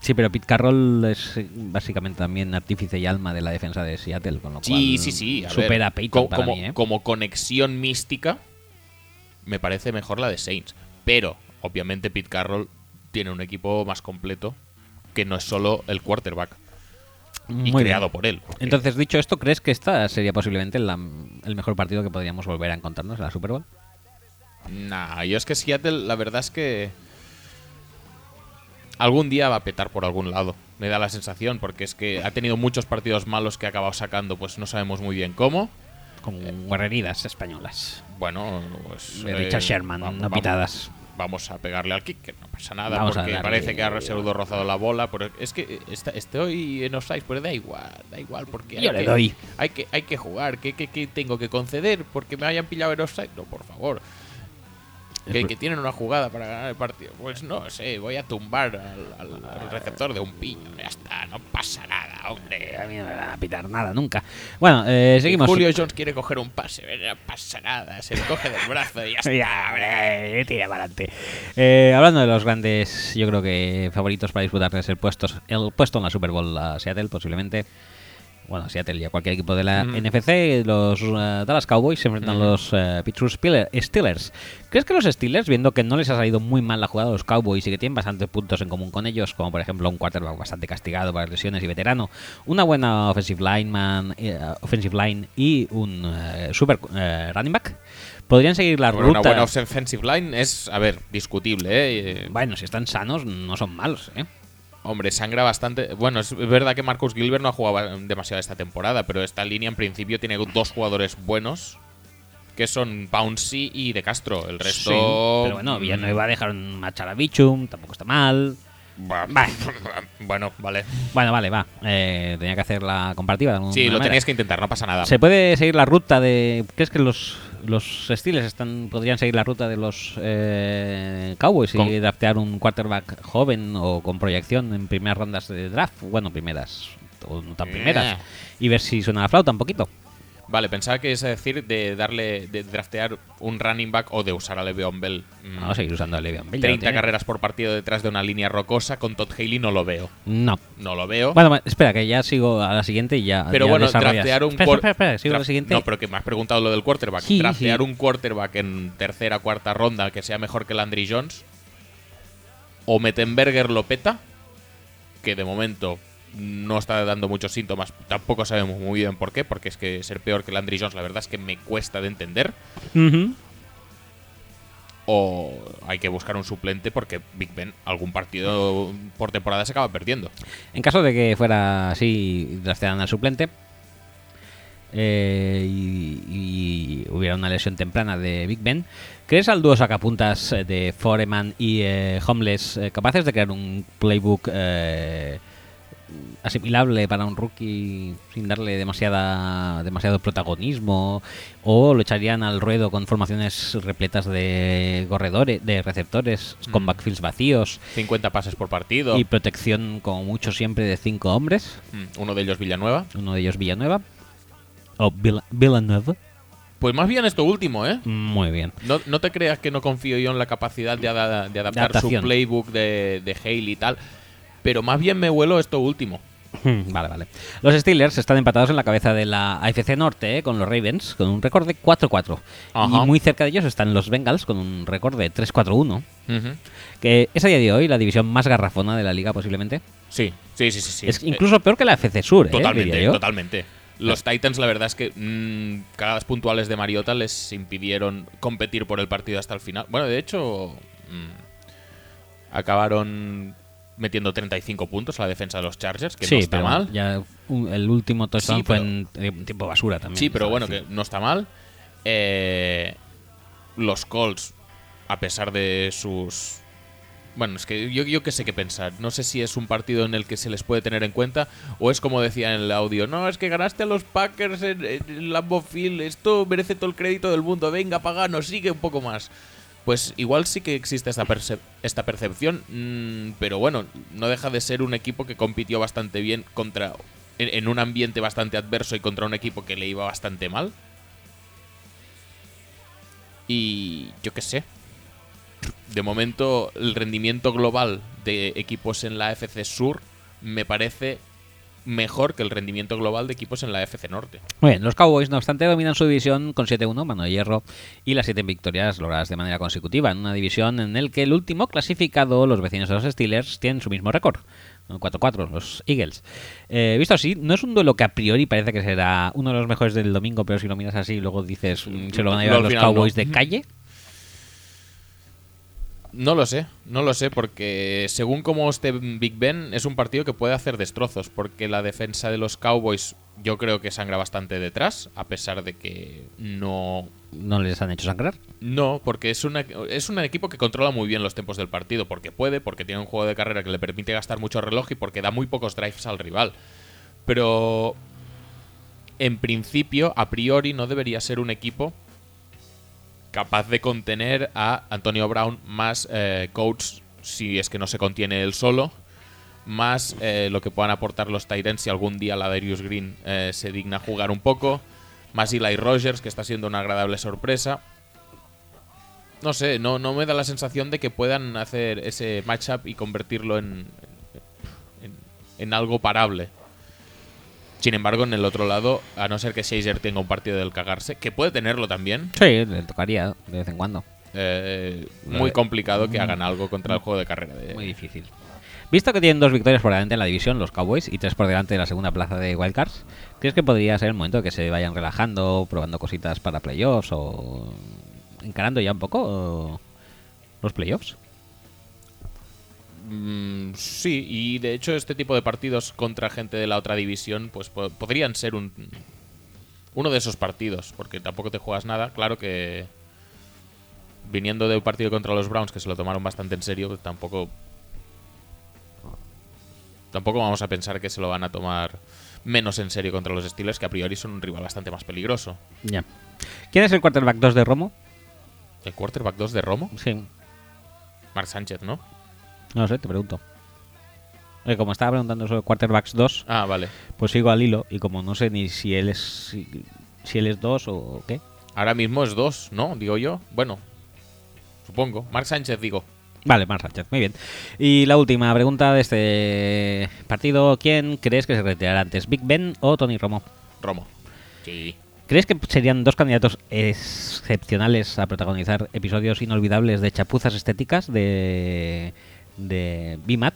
Sí, pero Pete Carroll es eh, básicamente también artífice y alma de la defensa de Seattle, con lo Sí, cual sí, sí. A supera ver, a Peyton co- para como, mí, ¿eh? como conexión mística, me parece mejor la de Saints. Pero, obviamente, Pete Carroll tiene un equipo más completo que no es solo el quarterback y Muy bien. creado por él. porque- Entonces, dicho esto, ¿crees que esta sería posiblemente la- el mejor partido que podríamos volver a encontrarnos en la Super Bowl? Nah, yo es que Seattle, la verdad es que. Algún día va a petar por algún lado. Me da la sensación, porque es que ha tenido muchos partidos malos que ha acabado sacando, pues no sabemos muy bien cómo. Con guerreridas españolas. Bueno, pues. De eh, Richard Sherman, vamos- no vamos- pitadas. Vamos a pegarle al kick, que no pasa nada, Vamos porque parece que ha pseudo rozado la bola. Pero es que está- estoy en offside, pero da igual, da igual, porque Yo hay le que, doy. Hay que, hay que jugar, ¿Qué, qué, qué tengo que conceder? Porque me hayan pillado en offside. No, por favor. Que, que tienen una jugada para ganar el partido. Pues no sé, voy a tumbar al, al- al receptor de un piño. Ya está, no pasa nada, hombre. A mí no me van a pitar nada nunca. Bueno, eh, seguimos. Julio Jones quiere coger un pase, no pasa nada. Se le coge del brazo y ya está. Ya, hombre, tira para adelante. Eh, hablando de los grandes, yo creo que favoritos para disputarles el puesto, el puesto en la Super Bowl a Seattle, posiblemente. Bueno, Seattle y a cualquier equipo de la Ujú. NFC, los eh, Dallas Cowboys se enfrentan a Ujú. los eh, Pittsburgh Steelers. ¿Crees que los Steelers, viendo que no les ha salido muy mal la jugada a los Cowboys y que tienen bastantes puntos en común con ellos, como por ejemplo un quarterback bastante castigado para lesiones y veterano, una buena offensive lineman, eh, offensive line y un super running back, podrían seguir la ruta? Una buena offensive line es, a ver, discutible. Eh, Bueno, si están sanos, no son malos, ¿eh? Hombre, sangra bastante. Bueno, es verdad que Marcus Gilbert no ha jugado demasiado esta temporada, pero esta línea en principio tiene dos jugadores buenos, que son Pouncy y De Castro. El resto. Sí, pero bueno, Villanueva dejaron marchar a Bichum, tampoco está mal. Bah, bueno, vale. Bueno, vale, va. Eh, tenía que hacer la comparativa. de Sí, lo manera. tenías que intentar, no pasa nada. ¿Se puede seguir la ruta de. ¿Crees que los, los Steelers están, podrían seguir la ruta de los eh, Cowboys y draftear un quarterback joven o con proyección en primeras rondas de draft? Bueno, primeras, o no tan primeras. Eh. Y ver si suena la flauta un poquito. Vale, pensaba que es decir de darle, de draftear un running back o de usar a Le'Veon Bell. Mm, Vamos a seguir usando a Le'Veon Bell, ya lo 30 tiene. carreras por partido detrás de una línea rocosa con Todd Haley no lo veo. No. No lo veo. Bueno, espera, que ya sigo a la siguiente y ya. Pero ya bueno, draftear un Espera, espera, espera, sigo a la siguiente. No, pero que me has preguntado lo del quarterback. Sí, draftear sí. un quarterback en tercera cuarta ronda que sea mejor que Landry Jones. o Mettenberger lo peta, que de momento no está dando muchos síntomas, tampoco sabemos muy bien por qué, porque es que ser peor que Landry Jones la verdad es que me cuesta de entender. O hay que buscar un suplente porque Big Ben algún partido por temporada se acaba perdiendo. En caso de que fuera así, trastearan al suplente eh, y, y hubiera una lesión temprana de Big Ben, ¿crees al dúo sacapuntas eh, de Foreman y eh, Homeless eh, capaces de crear un playbook eh, asimilable para un rookie sin darle demasiada demasiado protagonismo o lo echarían al ruedo con formaciones repletas de corredores, de receptores con Mm. backfields vacíos 50 pases por partido. y protección como mucho siempre de cinco hombres, Mm, Uno de ellos Villanueva. uno de ellos Villanueva o Vill- Villanueva. Pues más bien esto último, ¿eh? Muy bien. No, no te creas que no confío yo en la capacidad de, ada- de adaptar su playbook de, de Hale y tal. Pero más bien me vuelo esto último. Vale, vale. Los Steelers están empatados en la cabeza de la AFC Norte eh, con los Ravens con un récord de 4-4. Ajá. Y muy cerca de ellos están los Bengals con un récord de 3-4-1. Ujú. Que es a día de hoy la división más garrafona de la liga posiblemente. Sí, sí, sí, sí. sí. es Eh, incluso peor que la AFC Sur, eh, Totalmente, totalmente. Los Titans, la verdad es que mm, cagadas puntuales de Mariota les impidieron competir por el partido hasta el final. Bueno, de hecho, mm, acabaron metiendo 35 puntos a la defensa de los Chargers, que sí, no está pero mal. Ya un- el último touchdown Sí, fue en eh, tiempo basura también. Sí, pero bueno, decir. que no está mal. Eh, los Colts, a pesar de sus... Bueno, es que yo, yo qué sé qué pensar. No sé si es un partido en el que se les puede tener en cuenta o es como decía en el audio. No, es que ganaste a los Packers en, en Lambeau Field. Esto merece todo el crédito del mundo. Venga, pagano, sigue un poco más. Pues igual sí que existe esta, esta percepción, mm, pero bueno, no deja de ser un equipo que compitió bastante bien contra en, en un ambiente bastante adverso y contra un equipo que le iba bastante mal. Y yo qué sé. De momento, el rendimiento global de equipos en la FC Sur me parece mejor que el rendimiento global de equipos en la FC Norte. Muy bien, los Cowboys, no obstante, dominan su división con 7-1, mano de hierro, y las 7 victorias logradas de manera consecutiva, en una división en el que el último clasificado, los vecinos de los Steelers, tienen su mismo récord. 4-4, los Eagles. Eh, visto así, no es un duelo que a priori parece que será uno de los mejores del domingo, pero si lo miras así, luego dices, mm, se lo van a llevar los no. Cowboys de calle. No lo sé, no lo sé, porque según como esté Big Ben, es un partido que puede hacer destrozos, porque la defensa de los Cowboys yo creo que sangra bastante detrás, a pesar de que no... No les han hecho sangrar. No, porque es, una, es un equipo que controla muy bien los tiempos del partido, porque puede, porque tiene un juego de carrera que le permite gastar mucho reloj y porque da muy pocos drives al rival. Pero en principio, a priori, no debería ser un equipo capaz de contener a Antonio Brown más eh, coach si es que no se contiene él solo, más eh, lo que puedan aportar los Tyrants si algún día la Darius Green eh, se digna jugar un poco, más Eli Rogers que está siendo una agradable sorpresa. No sé, no, no me da la sensación de que puedan hacer ese matchup y convertirlo en, en algo parable. Sin embargo, en el otro lado, a no ser que Shazer tenga un partido del cagarse, que puede tenerlo también, Sí, le tocaría de vez en cuando. eh, muy complicado que hagan algo contra el juego de carrera. De, Muy difícil. Visto que tienen dos victorias por delante en la división, los Cowboys, y tres por delante de la segunda plaza de Wildcards, ¿crees que podría ser el momento de que se vayan relajando, probando cositas para playoffs o encarando ya un poco los playoffs? Mm, sí, y de hecho este tipo de partidos contra gente de la otra división pues po- podrían ser un uno de esos partidos, porque tampoco te juegas nada. Claro que viniendo de un partido contra los Browns que se lo tomaron bastante en serio, pues tampoco tampoco vamos a pensar que se lo van a tomar menos en serio contra los Steelers, que a priori son un rival bastante más peligroso. Ya. ¿Quién es el quarterback 2 de Romo? El quarterback 2 de Romo, Sí, Mark Sánchez, ¿no? No lo sé, te pregunto. Eh, como estaba preguntando sobre quarterbacks 2, Ah, vale. pues sigo al hilo y como no sé ni si él es si, si él es 2 o qué. Ahora mismo es dos, ¿no? Digo yo. Bueno, supongo. Mark Sánchez, digo. Vale, Mark Sánchez, muy bien. Y la última pregunta de este partido, ¿quién crees que se retirará antes, Big Ben o Tony Romo? Romo. Sí. ¿Crees que serían dos candidatos excepcionales a protagonizar episodios inolvidables de chapuzas estéticas de, de Bimat.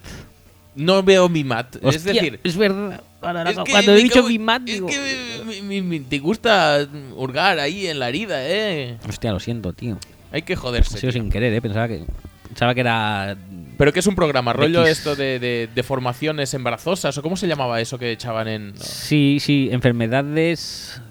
No veo mi mat. es decir, es verdad. Es que cuando he dicho cago- Bimat, es digo. que me- me- te gusta hurgar ahí en la herida, eh. Hostia, lo siento, tío. Hay que Ha joderse. sido tío. sin querer, ¿eh? Pensaba que, pensaba que era. Pero que es un programa, rollo esto de, de, de formaciones embarazosas, o cómo se llamaba eso que echaban en. no. Sí, sí, enfermedades.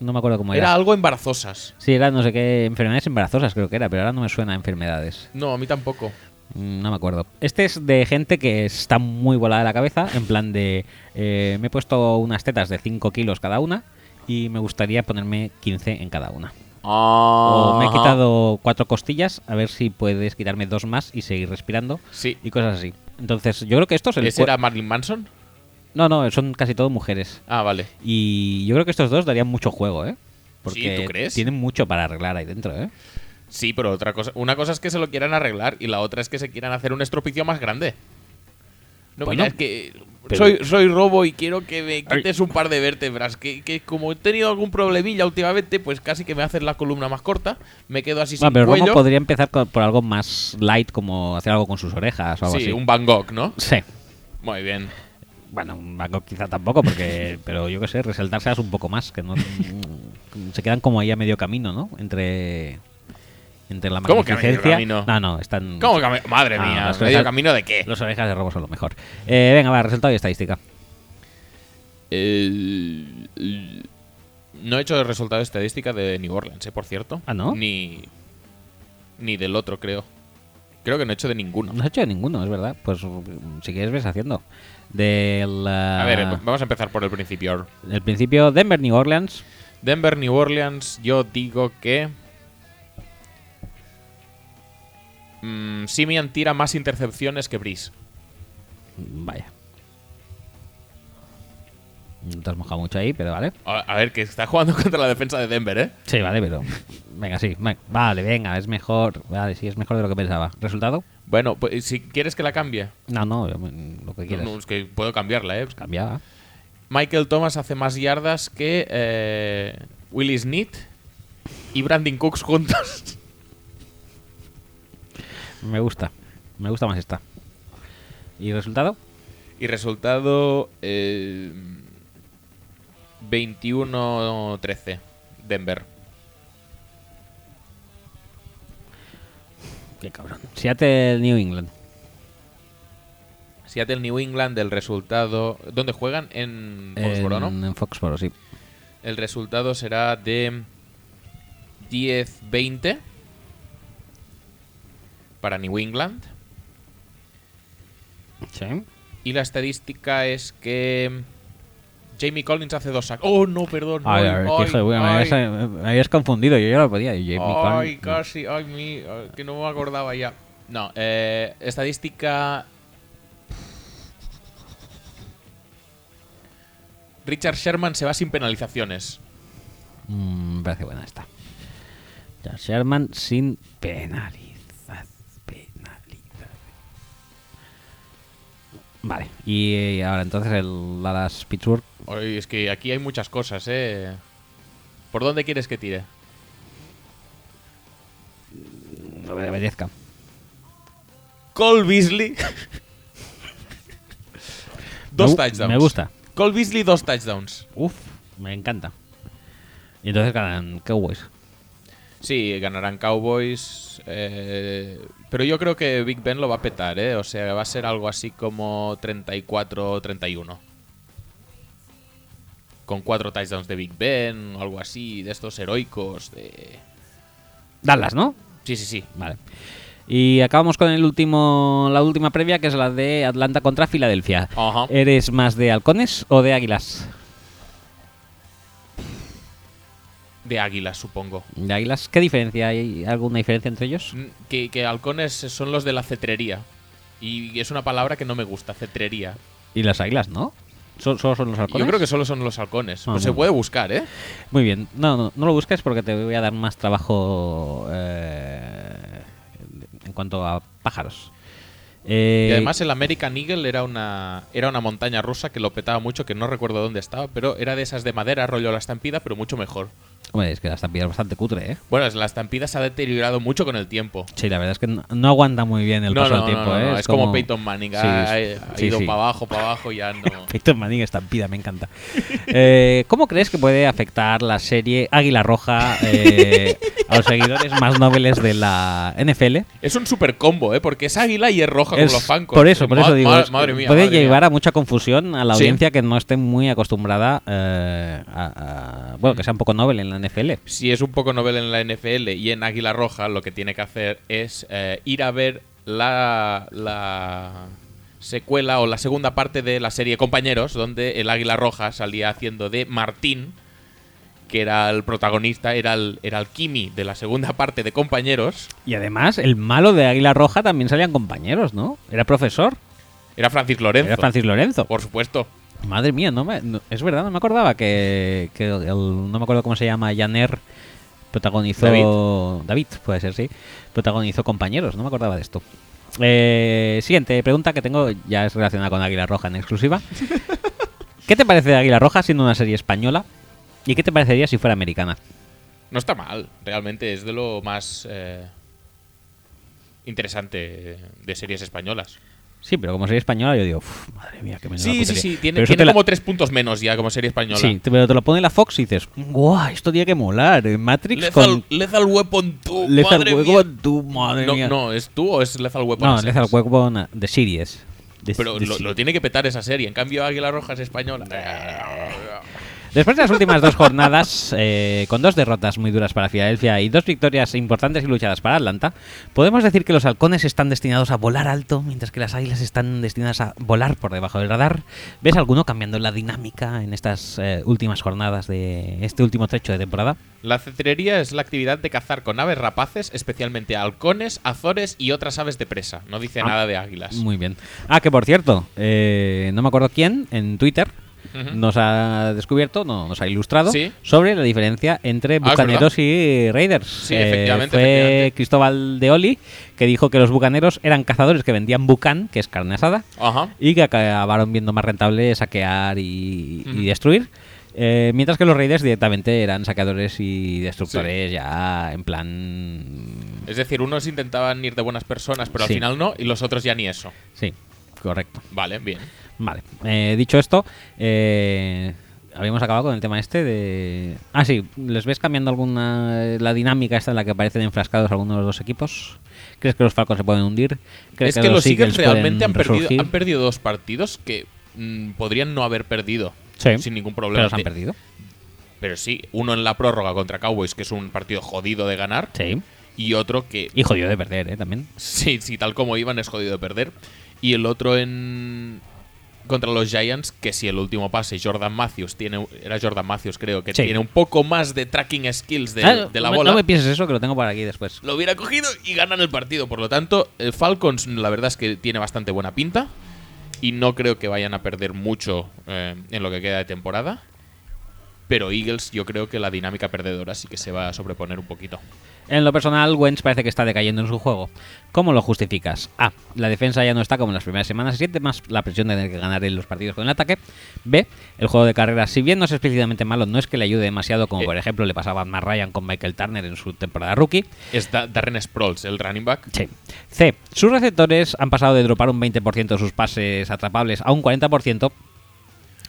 No me acuerdo cómo era. Era algo embarazosas. Sí, era no sé qué. Enfermedades embarazosas, creo que era, pero ahora no me suena a enfermedades. No, a mí tampoco. Mm, No me acuerdo. Este es de gente que está muy volada de la cabeza, en plan de. eh, me he puesto unas tetas de 5 kilos cada una y me gustaría ponerme 15 en cada una. O me he quitado cuatro costillas, a ver si puedes quitarme dos más y seguir respirando Sí. y cosas así. Entonces, yo creo que estos. el ¿Ese era Marilyn Manson? No, no, son casi todo mujeres. Ah, vale. Y yo creo que estos dos darían mucho juego, ¿eh? Porque ¿tú crees? tienen mucho para arreglar ahí dentro, ¿eh? Sí, pero otra cosa. Una cosa es que se lo quieran arreglar y la otra es que se quieran hacer un estropicio más grande. No, Bueno, mira, es que pero- soy, soy robo y quiero que me quites un par de vértebras. Que, que como he tenido algún problemilla últimamente, pues casi que me haces la columna más corta. Me quedo así Ah, sin pero cuello. podría empezar con- por algo más light, como hacer algo con sus orejas o algo sí, así. un Van Gogh, ¿no? Sí. Muy bien. Bueno, un banco quizá tampoco, porque pero yo qué sé, resaltárselas un poco más, que no se quedan como ahí a medio camino, ¿no? Entre entre la ¿Cómo magnificencia. camino? No, no, están ¿Cómo que a me- Madre Ah, mía, las ¿medio orejas- camino de qué? Los orejas de robo son lo mejor. Eh, venga, va, resultado y estadística. Eh, eh, no he hecho el resultado de estadística de New Orleans, ¿eh? por cierto. Ah, ¿no? Ni, ni del otro, creo. Creo que no he hecho de ninguno. No has hecho ninguno, es verdad. Pues mm, si quieres ves haciendo. Del A ver, ah, vamos a empezar por el principio. el principio Denver New Orleans. Denver, New Orleans, yo digo que. Mm, Simian tira más intercepciones que Breeze. Vaya. No te has mojado mucho ahí, pero vale. A, a ver, que está jugando contra la defensa de Denver, ¿eh? Sí, vale, pero. Venga, sí. Vale, venga, es mejor. Vale, sí, es mejor de lo que pensaba. ¿Resultado? Bueno, pues si quieres que la cambie. No, no, lo que quieras. no, es que puedo cambiarla, ¿eh? Cambiaba. Michael Thomas hace más yardas que eh, Willie Snead y Brandon Cooks juntos. Me gusta. Me gusta más esta. ¿Y resultado? y resultado eh, 21-13. Denver. Qué cabrón. Seattle New England. Seattle New England, el resultado. ¿Dónde juegan? En Foxborough, ¿no? En, Foxborough, sí. El resultado será de 10-20 para New England. Sí. Y la estadística es que Jamie Collins hace dos sacks. Oh, no, perdón. Ay, ay, a ver, qué ay, hijo de puta, me, habías, me habías confundido. Yo ya lo podía. Jamie Ay, Collins, no. casi, ay, mi, que no me acordaba ya. No, eh, estadística. Richard Sherman se va sin penalizaciones. Mm, me parece buena esta. Ya, Sherman sin penalizar. Vale. Y eh, ahora entonces el Dallas Pittsburgh. Oye, es que aquí hay muchas cosas, ¿eh? ¿Por dónde quieres que tire? No me obedezca. Cole Beasley. dos Me touchdowns. Me gusta. Cole Beasley, dos touchdowns. Uf, me encanta. Y entonces ganan Cowboys. Sí, ganarán Cowboys. eh, pero yo creo que Big Ben lo va a petar, ¿eh? O sea, va a ser algo así como 34-31. Con cuatro touchdowns de Big Ben, o algo así, de estos heroicos. De... Dallas, ¿no? Sí, sí, sí. Vale. Y acabamos con el último, la última previa, que es la de Atlanta contra Filadelfia. ¿Eres más de halcones o de águilas? De águilas, supongo. De águilas, ¿qué diferencia hay? ¿Alguna diferencia entre ellos? Mm, Que, que halcones son los de la cetrería. Y es una palabra que no me gusta, cetrería. Y las águilas, ¿no? ¿So- ¿Solo son los halcones? Yo creo que solo son los halcones. Ah, Pues se puede buscar, ¿eh? Muy bien. No, no, no lo busques porque te voy a dar más trabajo eh, en cuanto a pájaros. Eh, Y además el American Eagle era una, era una montaña rusa que lo petaba mucho, que no recuerdo dónde estaba, pero era de esas de madera, rollo la estampida, pero mucho mejor. Hombre, es que la estampida es bastante cutre, ¿eh? Bueno, es- la estampida se ha deteriorado mucho con el tiempo. Sí, la verdad es que no, no aguanta muy bien el no, paso no, del tiempo, ¿eh? Es, como, Peyton Manning. Sí, ha, sí, ha sí, ido sí. para abajo, para abajo, ya no. Peyton Manning estampida, me encanta. Eh, ¿Cómo crees que puede afectar la serie Águila Roja eh, a los seguidores más nobles de la NFL? Es un super combo, ¿eh? Porque es águila y es roja Es- como los Fancos. por eso, por eso digo, madre mía. puede madre llevar mía. a mucha confusión a la Sí. audiencia que no esté muy acostumbrada eh, a, a- bueno, que sea un poco noble en la NFL. Si es un poco novel en la NFL y en Águila Roja, lo que tiene que hacer es eh, ir a ver la, la secuela o la segunda parte de la serie Compañeros, donde el Águila Roja salía haciendo de Martín, que era el protagonista, era el, era el Kimi de la segunda parte de Compañeros. Y además, el malo de Águila Roja también salían compañeros, ¿no? Era profesor, Era Francis Lorenzo. era Francis Lorenzo. Por supuesto. Madre mía, no me, no- es verdad, no me acordaba que, que el- no me acuerdo cómo se llama, Janer protagonizó David, puede ser, sí, protagonizó compañeros, no me acordaba de esto. Eh, siguiente pregunta que tengo ya es relacionada con Águila Roja en exclusiva. ¿Qué te parece de Águila Roja siendo una serie española? ¿Y qué te parecería si fuera americana? No está mal, realmente es de lo más eh, interesante de series españolas. Sí, pero como serie española yo digo, "Uf, madre mía, qué Sí, sí, putería". sí, tiene, tiene la- como tres puntos menos ya como serie española. Sí, pero te lo pone la Fox y dices, guau, esto tiene que molar. eh, Matrix Lethal, con Lethal Weapon 2, Lethal madre Weapon, mía. tú, madre no, mía. no, ¿es tú o es Lethal Weapon? No, Lethal? Weapon de series. De- Pero de lo, lo tiene que petar esa serie. En cambio, Águila Roja es española. Después de las últimas dos jornadas, eh, con dos derrotas muy duras para Filadelfia y dos victorias importantes y luchadas para Atlanta, podemos decir que los halcones están destinados a volar alto, mientras que las águilas están destinadas a volar por debajo del radar. ¿Ves alguno cambiando la dinámica en estas eh, últimas jornadas de este último trecho de temporada? La cetrería es la actividad de cazar con aves rapaces, especialmente halcones, azores y otras aves de presa. No dice Ah, nada de águilas. Muy bien. Ah, que por cierto, eh, no me acuerdo quién en Twitter Nos ha descubierto, no, nos ha ilustrado Sí. sobre la diferencia entre Ah, bucaneros y raiders. Sí, Eh, efectivamente, Fue efectivamente. Cristóbal de Oli que dijo que los bucaneros eran cazadores que vendían bucan, que es carne asada, y que acabaron viendo más rentable saquear y, destruir. Eh, mientras que los raiders directamente eran saqueadores y destructores ya en plan... Es decir, unos intentaban ir de buenas personas, pero Sí. al final no, y los otros ya ni eso. Sí, correcto. Vale, bien. Vale, eh, dicho esto, eh, habíamos acabado con el tema este de... Ah, sí, ¿les ves cambiando alguna... la dinámica esta en la que aparecen enfrascados algunos de los dos equipos? ¿Crees que los Falcons se pueden hundir? ¿Crees Es que, los Eagles realmente han perdido, han perdido dos partidos que mm, podrían no haber perdido Sí, sin ningún pero problema. los han perdido. Pero sí, uno en la prórroga contra Cowboys, que es un partido jodido de ganar, Sí. y otro que, Y jodido de perder, ¿eh? También. sí, sí, tal como iban, es jodido de perder. Y el otro en contra los Giants, que si el último pase Jordan Matthews tiene era Jordan Matthews creo que Sí. tiene un poco más de tracking skills de, Ah, de la no me- bola No me pienses eso, que lo tengo por aquí después. lo hubiera cogido y ganan el partido. Por lo tanto, el Falcons la verdad es que tiene bastante buena pinta. Y no creo que vayan a perder mucho eh, en lo que queda de temporada. Pero Eagles yo creo que la dinámica perdedora sí que se va a sobreponer un poquito. En lo personal, Wentz parece que está decayendo en su juego. ¿Cómo lo justificas? A. La defensa ya no está como en las primeras semanas. Se siente más la presión de tener que ganar en los partidos con el ataque. B. El juego de carrera, si bien no es explícitamente malo, no es que le ayude demasiado, como Eh. por ejemplo le pasaba a Matt Ryan con Michael Turner en su temporada rookie. Es Da- Darren Sproles, el running back. Sí. C. Sus receptores han pasado de dropar un 20% de sus pases atrapables a un 40%.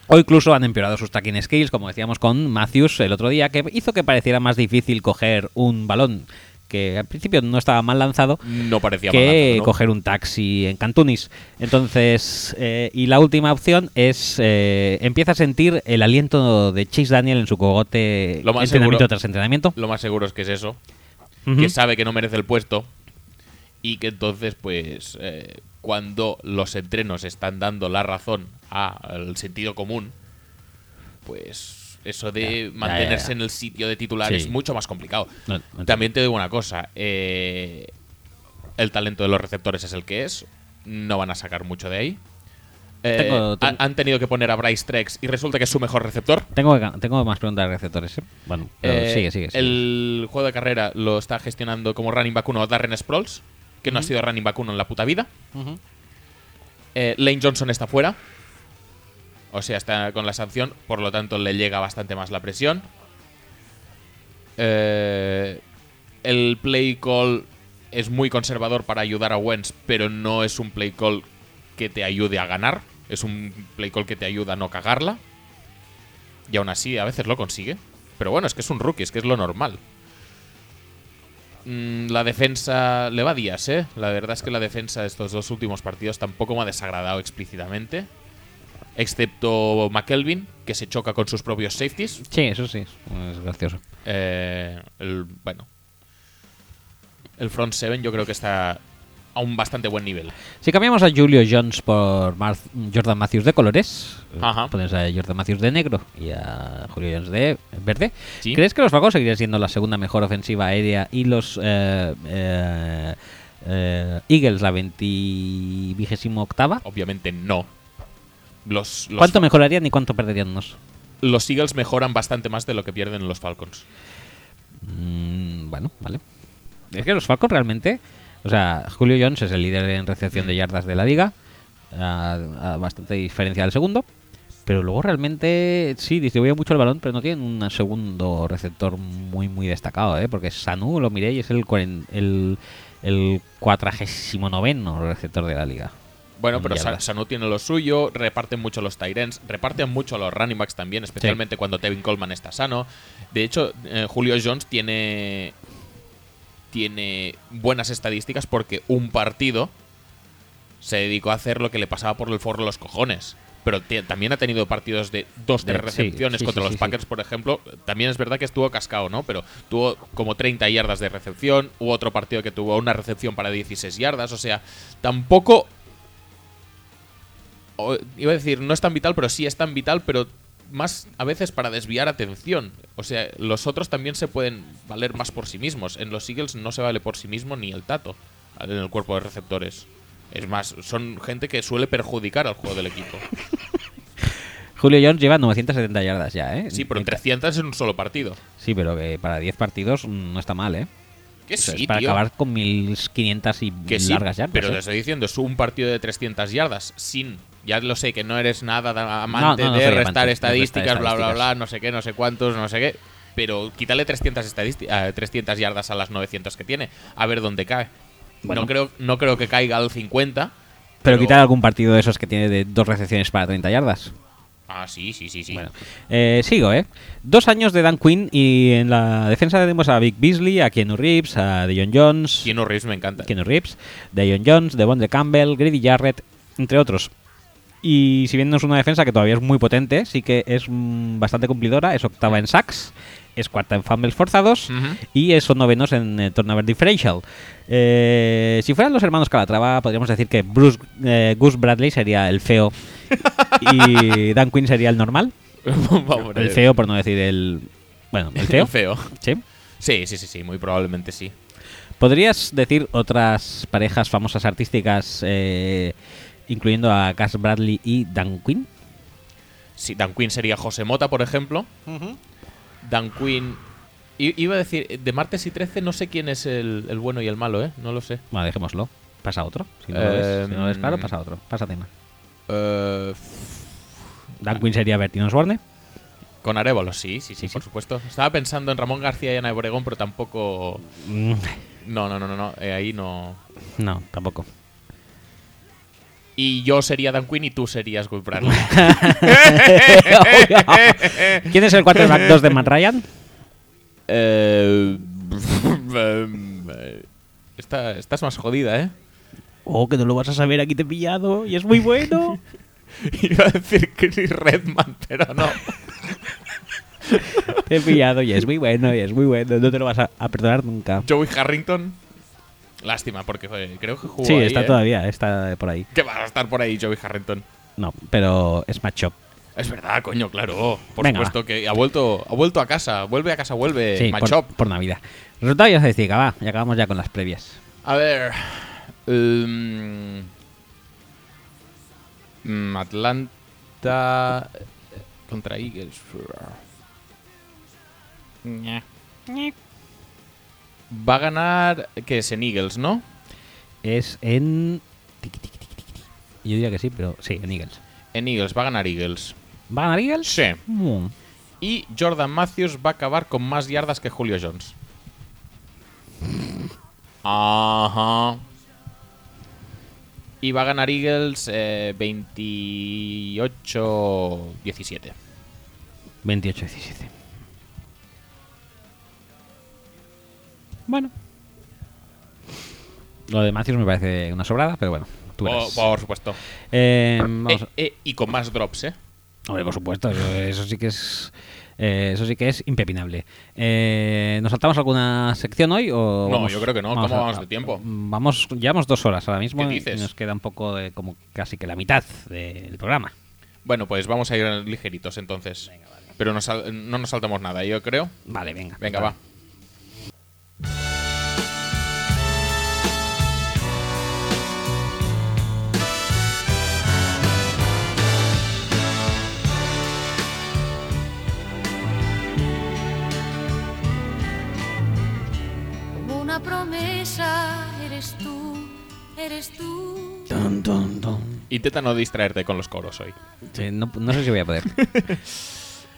O incluso han empeorado sus tracking skills, como decíamos con Matthews el otro día, que hizo que pareciera más difícil coger un balón que al principio no estaba mal lanzado No parecía mal que lanzado, ¿no? coger un taxi en Cantunis. Entonces, eh, y la última opción es eh, empieza a sentir el aliento de Chase Daniel en su cogote Lo más entrenamiento seguro- tras entrenamiento. Lo más seguro es que es eso. Que sabe que no merece el puesto. Y que entonces, pues, eh, cuando los entrenos están dando la razón al sentido común, pues eso de Ya, mantenerse ya. en el sitio de titular Sí. es mucho más complicado. No, no entiendo. También te digo una cosa. eh, el talento de los receptores es el que es. No van a sacar mucho de ahí. Eh, Tengo- tengo- han- tenido que poner a Bryce Trex y resulta que es su mejor receptor. Tengo, tengo más preguntas de receptores. ¿eh? Bueno, pero sigue, sigue. sigue. El juego de carrera lo está gestionando como running back 1 Darren Sproles, que no ha sido running back 1 en la puta vida. Eh, Lane Johnson está fuera. O sea, está con la sanción, por lo tanto le llega bastante más la presión. Eh, el play call es muy conservador para ayudar a Wentz, pero no es un play call que te ayude a ganar. Es un play call que te ayuda a no cagarla. Y aún así, a veces lo consigue. Pero bueno, es que es un rookie, es que es lo normal. Mm, la defensa le va días, ¿eh? La verdad es que la defensa de estos dos últimos partidos tampoco me ha desagradado explícitamente. Excepto McKelvin, que se choca con sus propios safeties. Sí, eso sí, es gracioso. Eh, el, bueno. El front seven yo creo que está a un bastante buen nivel. Si cambiamos a Julio Jones por Mar- Jordan Matthews de colores, Ajá. pones a Jordan Matthews de negro y a Julio Jones de verde, Sí. ¿crees que los Falcons seguirían siendo la segunda mejor ofensiva aérea y los eh, eh, eh, Eagles la 20 octava? Obviamente no. Los, los, ¿Cuánto mejorarían y cuánto perderían los Eagles mejoran bastante más de lo que pierden los Falcons. Mm, bueno, vale. Es que los Falcons realmente. O sea, Julio Jones es el líder en recepción de yardas de la liga. A, a bastante diferencia del segundo. Pero luego realmente sí, distribuye mucho el balón, pero no tienen un segundo receptor muy, muy destacado, ¿eh? Porque Sanu, lo miré y es el, cuaren- el, el 49 receptor de la liga. Bueno, pero. Sanu tiene lo suyo, reparten mucho los Tyrants, reparten mucho los running backs también, especialmente cuando Tevin Coleman está sano. De hecho, eh, Julio Jones tiene tiene buenas estadísticas porque un partido se dedicó a hacer lo que le pasaba por el forro los cojones. Pero también ha tenido partidos de dos, De- tres recepciones sí, contra sí, los. Packers, por ejemplo. También es verdad que estuvo cascado, ¿no? Pero tuvo como 30 yardas de recepción. Hubo otro partido que tuvo una recepción para 16 yardas. O sea, tampoco o- iba a decir, no es tan vital, pero sí es tan vital, pero más a veces para desviar atención. O sea, los otros también se pueden valer más por sí mismos. En los Eagles no se vale por sí mismo ni el tato en el cuerpo de receptores. Es más, son gente que suele perjudicar al juego del equipo. Julio Jones lleva 970 yardas ya, ¿eh? Sí, pero en En ca- 300 en un solo partido. Sí, pero que para 10 partidos no está mal, ¿eh? Que O sea, sí, es para tío. acabar con 1500 y Que sí, largas yardas. pero ¿eh? te estoy diciendo, es un partido de 300 yardas sin... Ya lo sé que no eres nada da- amante No, no, no de restar amante estadísticas, bla, bla, bla, no sé qué, no sé cuántos, no sé qué. Pero quítale 300, estadisti- ah, 300 yardas a las 900 que tiene. A ver dónde cae. Bueno. No, creo, no creo que caiga al 50. Pero quitar algún partido de esos que tiene de dos recepciones para 30 yardas. Ah, sí, sí, sí, sí. Bueno, eh, sigo, ¿eh? Dos años de Dan Quinn y en la defensa tenemos a Vic Beasley, a Keanu Reeves, a Dion Jones. Keanu Reeves me encanta. Keanu Reeves, Dion Jones, Devon de Campbell, Grady Jarrett, entre otros. Y si bien no es una defensa que todavía es muy potente, sí que es mm, bastante cumplidora, es octava en sacks, es cuarta en fumbles forzados y son novenos en eh, turnover differential. Eh, si fueran los hermanos Calatrava, podríamos decir que Bruce eh, Gus Bradley sería el feo y Dan Quinn sería el normal. El eh, feo, por no decir el. Bueno, el feo. El feo. Sí. Sí, sí, sí, sí, muy probablemente sí. ¿Podrías decir otras parejas famosas artísticas, eh, incluyendo a Gus Bradley y Dan Quinn? Sí, Dan Quinn sería José Mota, por ejemplo. Dan Quinn. i- Iba a decir, de martes y 13 no sé quién es el, el bueno y el malo, ¿eh? No lo sé. Bueno, dejémoslo. Pasa otro. Si no, lo, ves, si no lo ves claro, Em, pasa otro. Pasa tema. Eh, Dan Quinn sería Bertino Osborne. con Arevalo, sí, sí, sí, Sí, sí. por supuesto. Estaba pensando en Ramón García y Ana Obregón, pero tampoco. Mm, No, no, no, no, no. eh, ahí no. No, tampoco. Y yo sería Dan Quinn y tú serías Gus Bradley. ¿Quién es el quarterback 2 de Matt Ryan? Eh, esta, esta es más jodida, ¿eh? Oh, que no lo vas a saber, aquí te he pillado y es muy bueno. Iba a decir Chris Redman, pero no. te he pillado y es muy bueno y es muy bueno. No te lo vas a, a perdonar nunca. Joey Harrington. Lástima, porque joder, creo que jugó Sí, ahí, está ¿eh? todavía, está por ahí. Que va a estar por ahí Joey Harrington. No, pero es matchup. Es verdad, coño, claro. Por Venga, supuesto que ha vuelto, ha vuelto a casa. Vuelve a casa, vuelve. Sí, Machop. por, por Navidad. Resultado y estadística, va. Y acabamos ya con las previas. A ver. em, mm, Atlanta eh, contra Eagles. Va a ganar. que es en Eagles, no? Es en... Yo diría que sí, pero sí, en Eagles. En Eagles, va a ganar Eagles. ¿Va a ganar Eagles? Sí. Mm. Y Jordan Matthews va a acabar con más yardas que Julio Jones. Ajá. Y va a ganar Eagles eh, 28-17. 28-17. Bueno. Lo de Matthews me parece una sobrada, pero bueno. Tú Por, verás. por supuesto. Eh, vamos Eh, eh, y con más drops, ¿eh? Hombre, por supuesto, eso, eso sí que es. eh, eso sí que es impepinable. Eh, ¿Nos saltamos alguna sección hoy? O No, vamos- yo creo que no. ¿Cómo vamos de tiempo? Vamos, llevamos dos horas ahora mismo. ¿Qué y nos queda un poco de, como casi que la mitad del programa. Bueno, pues vamos a ir ligeritos entonces. Pero no, sal- no nos saltamos nada, yo creo. Vale, venga. Venga, va. Una promesa, eres tú, eres tú. Dun, dun, dun. Intenta no distraerte con los coros hoy. Sí, no, no sé si voy a poder. Hablemos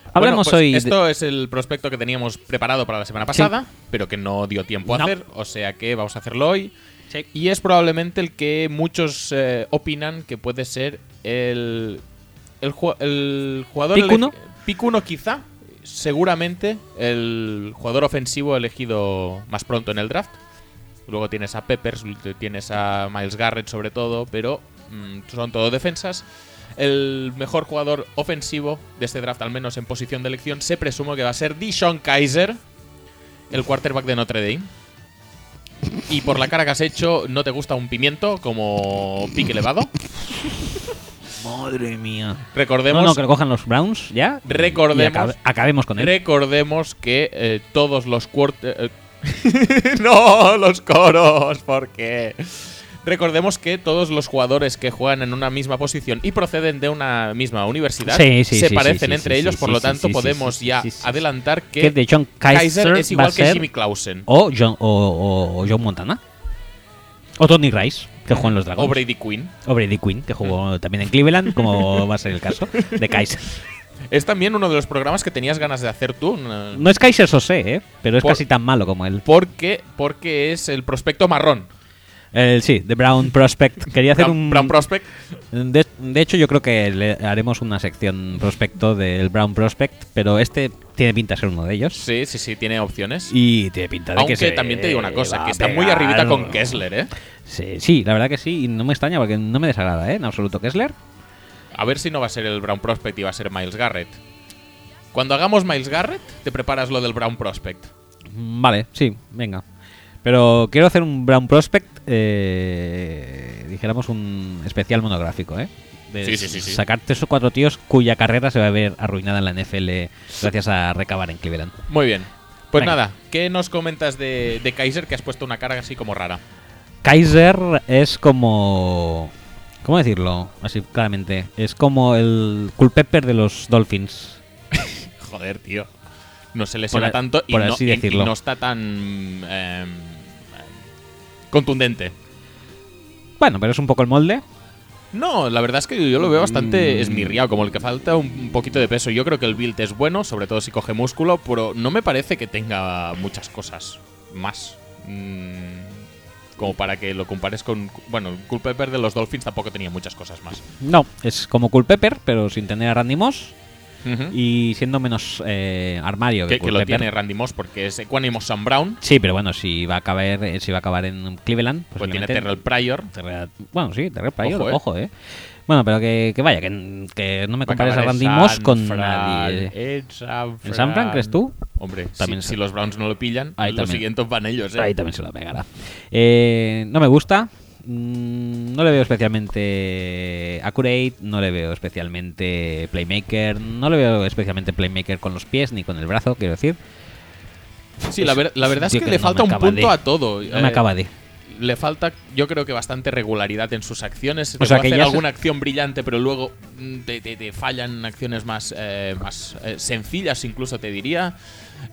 Bueno, pues hoy. de- Esto es el prospecto que teníamos preparado para la semana pasada, pero que no dio tiempo a No. hacer, o sea que vamos a hacerlo hoy. Sí. Y es probablemente el que muchos eh, opinan que puede ser el, el, el jugador. ¿Pick uno? elegi- Pick uno, quizá. Seguramente el jugador ofensivo elegido más pronto en el draft. Luego tienes a Peppers, tienes a Miles Garrett sobre todo, pero mm, son todo defensas. El mejor jugador ofensivo de este draft, al menos en posición de elección, se presume que va a ser Dishon Kaiser, el quarterback de Notre Dame. Y por la cara que has hecho, ¿no te gusta un pimiento como pique elevado? Madre mía. Recordemos, No, no, que lo cojan los Browns ya. Recordemos- y acabe- acabemos con él. recordemos que eh, todos los quarter... eh, no, los coros, ¿por qué? Recordemos que todos los jugadores que juegan en una misma posición y proceden de una misma universidad Sí, sí, se sí, parecen sí, sí, entre sí, ellos, sí, por sí, lo tanto sí, podemos sí, ya sí, sí. adelantar que, que de John Kaiser, es igual que Jimmy Clausen o John, o, o- o John Montana. O Tony Rice, que jugó en los Dragons. o Brady Quinn. O Brady Quinn, que jugó también en Cleveland, como va a ser el caso de Kaiser. Es también uno de los programas que tenías ganas de hacer tú. No es Kaiser Sose, ¿eh? pero es Por- casi tan malo como él. Porque, porque es el prospecto marrón. El- sí, de Brown Prospect. Quería hacer Brown, un. Brown Prospect. De, de hecho, yo creo que le haremos una sección prospecto del Brown Prospect, pero este tiene pinta de ser uno de ellos. Sí, sí, sí, tiene opciones. Y tiene pinta de Aunque que se también te digo una cosa, que está muy arribita con Kessler, ¿eh? Sí, sí, la verdad que sí, y no me extraña porque no me desagrada, ¿eh? En absoluto Kessler. A ver si no va a ser el Brown Prospect y va a ser Miles Garrett. Cuando hagamos Miles Garrett, te preparas lo del Brown Prospect. Vale, sí, venga. Pero quiero hacer un Brown Prospect, eh, dijéramos un especial monográfico, ¿eh? De Sí, sí, sí. Sacar tres o cuatro tíos cuya carrera se va a ver arruinada en la NFL gracias a recabar en Cleveland. Muy bien. Pues Venga. nada, ¿qué nos comentas de, de Kaiser que has puesto una cara así como rara? Kaiser es como... ¿Cómo decirlo? Así claramente. Es como el Culpepper de los Dolphins. Joder, tío. No se lesiona Por tanto y por no, y- y no está tan em, contundente. Bueno, pero es un poco el molde. No, la verdad es que yo lo veo bastante Mm. esmirriado, como el que falta un poquito de peso. Yo creo que el build es bueno, sobre todo si coge músculo, pero no me parece que tenga muchas cosas más. Mm, como para que lo compares con. Bueno, el Culpepper de los Dolphins tampoco tenía muchas cosas más. No, es como Culpepper, pero sin tener a Randy Moss Ujú. y siendo menos eh, armario que, que, que lo tiene Randy Moss porque es Equanimous Sam Brown, Sí, pero bueno, si va a acabar, eh, si va a acabar en Cleveland, pues tiene Terrell Pryor. Terrell- bueno, sí, Terrell Pryor, Ojo, ojo, eh. eh. Bueno, pero que, que vaya, que, que no me compares a Randy Moss con Fran, nadie. En San ¿En San Fran, crees tú? Hombre, También si, se- si los Browns no lo pillan, Ahí los también. siguientes van ellos, ¿eh? Ahí también se lo pegará. Eh, no me gusta. Mm, No le veo especialmente accurate, no le veo especialmente playmaker, no le veo especialmente playmaker con los pies ni con el brazo, quiero decir. Sí, la, ver- la verdad es que, que le no falta me un punto de- a todo. No Eh, me acaba de. Le falta, yo creo que bastante regularidad en sus acciones. O sea, puede que hacer ya se- alguna acción brillante, pero luego mm, te, te- te fallan acciones más, eh, más eh, sencillas, incluso te diría.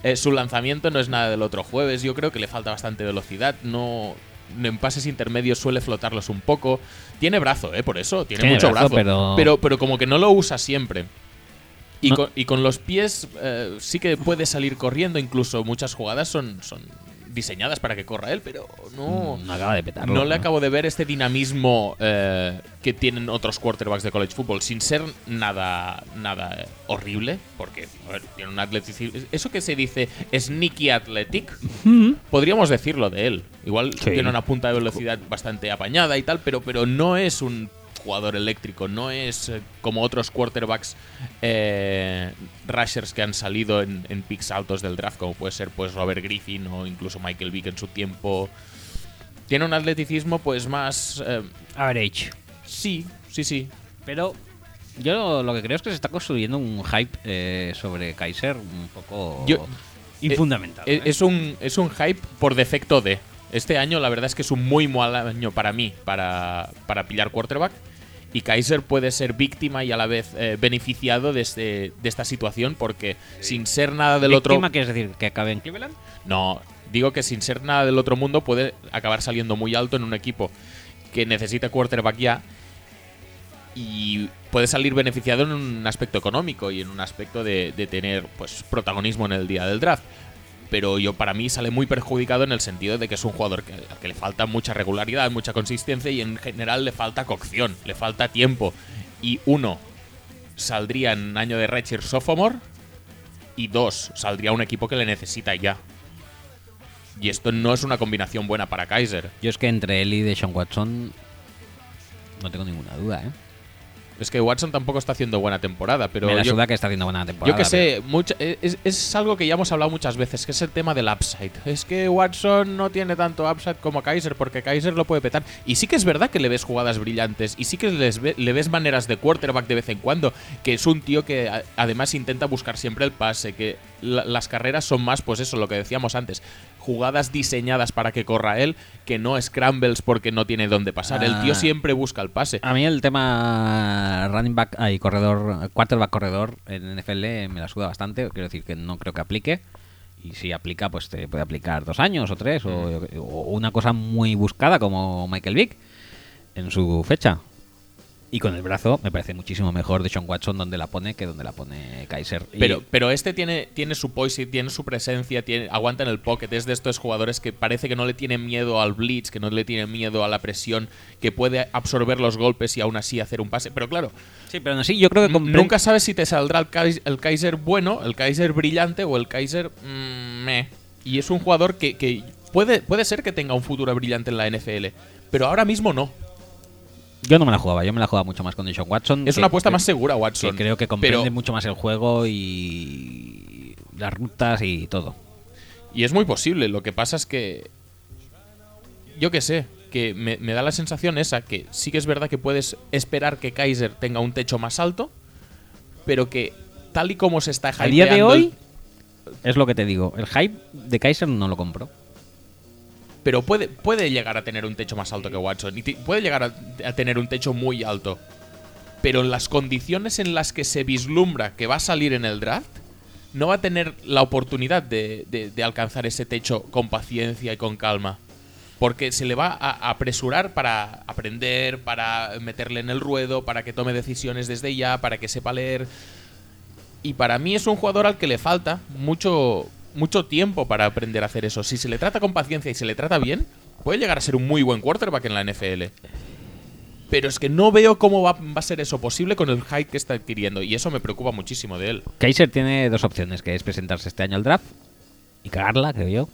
Eh, su lanzamiento no es nada del otro jueves. Yo creo que le falta bastante velocidad. No. En pases intermedios suele flotarlos un poco. Tiene brazo, ¿eh? Por eso. Tiene, Tiene mucho brazo, brazo. pero- pero. Pero como que no lo usa siempre. Y, No. con, y con los pies eh, sí que puede salir corriendo, incluso muchas jugadas son, son diseñadas para que corra él, pero no, no acaba de petarlo. no le acabo de ver este dinamismo eh, que tienen otros quarterbacks de college football, sin ser nada, nada horrible, porque a ver, tiene un atleticismo. Eso que se dice sneaky athletic, podríamos decirlo de él. Igual Sí. tiene una punta de velocidad bastante apañada y tal, pero, pero no es un jugador eléctrico, no es eh, como otros quarterbacks eh, rushers que han salido en, en picks altos del draft, como puede ser pues Robert Griffin o incluso Michael Vick en su tiempo. Tiene un atleticismo pues más... eh, Average. sí, sí, sí. Pero yo lo que creo es que se está construyendo un hype eh, sobre Kaiser un poco Yo- infundamentado. ¿eh? Es un, es un hype por defecto de. Este año la verdad es que es un muy mal año para mí, para, para pillar quarterback. Y Kaiser puede ser víctima y a la vez eh, beneficiado de, este- de esta situación porque sin ser nada del otro... ¿Víctima quieres decir que acabe en Cleveland? No, digo que sin ser nada del otro mundo puede acabar saliendo muy alto en un equipo que necesita quarterback ya y puede salir beneficiado en un aspecto económico y en un aspecto de, de tener pues protagonismo en el día del draft. Pero yo para mí sale muy perjudicado en el sentido de que es un jugador que, al que le falta mucha regularidad, mucha consistencia y en general le falta cocción, le falta tiempo. Y uno, saldría en año de Redshirt Sophomore y dos, saldría un equipo que le necesita ya. Y esto no es una combinación buena para Kaiser. Yo es que entre él y Deshaun Watson no tengo ninguna duda, ¿eh? Es que Watson tampoco está haciendo buena temporada, pero Me la yo, suda que está haciendo buena temporada. yo que sé, mucha- es, es algo que ya hemos hablado muchas veces, que es el tema del upside. Es que Watson no tiene tanto upside como Kaiser, porque Kaiser lo puede petar. Y sí que es verdad que le ves jugadas brillantes, y sí que les ve- le ves maneras de quarterback de vez en cuando, que es un tío que a- además intenta buscar siempre el pase, que la- las carreras son más, pues eso, lo que decíamos antes, jugadas diseñadas para que corra él, que no scrambles porque no tiene dónde pasar. El tío Ah. siempre busca el pase. A mí el tema running back y corredor, quarterback corredor en NFL me la suda bastante. Quiero decir que no creo que aplique. Y si aplica, pues te puede aplicar dos años o tres. O, o una cosa muy buscada como Michael Vick en su fecha. Y con el brazo me parece muchísimo mejor de Sean Watson donde la pone que donde la pone Kaiser. Y- Pero, pero este tiene, tiene su poise, tiene su presencia, tiene, aguanta en el pocket. Es de estos jugadores que parece que no le tiene miedo al blitz, que no le tiene miedo a la presión, que puede absorber los golpes y aún así hacer un pase. Pero claro, sí, pero no, sí, yo creo que nunca sabes si te saldrá el, Kais- el Kaiser bueno, el Kaiser brillante o el Kaiser mm, meh. Y es un jugador que, que puede, puede ser que tenga un futuro brillante en la NFL, pero ahora mismo no. Yo no me la jugaba, yo me la jugaba mucho más con Deshaun Watson. Es que- una apuesta que- más segura, Watson. que creo que comprende pero- mucho más el juego y las rutas y todo. Y es muy posible. Lo que pasa es que. Yo qué sé. Que me, me da la sensación esa. Que sí que es verdad que puedes esperar que Kaiser tenga un techo más alto. Pero que tal y como se está A día de hypeando hoy, el- es lo que te digo, el hype de Kaiser no lo compro. Pero puede, puede llegar a tener un techo más alto que Watson. Y puede llegar a, a tener un techo muy alto. Pero en las condiciones en las que se vislumbra que va a salir en el draft. No va a tener la oportunidad de, de- de alcanzar ese techo con paciencia y con calma. Porque se le va a apresurar para aprender, para meterle en el ruedo, para que tome decisiones desde ya, para que sepa leer. Y para mí es un jugador al que le falta mucho, mucho tiempo para aprender a hacer eso. Si se le trata con paciencia y se le trata bien, puede llegar a ser un muy buen quarterback en la NFL. Pero es que no veo cómo va, va a ser eso posible con el hype que está adquiriendo. Y eso me preocupa muchísimo de él. Kaiser tiene dos opciones, que es presentarse este año al draft y cagarla, creo yo,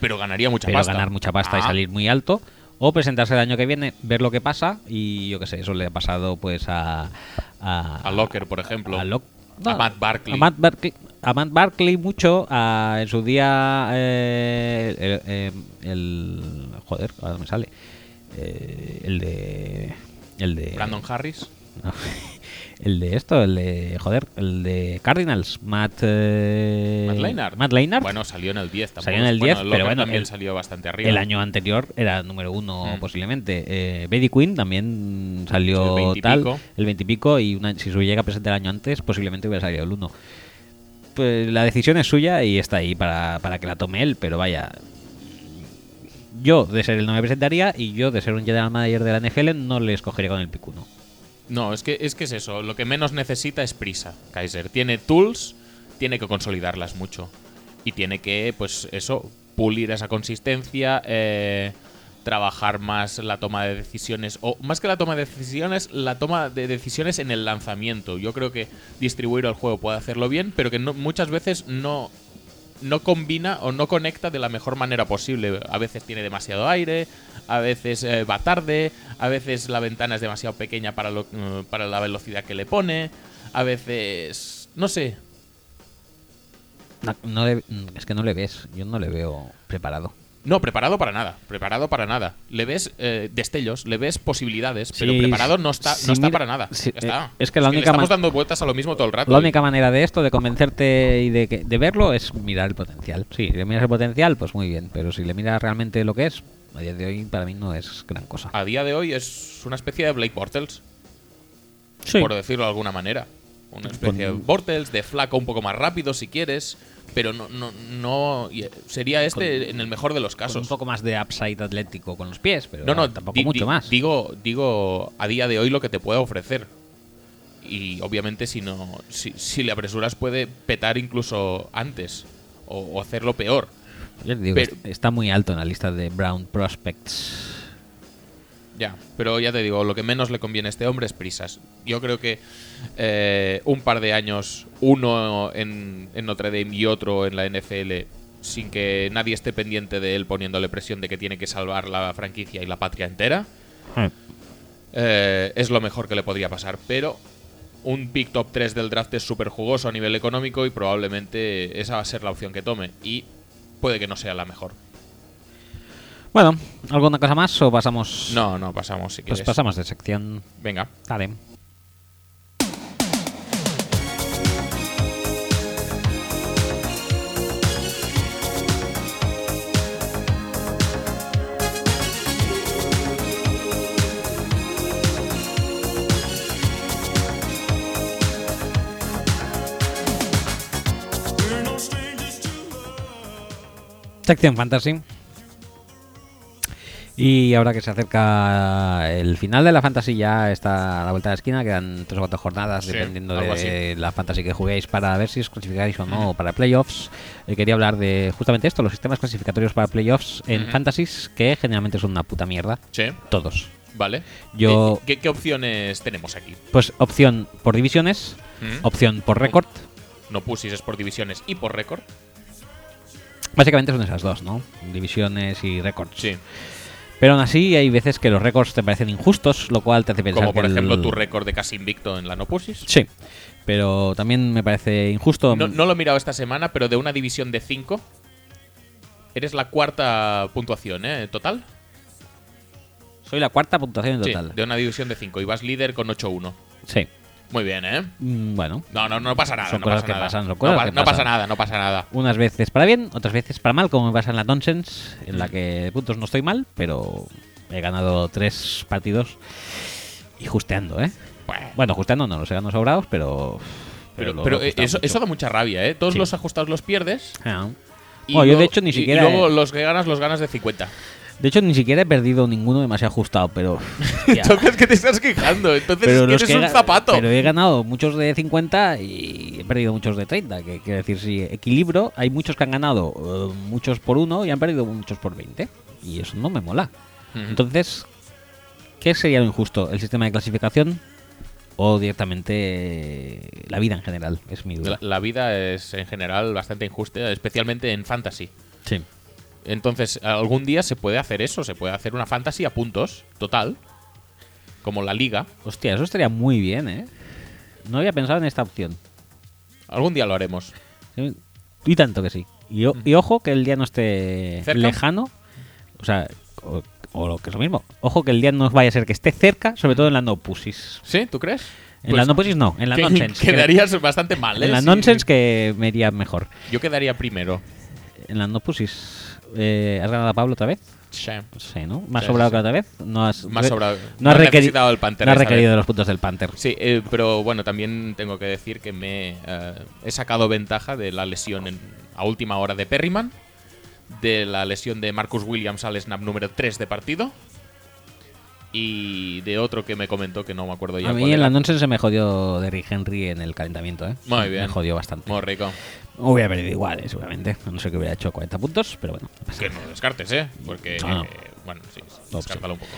Pero ganaría mucha pero pasta. ganar mucha pasta y Ah, salir muy alto. O presentarse el año que viene, ver lo que pasa y yo qué sé, eso le ha pasado pues a... A, A Locker, por ejemplo. a Lock- A Matt Barkley. A Matt Barkley, a Matt Barkley mucho, a- en su día eh, el, eh, el- Joder, ahora me sale. Eh, el de... El de... Brandon Harris. No, el de esto, el de. Joder, el de Cardinals. Matt. eh, Matt Leinart. Matt Leinart. Bueno, salió en el 10 tampoco. Salió en el 10, pero bueno, también el- salió bastante arriba. el año anterior era número uno, Mm. posiblemente. Eh, Brady Quinn también salió el 20 y tal. pico. El 20 y pico. Y una- si se llega a presentar el año antes, posiblemente hubiera salido el 1. Pues la decisión es suya y está ahí para, para que la tome él, pero vaya. Yo, de ser él, no me presentaría. Y yo, de ser un general manager de la NFL, no le escogería con el pick uno. No, es que, es que es eso. Lo que menos necesita es prisa, Kaiser. Tiene tools, tiene que consolidarlas mucho. Y tiene que, pues eso, pulir esa consistencia, eh, trabajar más la toma de decisiones. O más que la toma de decisiones, la toma de decisiones en el lanzamiento. Yo creo que distribuir el juego puede hacerlo bien, pero que no- muchas veces no, no combina o no conecta de la mejor manera posible. A veces tiene demasiado aire, a veces eh, va tarde, a veces la ventana es demasiado pequeña para, lo- eh, para la velocidad que le pone, a veces... No sé. No, no le- es que no le ves, yo no le veo preparado. No, preparado para nada, preparado para nada. Le ves eh, destellos, le ves posibilidades, pero preparado no está, sí, no está mira, para nada. sí, Ya está. eh, es que la única estamos ma- dando vueltas a lo mismo todo el rato. La única manera de esto, de convencerte y de, que- de verlo, es mirar el potencial. Sí, si le miras el potencial, pues muy bien. Pero si le miras realmente lo que es, a día de hoy para mí no es gran cosa. A día de hoy es una especie de Blake Bortles. Por decirlo de alguna manera. Una especie Con- de Bortles, de flaco un poco más rápido si quieres, pero no, no, no eh, sería este en el mejor de los Con un casos. poco más de upside atlético con los pies, pero no, no, tampoco di- mucho más. Digo, digo a día de hoy lo que te puede ofrecer. Y obviamente si no, si, si le apresuras puede petar incluso antes o, o hacerlo peor. Yo te digo, pero- est- está muy alto en la lista de Brown Prospects. Ya, pero ya te digo, lo que menos le conviene a este hombre es prisas. Yo creo que eh, un par de años, uno en, en Notre Dame y otro en la NFL, sin que nadie esté pendiente de él poniéndole presión de que tiene que salvar la franquicia y la patria entera, eh, es lo mejor que le podría pasar. Pero un pick top 3 del draft es súper jugoso a nivel económico y probablemente esa va a ser la opción que tome. Y puede que no sea la mejor. Bueno, ¿alguna cosa más o pasamos? No, no, pasamos si Pues quieres. pasamos de sección. Venga. Dale. Sección Fantasy. Y ahora que se acerca el final de la Fantasy, ya está a la vuelta de la esquina, quedan tres o cuatro jornadas, Sí, dependiendo de la Fantasy que juguéis, para ver si os clasificáis o no para playoffs. Eh, quería hablar de justamente esto, los sistemas clasificatorios para playoffs en Ujú. fantasies, que generalmente son una puta mierda. Sí. Todos. Vale. Yo- ¿Qué, qué opciones tenemos aquí? Pues opción por divisiones, opción por récord. No pusis es por divisiones y por récord. Básicamente son esas dos, ¿no? Divisiones y récords. Sí. Pero aún así hay veces que los récords te parecen injustos, lo cual te hace pensar Como por que el- ejemplo tu récord de casi invicto en la no pusis. Sí, pero también me parece injusto. No, no lo he mirado esta semana, pero de una división de 5 eres la cuarta puntuación, ¿eh? Total. Soy la cuarta puntuación en Sí, total. de una división de 5 y vas líder con 8-1. Sí. Muy bien, ¿eh? Mm, Bueno, No, no, no pasa nada. Son no cosas pasa que nada. pasan, son No cosas pa- que no pasa nada, no pasa nada. unas veces para bien, otras veces para mal, como me pasa en la Nonsense, en la que de puntos no estoy mal, pero he ganado tres partidos y justeando, ¿eh? Bueno, Bueno, justeando no, los he ganado sobrados, pero. pero, pero, eso, eso da mucha rabia, ¿eh? Todos Sí. los ajustados los pierdes. Ah. Y Bueno, yo de hecho ni y- siquiera Y luego los que ganas los ganas de 50. De hecho, ni siquiera he perdido ninguno demasiado ajustado, pero. Entonces, ¿qué te estás quejando? Entonces, pero que los eres que un zapato. Pero he ganado muchos de 50 y he perdido muchos de 30. Que quiere decir, si equilibrio, hay muchos que han ganado eh, muchos por uno y han perdido muchos por 20. Y eso no me mola. Entonces, ¿qué sería lo injusto? ¿El sistema de clasificación o directamente eh, la vida en general? Es mi La, duda. la vida es en general bastante injusta, especialmente en fantasy. Sí. Entonces, algún día se puede hacer eso, se puede hacer una fantasy a puntos, total. Como la liga. Hostia, eso estaría muy bien, ¿eh? No había pensado en esta opción. Algún día lo haremos. Y tanto que sí. Y, o- y ojo que el día no esté ¿Cerca? lejano. O sea, o, o lo que es lo mismo. Ojo que el día no vaya a ser que esté cerca, sobre todo en la no pussies. ¿Sí? ¿Tú crees? En Pues la no pussies no, en la que- nonsense. que- Quedarías bastante mal, ¿eh? en la Sí. nonsense que me iría mejor. Yo quedaría primero. En la no pussies. Eh, ¿Has ganado a Pablo otra vez? Sí. Sí, ¿no? ¿Más Sí, sobrado sí, que otra vez? No has, Más sobrado. No has requerido, el Panther no has requerido los puntos del Panther. Sí, eh, pero bueno, también tengo que decir que me eh, he sacado ventaja de la lesión en- a última hora de Perryman, de la lesión de Marcus Williams al snap número 3 de partido y de otro que me comentó que no me acuerdo ya. A mí en la nonsense se me jodió Derrick Henry en el calentamiento, ¿eh? Muy Me bien. jodió bastante. Muy rico. Hubiera perdido igual, eh, seguramente. No sé que hubiera hecho 40 puntos, pero bueno. Que no descartes, ¿eh? Porque, No, no. eh, bueno, sí, descártalo un poco.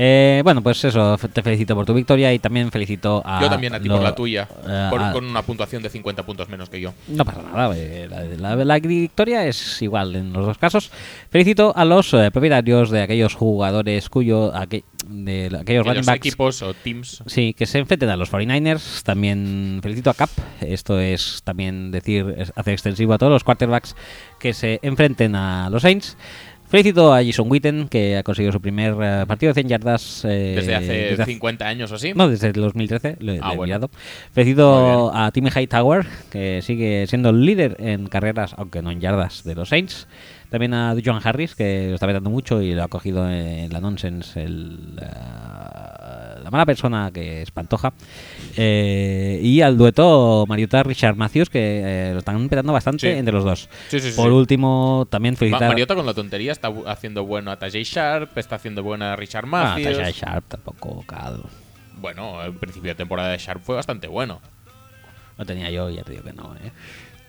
Eh, bueno, pues eso, te felicito por tu victoria y también felicito a. Yo también a ti lo- por la tuya, eh, por- a- con una puntuación de 50 puntos menos que yo. No pasa nada, eh, la, la- la victoria es igual en los dos casos. Felicito a los eh, propietarios de aquellos jugadores cuyo. aqu- de aquellos running backs. equipos o teams. Sí, que se enfrenten a los 49ers. También felicito a Cap. Esto es también decir, hacer extensivo a todos los quarterbacks que se enfrenten a los Saints. Felicito a Jason Witten, que ha conseguido su primer eh, partido de 100 yardas. eh, Desde hace desde 50 años o así. no, desde el 2013, lo, Ah, he bueno. mirado. Muy Felicito a Timmy Hightower, que sigue siendo el líder en carreras, aunque no en yardas, de los Saints. También a John Harris, que lo está vetando mucho y lo ha cogido en la nonsense el, eh, la mala persona que es Pantoja. Eh, y al dueto Mariota Richard Matthews, que eh, lo están petando bastante Sí. entre los dos. Sí, sí, sí, Por último, también Ma- felicitar Mariota con la tontería está haciendo bueno a Tajay Sharp, está haciendo bueno a Richard Matthews. Tajay Sharp tampoco cal. Bueno, el principio de temporada de Sharp fue bastante bueno. Lo tenía yo, ya te digo que no. ¿eh?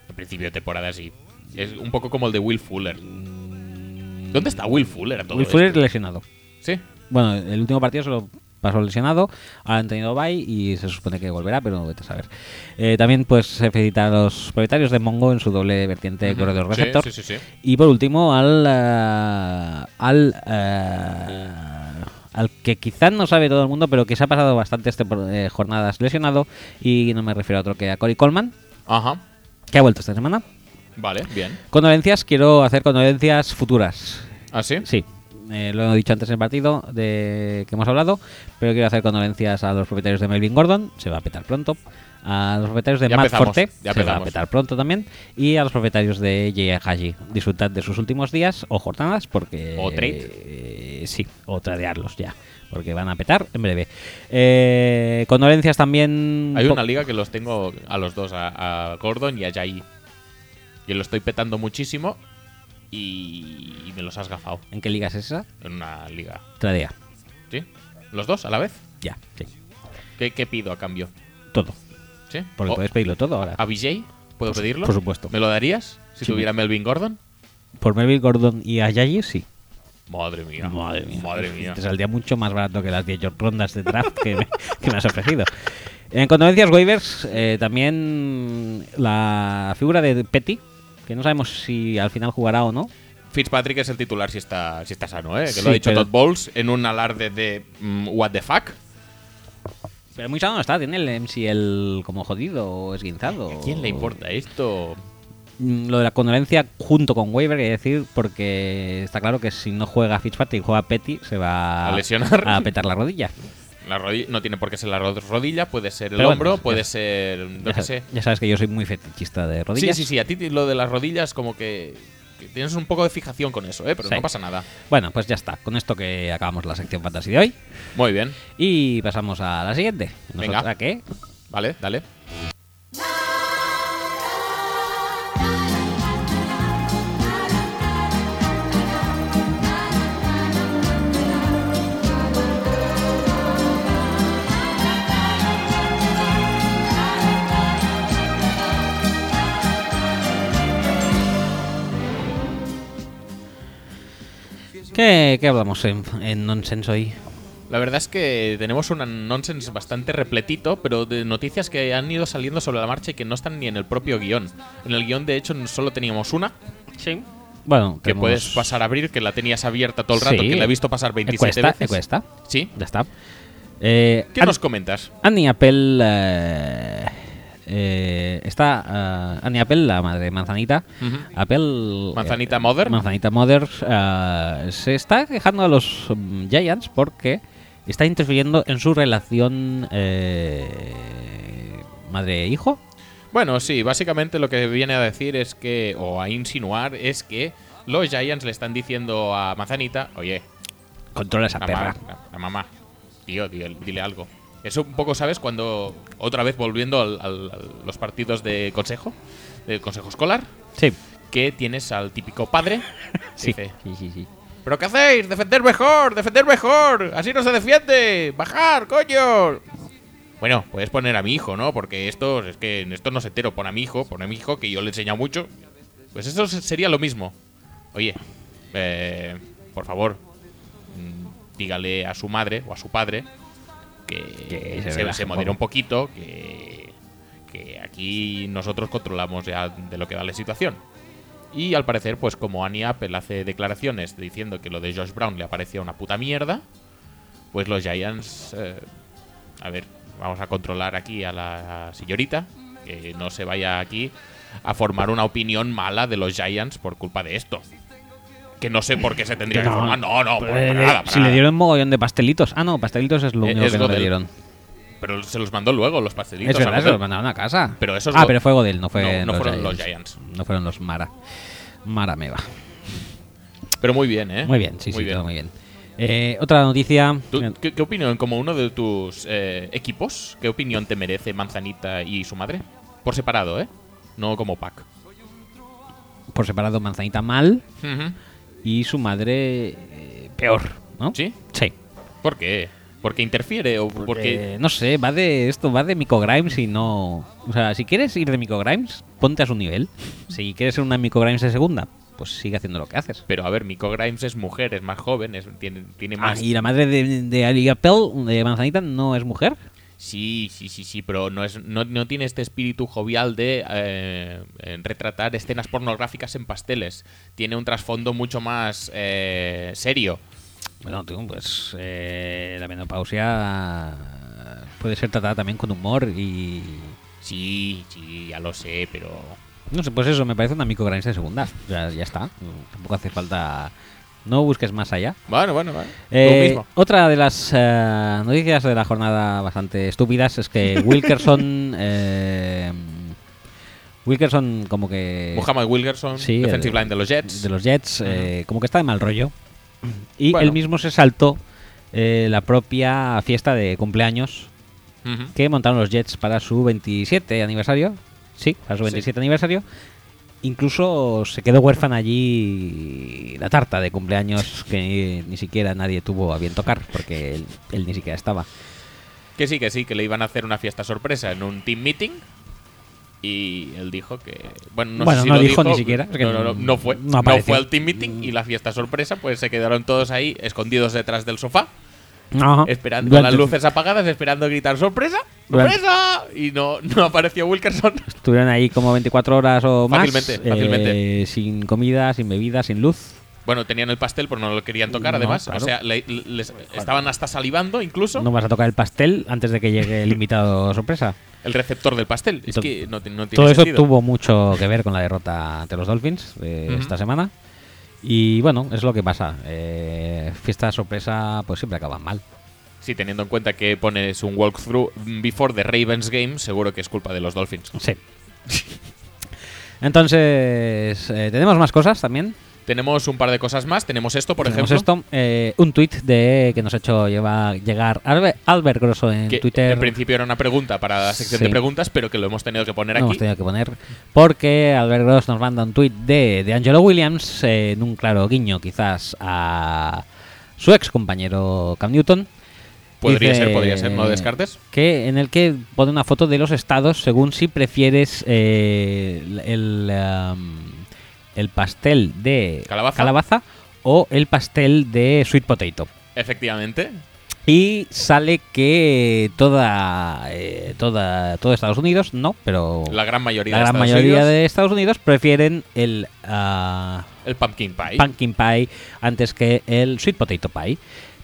El principio de temporada sí. Es un poco como el de Will Fuller. ¿Dónde está Will Fuller a todo Will Fuller esto? lesionado. Sí. Bueno, el último partido se lo pasó lesionado, ahora han tenido bye y se supone que volverá, pero vete a saber. Eh, también pues se felicita a los propietarios de Mongo en su doble vertiente corredor Sí, receptor. Sí, sí, sí. Y por último al eh, al eh, al que quizás no sabe todo el mundo, pero que se ha pasado bastante este por- eh, jornadas lesionado y no me refiero a otro que a Cory Coleman, Ajá. que ha vuelto esta semana. Vale, bien. Condolencias, quiero hacer condolencias futuras. ¿Ah, sí? Sí, eh, lo he dicho antes en el partido de que hemos hablado, pero quiero hacer condolencias a los propietarios de Melvin Gordon, se va a petar pronto. A los propietarios de Ya Matt empezamos, Forte, ya se va a petar pronto también. Y a los propietarios de J.A. Haji. Disfrutad de sus últimos días o jornadas, porque. O trade. eh, sí, o tradearlos ya, porque van a petar en breve. Eh, condolencias también. Hay una liga que los tengo a los dos, a, a Gordon y a Jai. Yo lo estoy petando muchísimo y, y me los has gafado ¿En qué liga es esa? en una liga. Tradea. ¿Sí? ¿Los dos a la vez? Ya, sí. ¿Qué, qué pido a cambio? Todo. ¿Sí? Porque O- puedes pedirlo todo ahora. ¿A BJ? ¿Puedo Por pedirlo? por supuesto. ¿Me lo darías si Sí, tuviera Melvin Gordon? Por Melvin Gordon y a Yayi, sí. Madre mía. Madre mía. Madre mía. Te saldría mucho más barato que las 10 rondas de draft que me, que me has ofrecido. En condolencias waivers, eh, también la figura de Petty, que no sabemos si al final jugará o no. Fitzpatrick es el titular si está, si está sano, ¿eh? Que Sí, lo ha dicho pero- Todd Bowles en un alarde de mm, what the fuck. Pero muy sano no está, tiene el MCL como jodido o esguinzado. ¿A quién le importa esto? Mm, Lo de la condolencia junto con waiver, quiere decir, porque está claro que si no juega Fitzpatrick y juega Petty, se va A lesionar. a petar la rodilla. La rodilla, no tiene por qué ser la ro- rodilla, puede ser el Pero bueno, hombro, ya- puede ser. No Ya, sé. ya sabes que yo soy muy fetichista de Sí, rodillas. sí, sí. A ti lo de las rodillas, como que, tienes un poco de fijación con eso, ¿eh? Pero Sí. no pasa nada. Bueno, pues ya está. Con esto que acabamos la sección fantasy de hoy. Muy bien. Y pasamos a la siguiente. Venga. ¿Nosotras qué? Vale, dale. ¿Qué, qué hablamos en, en Nonsense hoy? La verdad es que tenemos un nonsense bastante repletito, pero de noticias que han ido saliendo sobre la marcha y que no están ni en el propio guion. En el guion, de hecho, solo teníamos una, Sí. Bueno, que tenemos- puedes pasar a abrir, que la tenías abierta todo el rato, Sí. que la he visto pasar 27 Cuesta, veces. cuesta. Sí. Ya está. Eh, ¿Qué An- nos comentas? Annie Apple. eh, eh, está eh, Annie Apple, la madre de Manzanita. Apple. Manzanita eh, Mother. Manzanita Mother. eh, se está quejando a los mm, Giants porque está interfiriendo en su relación eh, madre-hijo. Bueno, sí, básicamente lo que viene a decir es que, o a insinuar, es que los Giants le están diciendo a Manzanita, oye, Controla esa la, perra. ma- la- la mamá, tío, dile algo. Eso un poco, ¿sabes? Cuando, otra vez volviendo al- al- a los partidos de consejo, de consejo escolar, Sí. que tienes al típico padre, Sí. dice, sí, sí, sí. ¿Pero qué hacéis? ¡Defender mejor! ¡Defender mejor! ¡Así no se defiende! ¡Bajar, coño! Bueno, puedes poner a mi hijo, ¿no? Porque esto es que en esto no se entero. Pon a mi hijo, pon a mi hijo, que yo le he enseñado mucho. Pues eso se- sería lo mismo. Oye, eh, por favor, mm, dígale a su madre o a su padre que, Que se se, modere un poquito, que, que aquí nosotros controlamos ya de lo que va la situación. Y al parecer, pues como Annie Apple hace declaraciones diciendo que lo de Josh Brown le parecía una puta mierda, pues los Giants, eh, a ver, vamos a controlar aquí a la señorita, que no se vaya aquí a formar una opinión mala de los Giants por culpa de esto. Que no sé por qué se tendría que No, formar. No, no, por, Eh, por nada. por si le dieron mogollón de pastelitos. Ah, no, pastelitos es lo Eh, único es que no le dieron. Pero se los mandó luego los pastelitos. Es verdad, se los mandaron a casa. Pero ah, pero fue Godel, no fue No, no los fueron los Giants. No fueron los Mara. Mara Meva. Pero muy bien, ¿eh? Muy bien, sí, Muy sí, bien. todo muy bien. Eh, otra noticia. ¿Tú, qué, qué opinión, como uno de tus eh, equipos, qué opinión te merece Manzanita y su madre? Por separado, ¿eh? No como pack. Por separado, Manzanita mal Ujú. Y su madre eh, peor, ¿no? ¿Sí? Sí. ¿Por qué? ¿Porque interfiere o porque...? Eh, no sé, va de esto, va de Miko Grimes y no. O sea, si quieres ir de Miko Grimes, ponte a su nivel. Si quieres ser una Miko Grimes de segunda, pues sigue haciendo lo que haces. Pero a ver, Miko Grimes es mujer, es más joven, es- tiene, tiene Ah, más... y la madre de, de Ali Appel, de Manzanita, no es mujer. Sí, sí, sí, sí, pero no, es, no, no tiene este espíritu jovial de eh, retratar escenas pornográficas en pasteles. Tiene un trasfondo mucho más eh, serio. Bueno, tío, pues eh, la menopausia puede ser tratada también con humor y. Sí, sí, ya lo sé, pero... No sé, pues eso, me parece una Grimes de segunda. Ya, ya está. Tampoco hace falta. No busques más allá. Bueno, bueno, bueno. Eh, mismo. otra de las eh, noticias de la jornada bastante estúpidas es que Wilkerson. eh, Wilkerson, como que. Muhammad Wilkerson, Sí, defensive el- line de los Jets. de los Jets, eh, como que está de mal rollo. Y Bueno. él mismo se saltó la propia fiesta de cumpleaños que montaron los Jets para su 27 aniversario. Sí, para su Sí. 27 aniversario. Incluso se quedó huérfana allí la tarta de cumpleaños que ni siquiera nadie tuvo a bien tocar porque él, él ni siquiera estaba. Que sí, que sí, que le iban a hacer una fiesta sorpresa en un team meeting. Y él dijo que. Bueno, no Bueno, sé si no lo dijo ni siquiera, no, no, no, no fue. no fue al team meeting y la fiesta sorpresa, pues se quedaron todos ahí escondidos detrás del sofá, Ajá. esperando con las Durante- luces apagadas, esperando gritar ¡Sorpresa! Durante- ¡Sorpresa! Y no, no apareció Wilkerson. Estuvieron ahí como 24 horas o más. Fácilmente, eh, fácilmente. sin comida, sin bebida, sin luz. Bueno, tenían el pastel, pero no lo querían tocar, No, además. claro. O sea, le- les estaban hasta salivando incluso. No vas a tocar el pastel antes de que llegue el invitado sorpresa. El receptor del pastel. Es To- que no, no tiene Todo eso sentido. tuvo mucho que ver con la derrota ante los Dolphins eh, Ujú. esta semana. Y bueno, es lo que pasa. Eh, fiesta sorpresa, pues siempre acaban mal. Sí, teniendo en cuenta que pones un walkthrough before the Ravens game, seguro que es culpa de los Dolphins. Sí. Entonces, eh, tenemos más cosas también. Tenemos un par de cosas más. Tenemos esto, por Tenemos ejemplo. esto, eh, un tweet de que nos ha hecho lleva- llegar Albe- Albert Grosso en que Twitter. en principio era una pregunta para la sección Sí. de preguntas, pero que lo hemos tenido que poner Lo hemos aquí. tenido que poner porque Albert Gross nos manda un tweet de, de Angelo Williams eh, en un claro guiño quizás a su ex compañero Cam Newton. Podría Dice ser, podría ser, no descartes. Que en el que pone una foto de los estados según si prefieres eh, el, um, el pastel de ¿Calabaza? o el pastel de sweet potato. Efectivamente. Y sale que toda, eh, toda todo Estados Unidos, no, pero La gran mayoría, la de gran Estados mayoría Unidos, de Estados Unidos prefieren el ah, el pumpkin pie. pumpkin pie antes que el sweet potato pie.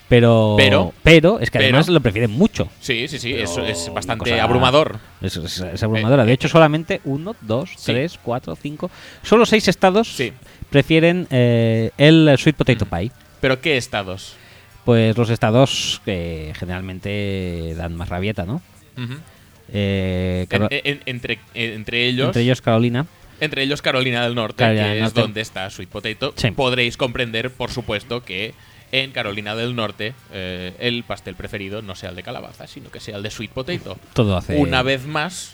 Pero, Pero- pero es que pero- además lo prefieren mucho. sí, sí, sí, es bastante cosa- abrumador. Es, es- es abrumadora. Eh, De eh, hecho, solamente uno, dos, Sí. tres, cuatro, cinco. Solo seis estados Sí. prefieren eh, el sweet potato pie. Pero ¿qué estados? Pues los estados que generalmente dan más rabieta, ¿no? Eh, En- Caro- en- entre, entre ellos, entre ellos Carolina. Entre ellos Carolina del Norte, Carolina que del es donde está Sweet Potato. Sí. Podréis comprender, por supuesto, que en Carolina del Norte eh, el pastel preferido no sea el de calabaza, sino que sea el de Sweet Potato. Todo hace. Una vez más,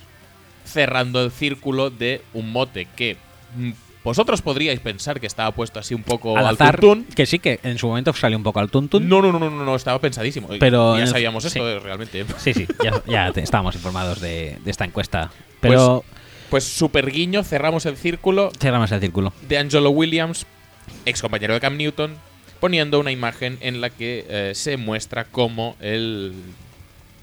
cerrando el círculo de un mote que mm, Vosotros podríais pensar que estaba puesto así un poco al al azar, tuntún. que sí que en su momento salió un poco al tuntún. No, no, no, no, no, estaba pensadísimo. Pero ya el- sabíamos sí. esto realmente. Sí, sí, ya, ya te- estábamos informados de, de esta encuesta. Pero Pues super guiño, cerramos el círculo cerramos el círculo. de Angelo Williams, ex compañero de Cam Newton, poniendo una imagen en la que eh, se muestra cómo el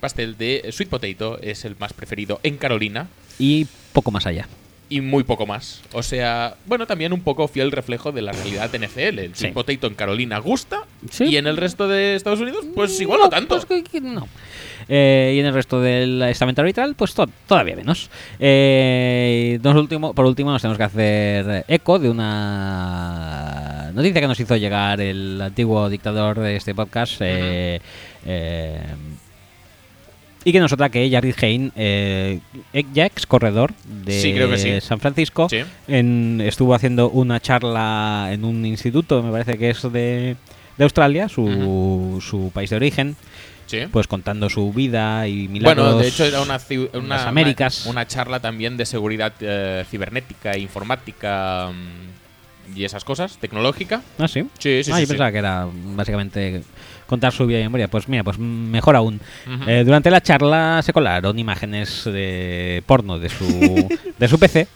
pastel de Sweet Potato es el más preferido en Carolina Y poco más allá. y muy poco más. O sea, bueno, también un poco fiel reflejo de la realidad de NFL. El Sweet. Potato en Carolina gusta Sí. y en el resto de Estados Unidos, pues igual no, tanto. pues que- que no. Eh, y en el resto del estamento arbitral, pues to- todavía menos. Eh, nos último, por último, nos tenemos que hacer eco de una noticia que nos hizo llegar el antiguo dictador de este podcast. eh, eh, y que nos otra que Jared Hein, eh, ex corredor de Sí, creo que sí. San Francisco, Sí. en- estuvo haciendo una charla en un instituto, me parece que es de, de Australia, su, su país de origen, Sí. pues contando su vida y milagros. Bueno, de hecho era una, una, las Américas. una, una charla también de seguridad eh, cibernética, informática mm, y esas cosas, tecnológica. Ah, sí. Sí, sí, ah, sí, yo pensaba que era básicamente contar su vida y memoria. Pues mira, pues mejor aún. Eh, durante la charla se colaron imágenes de porno de su, de su PC.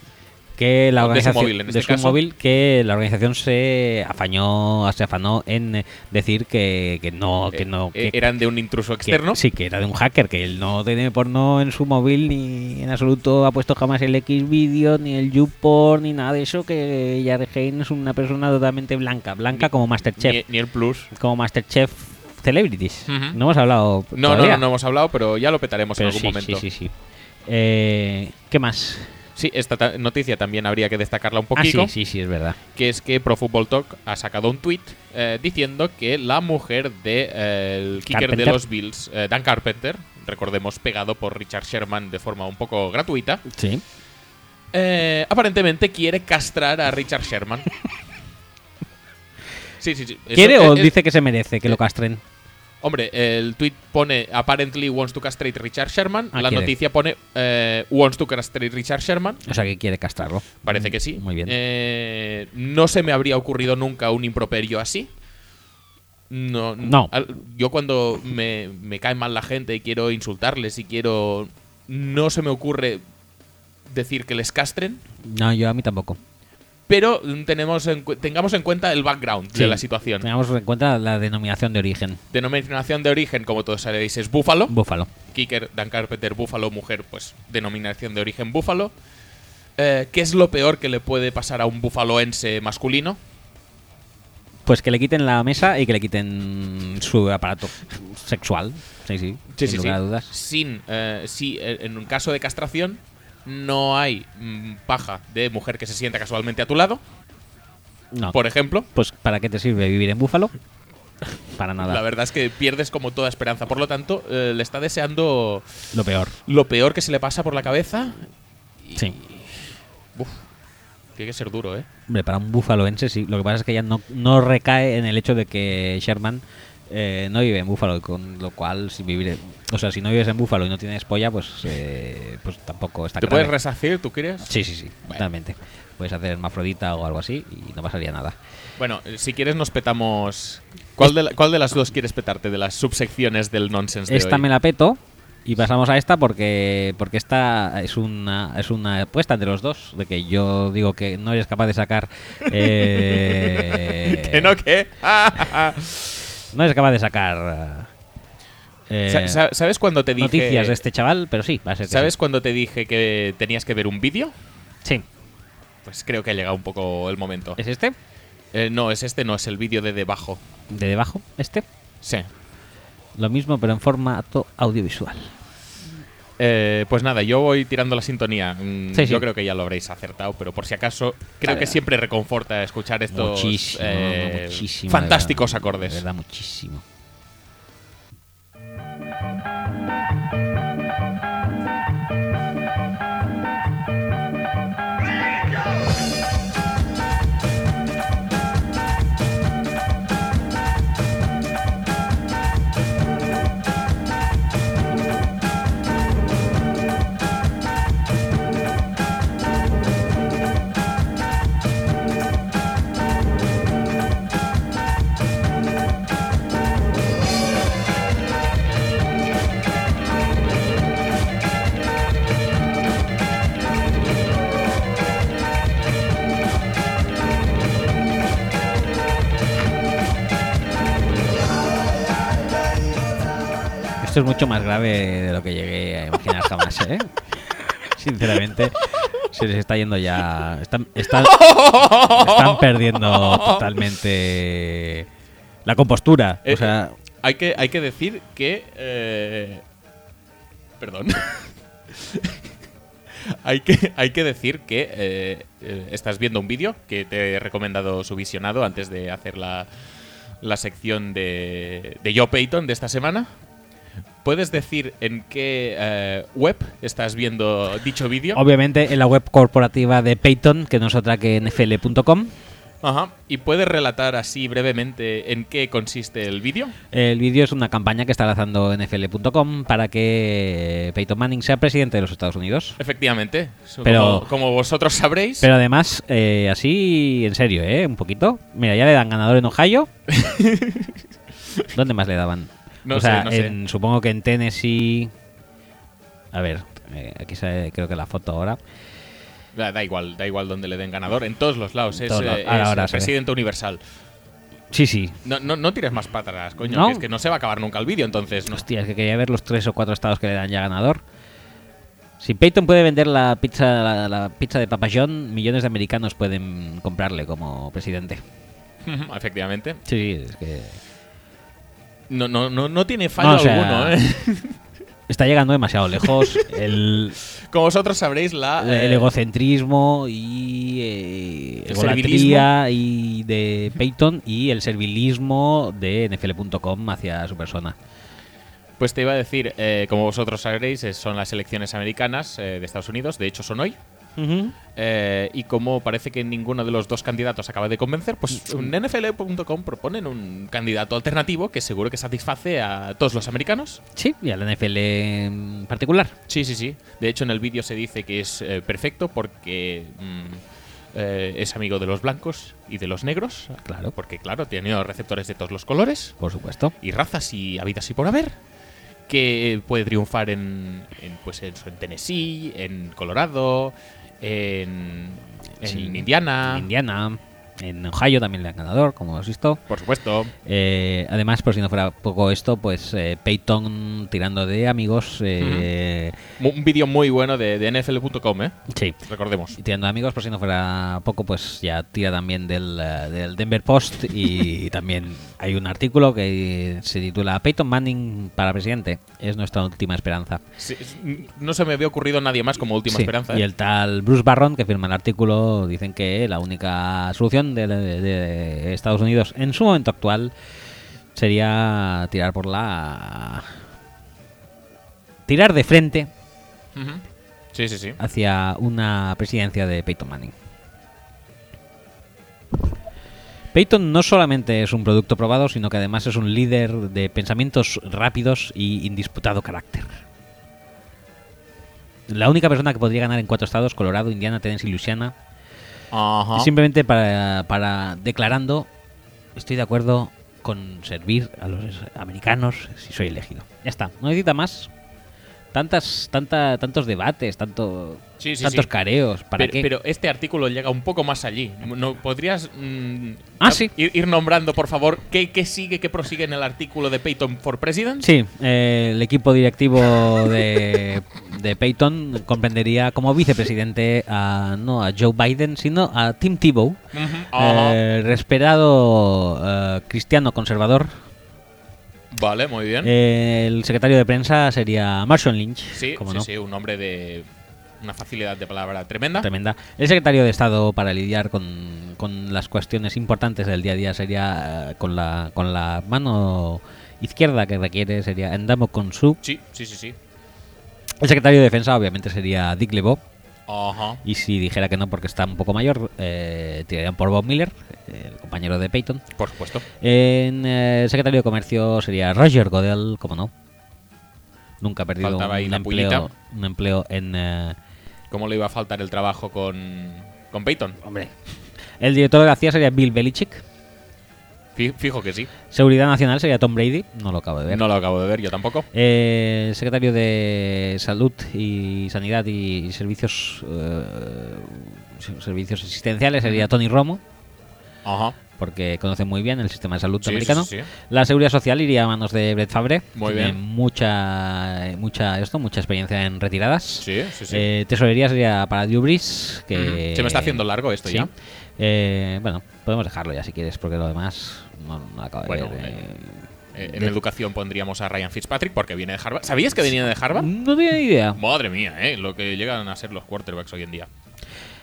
Que la De su organización móvil, en de este su caso. móvil, que la organización se afañó, se afanó en decir que, que no, que Eh, no, eh, que- eran de un intruso que- externo. sí, que era de un hacker, que él no tiene porno en su móvil ni en absoluto ha puesto jamás el X video ni el YouPorn ni nada de eso, que Jared Hein es una persona totalmente blanca, blanca como Masterchef, Ni, ni el plus. como Masterchef Celebrities. No hemos hablado No, no, no, no hemos hablado, pero ya lo petaremos pero en algún sí, momento. sí, sí, sí. Eh, ¿Qué más? Sí, esta ta- noticia también habría que destacarla un Ah, poquito. sí, sí, sí, es verdad. que es que Pro Football Talk ha sacado un tweet diciendo que la mujer del de, eh, el kicker de los Bills, eh, Dan Carpenter, recordemos pegado por Richard Sherman de forma un poco gratuita, Sí. eh, aparentemente quiere castrar a Richard Sherman. sí, sí, sí. Eso- ¿Quiere eh, o eh, dice que se merece que lo castren? Hombre, el tweet pone apparently wants to castrate Richard Sherman. Ah, la quiere. noticia pone eh, wants to castrate Richard Sherman. O sea, que quiere castrarlo. Parece que sí. Muy bien. Eh, no se me habría ocurrido nunca un improperio así. No. No. yo cuando me, me cae mal la gente y quiero insultarles y quiero. No se me ocurre decir que les castren. No, yo a mí tampoco. Pero tenemos en cu- tengamos en cuenta el background Sí. de la situación. Tengamos en cuenta la denominación de origen. Denominación de origen, como todos sabéis, es búfalo. Búfalo. Kicker, Dan Carpenter, búfalo, mujer, pues denominación de origen búfalo. Eh, ¿Qué es lo peor que le puede pasar a un bufaloense masculino? Pues que le quiten la mesa y que le quiten su aparato sexual. Sí, sí. Sí, sin sí, lugar sí. a dudas. Sin, eh, si eh, en un caso de castración no hay mm, paja de mujer que se sienta casualmente a tu lado, No. por ejemplo, Pues ¿para qué te sirve vivir en Búfalo? Para nada. la verdad es que pierdes como toda esperanza. Por lo tanto, eh, le está deseando Lo peor. lo peor que se le pasa por la cabeza. Y, Sí. Uf, tiene que ser duro, ¿eh? Hombre, para un búfaloense sí. Lo que pasa es que ya no, no recae en el hecho de que Sherman eh, no vive en Búfalo, con lo cual si vivir, o sea, si no vives en Búfalo y no tienes polla, pues, eh, pues tampoco está ¿Te grave. puedes resarcir, tú crees? Sí, sí, sí, Bueno. totalmente. Puedes hacer hermafrodita o algo así y no pasaría nada. Bueno, eh, si quieres nos petamos... ¿Cuál de, la- cuál de las dos quieres petarte de las subsecciones del nonsense de Esta hoy? me la peto y pasamos a esta porque porque esta es una es una apuesta entre los dos de que yo digo que no eres capaz de sacar eh, ¿Que no qué? no eres capaz de sacar eh, sa- ¿Sabes cuando te dije... noticias de este chaval pero sí va a ser ¿Sabes sí. cuando te dije que tenías que ver un vídeo? sí Pues creo que ha llegado un poco el momento. es este Eh, no, es este, no, es el vídeo de debajo. de debajo este Sí. lo mismo pero en formato audiovisual Eh, pues nada, yo voy tirando la sintonía. Mm, Sí, sí. Yo creo que ya lo habréis acertado, pero por si acaso, creo que siempre reconforta escuchar estos muchísimo eh, muchísimo fantásticos verdad, acordes. de verdad muchísimo Esto es mucho más grave de lo que llegué a imaginar jamás, ¿eh? Sinceramente, se les está yendo ya. Están, están, están perdiendo totalmente la compostura. Eh, O sea, Hay que, hay que decir que. eh, Perdón. hay, que, hay que decir que eh, eh, estás viendo un vídeo que te he recomendado su visionado antes de hacer la, la sección de, de Joe Payton de esta semana. ¿Puedes decir en qué eh, web estás viendo dicho vídeo? obviamente en la web corporativa de Peyton, que no es otra que nfl.com. Ajá. ¿Y puedes relatar así brevemente en qué consiste el vídeo? El vídeo es una campaña que está lanzando nfl.com para que Peyton Manning sea presidente de los Estados Unidos. Efectivamente. Como- Pero- como, vosotros sabréis. Pero además, eh, así en serio, ¿eh? Un poquito. Mira, ya le dan ganador en Ohio. ¿Dónde más le daban? No o sé, sea, no sé. en- supongo que en Tennessee. A ver, eh, aquí sale creo que la foto ahora. Da, da igual, da igual donde le den ganador. En todos los lados. Es, Todos eh, Ahora, es ahora presidente universal. Sí, sí. No, no, no tires más atrás, coño. ¿No? que es que no se va a acabar nunca el vídeo, entonces. No. Hostia, es que quería ver los tres o cuatro estados que le dan ya ganador. Si Peyton puede vender la pizza, la, la pizza de Papa John, millones de americanos pueden comprarle como presidente. Efectivamente. Sí, es que No, no, no, no tiene fallo No, o sea, alguno, ¿eh? está llegando demasiado lejos. el, Como vosotros sabréis, la. el eh, egocentrismo y eh, El egolatría y de Peyton y el servilismo de NFL.com hacia su persona. Pues te iba a decir, eh, como vosotros sabréis, eh, son las elecciones americanas eh, de Estados Unidos. De hecho, son hoy. Eh, y como parece que ninguno de los dos candidatos acaba de convencer, pues en nfl.com proponen un candidato alternativo que seguro que satisface a todos los americanos. Sí, y al NFL en particular. Sí, sí, sí. De hecho, en el vídeo se dice que es eh, perfecto porque mm, eh, es amigo de los blancos y de los negros. Claro. Porque, claro, tiene receptores de todos los colores Por supuesto. y razas y habidas y por haber. Que puede triunfar en, en, pues en Tennessee, en Colorado, en, en Sí. Indiana. En Indiana. En Ohio también le dan ganador, como has visto. Por supuesto. Eh, además, por si no fuera poco esto, pues eh, Peyton tirando de amigos. eh, Un vídeo muy bueno de, de nfl.com, ¿eh? Sí. Recordemos. Y tirando de amigos, por si no fuera poco, pues ya tira también del, eh, del Denver Post. Y también hay un artículo que se titula Peyton Manning para presidente. Es nuestra última esperanza. Sí, no se me había ocurrido nadie más como última Sí, esperanza. Y ¿eh? el tal Bruce Barron, que firma el artículo, dicen que la única solución de, de- de Estados Unidos en su momento actual sería tirar por la. tirar de frente. Sí, sí, sí. hacia una presidencia de Peyton Manning. Peyton no solamente es un producto probado, sino que además es un líder de pensamientos rápidos y indisputado carácter. La única persona que podría ganar en cuatro estados, Colorado, Indiana, Tennessee y Luisiana, Simplemente para, para declarando, estoy de acuerdo con servir a los americanos si soy elegido. Ya está, no necesita más. Tantas, tanta, tantos debates, tanto, Sí, sí, tantos sí. careos, ¿para pero, qué? pero este artículo llega un poco más allí. ¿No podrías mm, Ah, sí. ir, ir nombrando, por favor, qué, qué sigue, qué prosigue en el artículo de Peyton for President? Sí, eh, el equipo directivo de, de Peyton comprendería como vicepresidente a, no a Joe Biden, sino a Tim Tebow, Ujú, ajá. eh, respetado eh, cristiano conservador. Vale, muy bien. Eh, el secretario de prensa sería Marshall Lynch, sí, como sí, no, sí, un hombre de una facilidad de palabra tremenda. tremenda. El secretario de Estado para lidiar con, con las cuestiones importantes del día a día sería eh, con la con la mano izquierda que requiere sería Endamo Konsu. Sí, sí, sí, sí. El secretario de Defensa obviamente sería Dick LeBeau. Ajá. Y si dijera que no porque está un poco mayor, eh, tirarían por Bob Miller, el compañero de Peyton. Por supuesto. En eh, secretario de Comercio sería Roger Godel, como no. Nunca ha perdido Faltaba un empleo, un empleo en... eh, ¿Cómo le iba a faltar el trabajo con, con Peyton? hombre. El director de la CIA sería Bill Belichick. Fi- Fijo que sí. Seguridad Nacional sería Tom Brady. No lo acabo de ver. No lo acabo de ver yo tampoco. Eh, el secretario de Salud y Sanidad y Servicios eh, Servicios Asistenciales sería Tony Romo. Ajá. porque conoce muy bien el sistema de salud Sí, americano. sí, sí. La seguridad social iría a manos de Brett Favre. Muy Tiene bien. mucha, mucha, esto, mucha experiencia en retiradas. Sí, sí, sí. Eh, tesorería sería para Brees, que Mm. Se me está haciendo largo esto ya. Eh, bueno, podemos dejarlo ya si quieres, porque lo demás no, no acabo de Bueno, eh, eh. En educación pondríamos a Ryan Fitzpatrick porque viene de Harvard. ¿Sabías que venía de Harvard? No tenía ni idea. Madre mía, ¿eh? Lo que llegan a ser los quarterbacks hoy en día.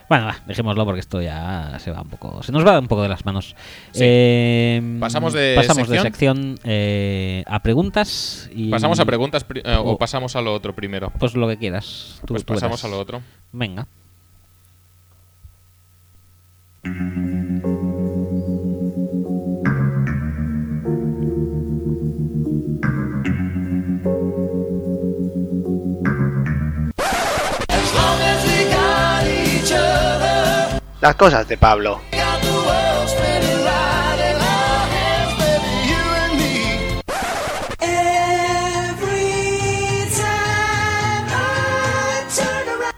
Bueno, va, dejémoslo porque esto ya se va un poco. Se nos va un poco de las manos. Sí. Eh, Pasamos de pasamos de sección. sección eh, a preguntas y. ¿Pasamos a preguntas eh, o o- pasamos a lo otro primero? Pues lo que quieras. Tú, Pues tú pasamos a lo otro. Venga. Las cosas de Pablo.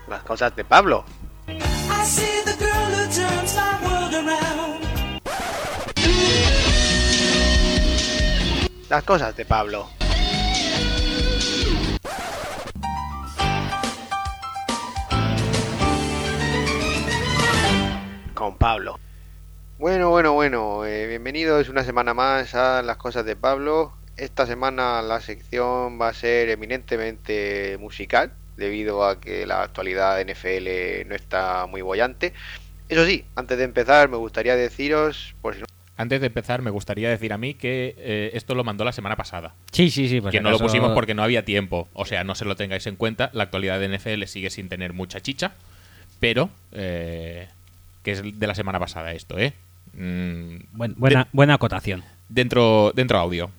Las cosas de Pablo. Las cosas de Pablo. Con Pablo. Bueno, bueno, bueno. eh, bienvenidos una semana más a Las cosas de Pablo. Esta semana la sección va a ser eminentemente musical, debido a que la actualidad de NFL no está muy bollante. Eso sí, antes de empezar me gustaría deciros, por si no Antes de empezar, me gustaría decir a mí que eh, esto lo mandó la semana pasada. Sí, sí, sí. pues que no lo pusimos porque no había tiempo. O sea, no se lo tengáis en cuenta. La actualidad de NFL sigue sin tener mucha chicha. Pero, eh, que es de la semana pasada esto, ¿eh? Mm, Buen- buena, de- buena acotación. dentro, dentro audio.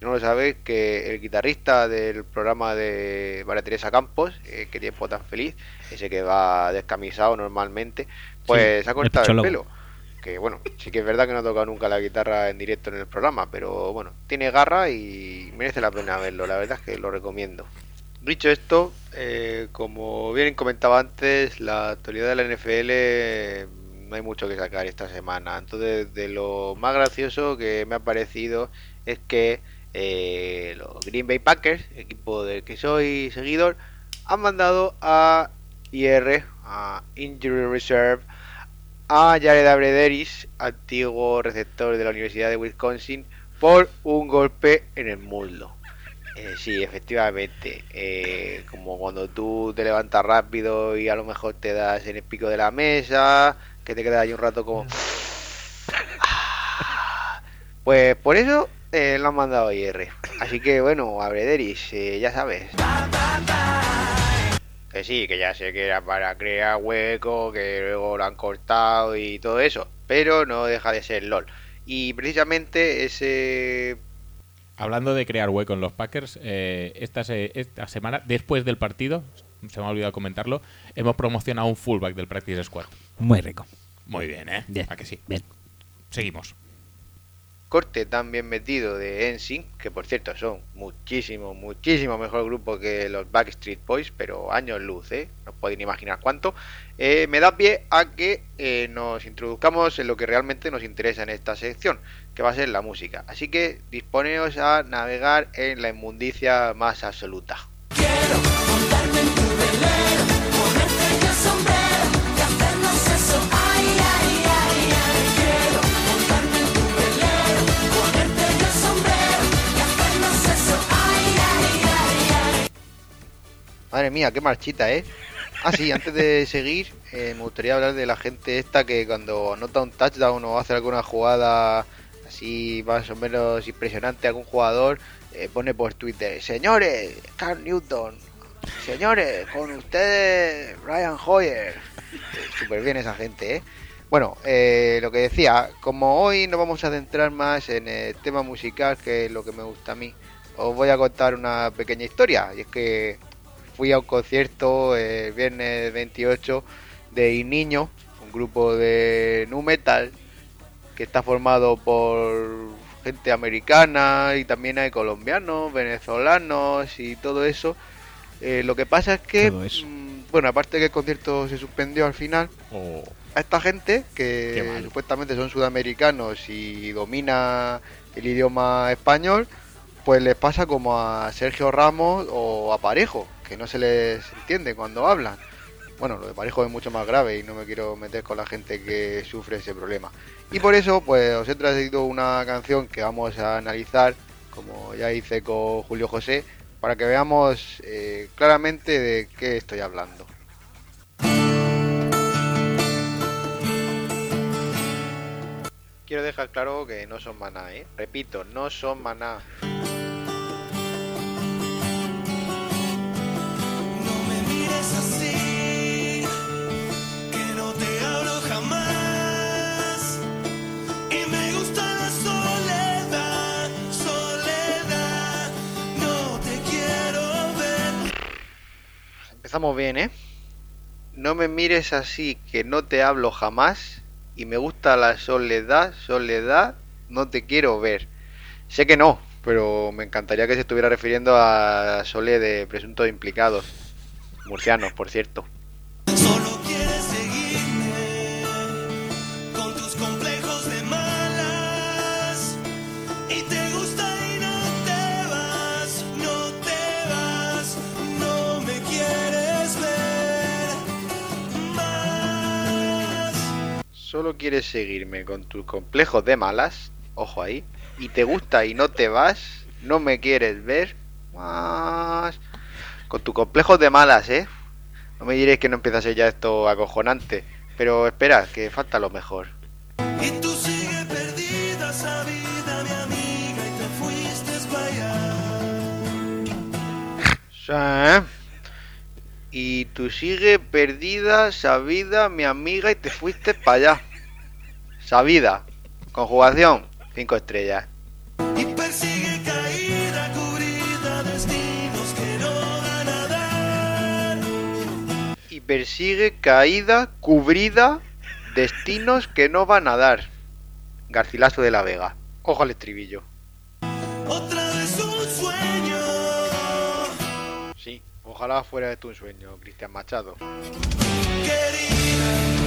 no lo sabéis, que el guitarrista del programa de María Teresa Campos, eh, que tiempo tan feliz, ese que va descamisado normalmente, pues Sí, ha cortado el, pelo. Bueno, sí que es verdad que no ha tocado nunca la guitarra en directo en el programa, pero bueno, tiene garra y merece la pena verlo, la verdad es que lo recomiendo. Dicho esto, eh, como bien comentaba antes, la actualidad de la NFL no hay mucho que sacar esta semana. Entonces, de lo más gracioso que me ha parecido es que eh, los Green Bay Packers, equipo del que soy seguidor, han mandado a IR, a Injury Reserve, a Jared Abrederis, antiguo receptor de la Universidad de Wisconsin, por un golpe en el muslo. Eh, sí, efectivamente. eh, como cuando tú te levantas rápido y a lo mejor te das en el pico de la mesa, que te quedas ahí un rato como... Pues por eso eh, lo han mandado a IR. Así que bueno, Abrederis, ya sabes. Que sí, que ya sé que era para crear hueco, que luego lo han cortado y todo eso. Pero no deja de ser LOL. Y precisamente ese Hablando de crear hueco en los Packers, eh, esta, se- esta semana, después del partido, se me ha olvidado comentarlo, hemos promocionado un fullback del Practice Squad. Muy rico. Muy bien, ¿eh? Bien. ¿A que sí? Bien. Seguimos. Corte tan bien metido de NSYNC, que por cierto son muchísimo, muchísimo mejor grupo que los Backstreet Boys, pero años luz, ¿eh? No podéis imaginar cuánto. eh, me da pie a que eh, nos introduzcamos en lo que realmente nos interesa en esta sección, que va a ser la música. Así que disponeos a navegar en la inmundicia más absoluta. Madre mía, qué marchita, ¿eh? Ah, sí, antes de seguir, eh, me gustaría hablar de la gente esta que cuando anota un touchdown o hace alguna jugada así más o menos impresionante a algún jugador, eh, pone por Twitter, señores, Carl Newton, señores, con ustedes, Ryan Hoyer. Súper bien esa gente, ¿eh? Bueno, eh, lo que decía, como hoy nos vamos a centrar más en el tema musical, que es lo que me gusta a mí, os voy a contar una pequeña historia, y es que fui a un concierto el viernes 28 de Il Niño, un grupo de nu metal que está formado por gente americana y también hay colombianos, venezolanos y todo eso. Eh, lo que pasa es que mm, bueno, aparte que el concierto se suspendió al final, Oh, a esta gente que supuestamente son sudamericanos y domina el idioma español, pues les pasa como a Sergio Ramos o a Parejo, que no se les entiende cuando hablan. Bueno, lo de Parejo es mucho más grave y no me quiero meter con la gente que sufre ese problema. Y por eso, pues os he traído una canción que vamos a analizar, como ya hice con Julio José, para que veamos eh, claramente de qué estoy hablando. Quiero dejar claro que no son maná, ¿eh? Repito, no son maná. Empezamos bien, ¿eh? No me mires así, que no te hablo jamás. Y me gusta la soledad, soledad, no te quiero ver. Sé que no, pero me encantaría que se estuviera refiriendo a Sole de presuntos implicados. Murcianos, por cierto. Solo quieres seguirme con tus complejos de malas. Y te gusta y no te vas, no te vas, no me quieres ver más. Solo quieres seguirme con tus complejos de malas, ojo ahí, y te gusta y no te vas, no me quieres ver más. Con tus complejos de malas, ¿eh? No me diréis que no empieza a ser ya esto acojonante, pero espera, que falta lo mejor. Y tú sigues perdida, sabida, mi amiga, y te fuiste para allá. Sí. Y tú sigue perdida, sabida, mi amiga, y te fuiste para allá. Sabida. Conjugación, cinco estrellas. Persigue caída, cubrida, destinos que no van a dar. Garcilaso de la Vega. Ojo al estribillo. Otra vez un sueño. Sí, ojalá fuera de tu sueño, Cristian Machado. Querida,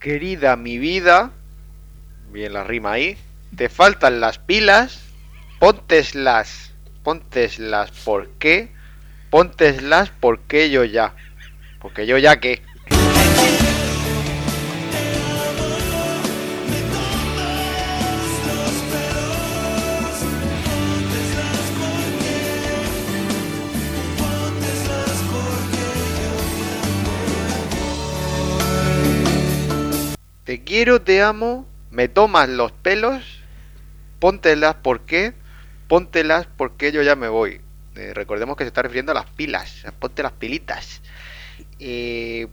Querida mi vida, bien la rima ahí, te faltan las pilas, pónteslas, pónteslas, ¿por qué? Porque yo ya. Porque yo ya qué. Te quiero, te amo, me tomas los pelos, póntelas, ¿por qué? Póntelas porque yo ya me voy. Eh, recordemos que se está refiriendo a las pilas, ponte las pilitas. Eh,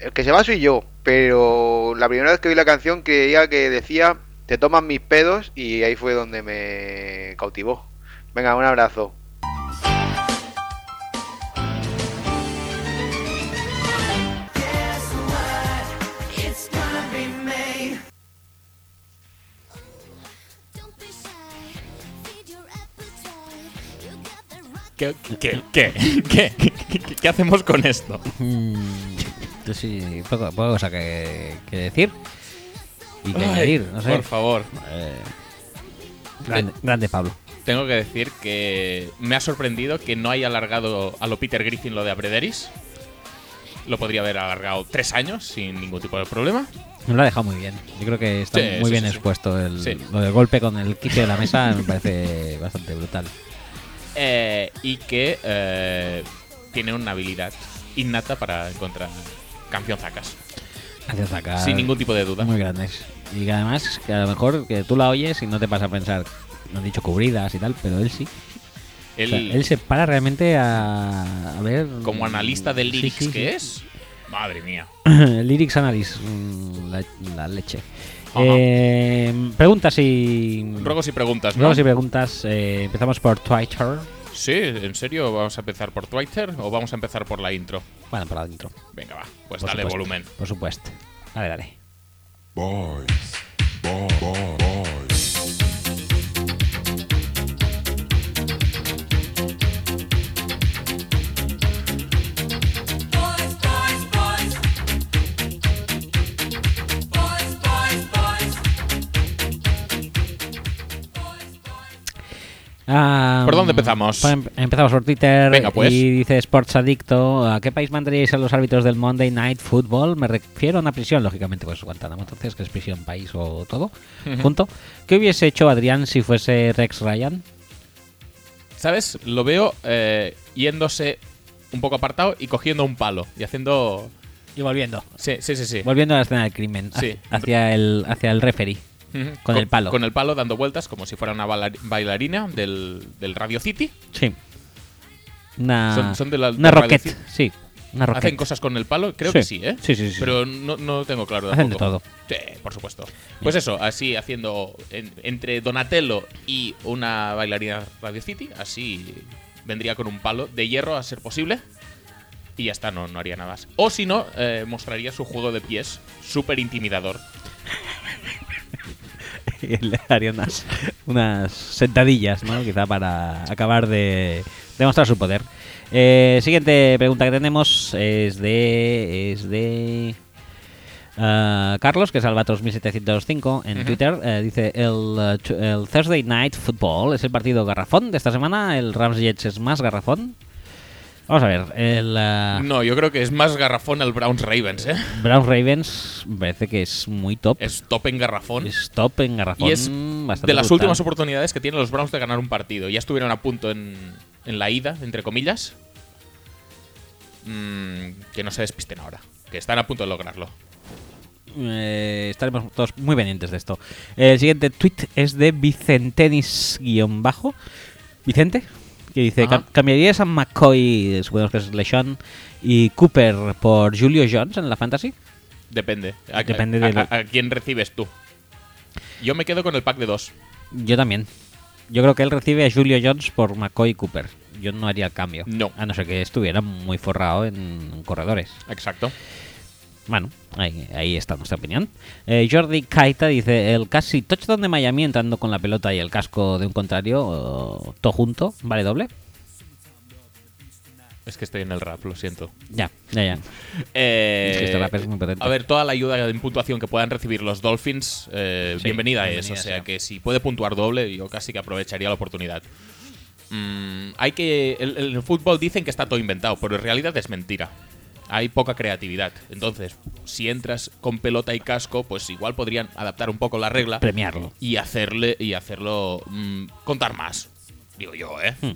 el que se va soy yo, pero la primera vez que vi la canción creía que decía te toman mis pedos y ahí fue donde me cautivó. Venga, un abrazo. ¿Qué, qué, qué, qué, qué- qué hacemos con esto? Mm, yo sí, poco, poca cosa que, que decir. Y que Ay, añadir, no sé. Por favor. Eh, grande, grande Pablo. Tengo que decir que me ha sorprendido que no haya alargado a lo Peter Griffin lo de Abrederis. Lo podría haber alargado tres años sin ningún tipo de problema. Me lo ha dejado muy bien. Yo creo que está Sí, muy sí, bien sí, expuesto. El. Lo del golpe con el quicio de la mesa me parece bastante brutal. Eh, y que eh, tiene una habilidad innata para encontrar cancionzacas. Acá. Sin ningún tipo de duda. Muy grandes. Y que además, que a lo mejor que tú la oyes y no te vas a pensar, no han dicho cubridas y tal, pero él sí. O Él, sea, él se para realmente a, a ver. como analista de lyrics sí, que sí. es, madre mía. Lyrics Analysis, mm, la, la leche. Eh, preguntas y. Ruegos y preguntas, ¿no? Ruegos y preguntas. eh, empezamos por Twitter. Sí, ¿en serio? ¿Vamos a empezar por Twitter o vamos a empezar por la intro? Bueno, por adentro. Venga, va. Pues Por dale supuesto. volumen. Por supuesto. Dale, dale. Boys, boy, boy, boys. Boys, Ah, ¿Por dónde empezamos? pues em- empezamos por Twitter Venga, pues. y dice Sports Adicto, ¿a qué país mandaríais a los árbitros del Monday Night Football? Me refiero a una prisión, lógicamente, pues Guantánamo, entonces, que es prisión, país o todo, junto. ¿Qué hubiese hecho Adrián si fuese Rex Ryan? ¿Sabes? Lo veo eh, yéndose un poco apartado y cogiendo un palo y haciendo. Y volviendo. Sí, sí, sí. sí. Volviendo a la escena del crimen, Sí. hacia el, hacia el referee. Con el palo. Con el palo dando vueltas como si fuera una bailar- bailarina del, del Radio City. Sí. Una, Son- son de la- una de sí. Una. ¿Hacen cosas con el palo? Creo Sí. que sí, ¿eh? Sí, sí, sí. Pero no, no tengo claro Hacen de todo. Sí, por supuesto. Pues eso, así haciendo en- entre Donatello y una bailarina Radio City, así vendría con un palo de hierro a ser posible. Y ya está, no, no haría nada más. O si no, eh, mostraría su juego de pies, súper intimidador. Y le haría unas, unas sentadillas, ¿no? Quizá para acabar de demostrar su poder. Eh, siguiente pregunta que tenemos es de. Es de. ah, Carlos, que es Albatros1705 en. Twitter, eh, dice: el, eh, el Thursday Night Football es el partido garrafón de esta semana. El Rams Jets es más garrafón. Vamos a ver, el ah, No, yo creo que es más garrafón el Browns Ravens, ¿eh? Browns Ravens me parece que es muy top. Es top en garrafón. Es top en garrafón. Y es de las brutal. últimas oportunidades que tienen los Browns de ganar un partido. Ya estuvieron a punto en, en la ida, entre comillas. Mm, que no se despisten ahora. Que están a punto de lograrlo. Eh, estaremos todos muy pendientes de esto. El siguiente tweet es de Vicentenis-bajo. Vicente, que dice: Ajá. "Cam- ¿Cambiarías a McCoy, suponemos que es LeSean, y Cooper por Julio Jones en la fantasy? Depende. A, Depende a- de a- a quién recibes tú. Yo me quedo con el pack de dos. Yo también. Yo creo que él recibe a Julio Jones por McCoy y Cooper. Yo no haría el cambio. No. A no ser que estuviera muy forrado en corredores. Exacto. Bueno, ahí, ahí está nuestra opinión. Eh, Jordi Kaita dice: el casi touchdown de Miami entrando con la pelota y el casco de un contrario, todo junto, ¿vale doble? Es que estoy en el rap, lo siento. Ya, ya, ya. Eh, Es que este rap es muy potente. A ver, toda la ayuda en puntuación que puedan recibir los Dolphins, eh, Sí, bienvenida es. O sea sea. que si puede puntuar doble, yo casi que aprovecharía la oportunidad. Mm, hay que. El, el fútbol dicen que está todo inventado, pero en realidad es mentira. Hay poca creatividad. Entonces, si entras con pelota y casco, pues igual podrían adaptar un poco la regla Premiarlo. y hacerle y hacerlo mm, contar más. Digo yo, ¿eh? Hmm.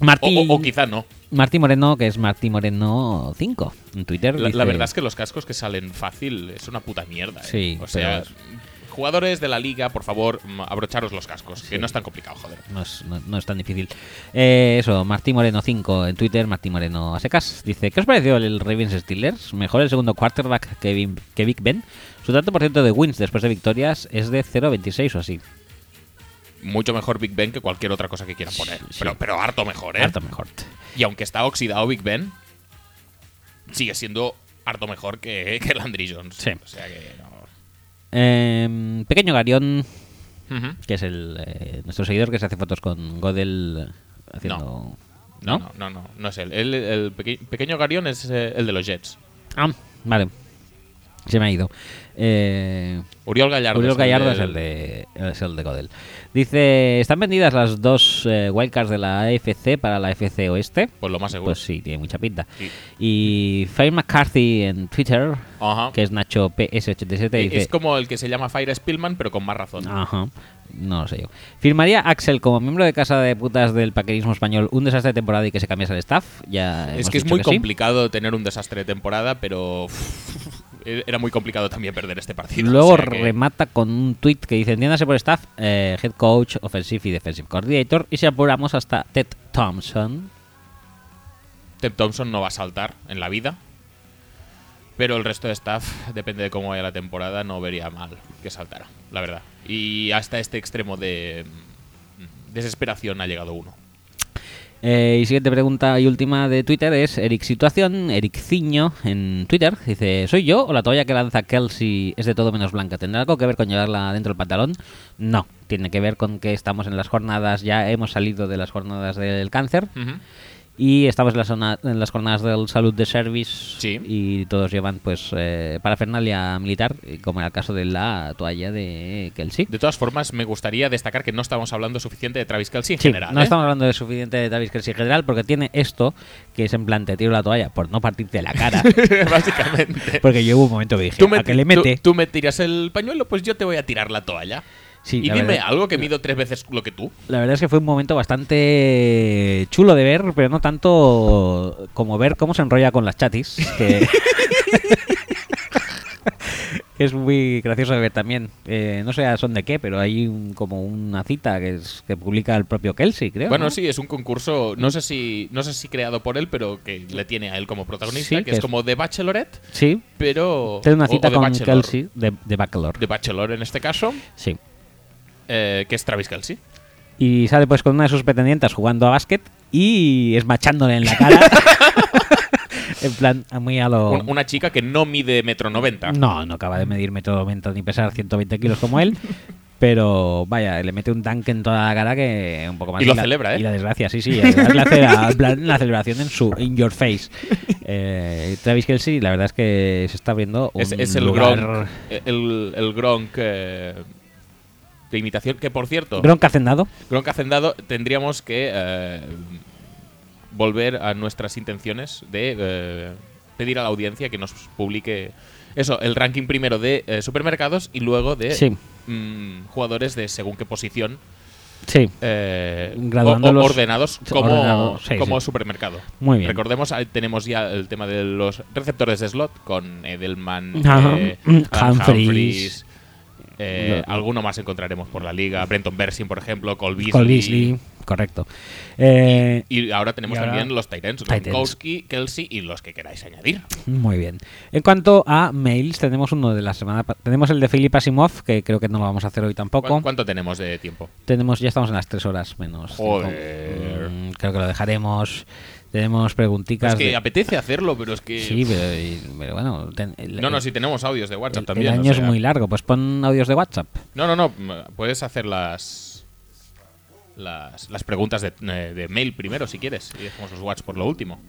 O, Martí, o- o quizá no. Martí Moreno, que es Martí Moreno 5 en Twitter. La, verdad es que los cascos que salen fácil es una puta mierda. ¿eh? Sí, o sea, pero- jugadores de la liga, por favor, abrocharos los cascos, que no es tan complicado, joder. No es, no- no es tan difícil. Eh, eso, Martí Moreno 5 en Twitter, Martí Moreno a secas. Dice, ¿qué os pareció el Ravens Steelers? Mejor el segundo quarterback que, que Big Ben. Su tanto por ciento de wins después de victorias es de 0.26 o así. Mucho mejor Big Ben que cualquier otra cosa que quieran poner. Sí. Pero, pero harto mejor, ¿eh? Harto mejor. Y aunque está oxidado Big Ben, sigue siendo harto mejor que, que Landry Jones. Sí. O sea que no. Eh, pequeño Garión, que es el eh, nuestro seguidor que se hace fotos con Godel haciendo... No, no, no, no, no es él. El, el peque- pequeño Garión es eh, el de los Jets. Ah, vale. Se me ha ido. Eh, Uriol Gallardo. Uriel es Gallardo del- es el de es el de Godel. Dice, ¿están vendidas las dos eh, wildcards de la AFC para la AFC Oeste? Pues lo más seguro. Pues sí, tiene mucha pinta. Sí. Y Fire McCarthy en Twitter, Ajá. que es Nacho PS87, Eh, dice... Es como el que se llama Fire Spillman, pero con más razón. Ajá. No lo sé yo. ¿Firmaría Axel como miembro de casa de putas del paquerismo español un desastre de temporada y que se cambiase el staff? Ya es que es muy complicado tener un desastre de temporada, pero era muy complicado también perder este partido. Luego o sea que- remata con un tweet que dice: Entiéndase por staff, eh, head coach, offensive y defensive coordinator. Y si apuramos hasta Ted Thompson. Ted Thompson no va a saltar en la vida. Pero el resto de staff, depende de cómo vaya la temporada, no vería mal que saltara, la verdad. Y hasta este extremo de mm, desesperación ha llegado uno. Eh, y siguiente pregunta y última de Twitter es Eric Situación, Eric Ciño en Twitter. Dice, ¿soy yo o la toalla que lanza Kelsey es de todo menos blanca? ¿Tendrá algo que ver con llevarla dentro del pantalón? No, tiene que ver con que estamos en las jornadas, ya hemos salido de las jornadas del cáncer Ujú. Y estamos en las, zona- en las jornadas del salud de service Sí. y todos llevan pues eh, parafernalia militar, como era el caso de la toalla de Kelsey. De todas formas, me gustaría destacar que no estamos hablando suficiente de Travis Kelsey en Sí, general. no ¿eh? estamos hablando de suficiente de Travis Kelsey en general porque tiene esto que es en plan te tiro la toalla por no partirte la cara. Básicamente. porque yo hubo un momento que dije, Tú me, ¿a que le tú- mete? tú me tiras el pañuelo, pues yo te voy a tirar la toalla. Sí, y dime verdad- algo que mido tres veces lo que tú. La verdad es que fue un momento bastante chulo de ver, pero no tanto como ver cómo se enrolla con las chatis, que es muy gracioso de ver también. Eh, no sé a son de qué, pero hay un- como una cita que, es, que publica el propio Kelsey, creo. Bueno, ¿no? sí, es un concurso, no sé si no sé si creado por él, pero que le tiene a él como protagonista, Sí, que que es, es- como The Bachelorette, Sí, pero... tiene una cita o con Bachelor. Kelsey de, de Bachelor. The Bachelor en este caso, Sí. Eh, que es Travis Kelsey. Y sale pues con una de sus pretendientes jugando a básquet y esmachándole en la cara. en plan, muy a lo... Un- una chica que no mide metro noventa. No, no acaba de medir metro 90 ni pesar 120 kilos como él. Pero vaya, le mete un tanque en toda la cara que un poco más. Y lo la- celebra, ¿eh? Y la desgracia, sí, sí. la, en plan, la celebración en su In Your Face. Eh, Travis Kelsey, la verdad es que se está abriendo un Es, es el lugar- Gronk, el, el Gronk eh, de imitación, que por cierto, Gronk hacendado. Gronk hacendado tendríamos que eh, volver a nuestras intenciones de eh, pedir a la audiencia que nos publique eso, el ranking primero de eh, supermercados y luego de Sí. mm, jugadores de según qué posición Sí, eh, Graduándolos- o- o- ordenados como, sí, como sí. supermercado. Muy bien. Recordemos, tenemos ya el tema de los receptores de slot con Edelman, eh, Mm. Humphries, eh, alguno más encontraremos por la liga. Brenton Bersin, por ejemplo, Cole Beasley. Cole Beasley, correcto. Eh, Y ahora tenemos Y ahora- también los Titans. Gronkowski, Kelsey y los que queráis añadir. Muy bien. En cuanto a mails, tenemos uno de la semana. Tenemos el de Philip Asimov, que creo que no lo vamos a hacer hoy tampoco. ¿Cuán- ¿Cuánto tenemos de tiempo? Tenemos, ya estamos en las tres horas menos. Joder. Mm, creo que lo dejaremos. Tenemos preguntitas. Es que de- apetece hacerlo, pero es que. Sí, pero, y- pero bueno. ten- el, No, no, si tenemos audios de WhatsApp el- también. el o año es muy largo, pues pon audios de WhatsApp. No, no, no. Puedes hacer las. Las, las preguntas de, eh, de mail primero, si quieres. Y dejamos los WhatsApp por lo último.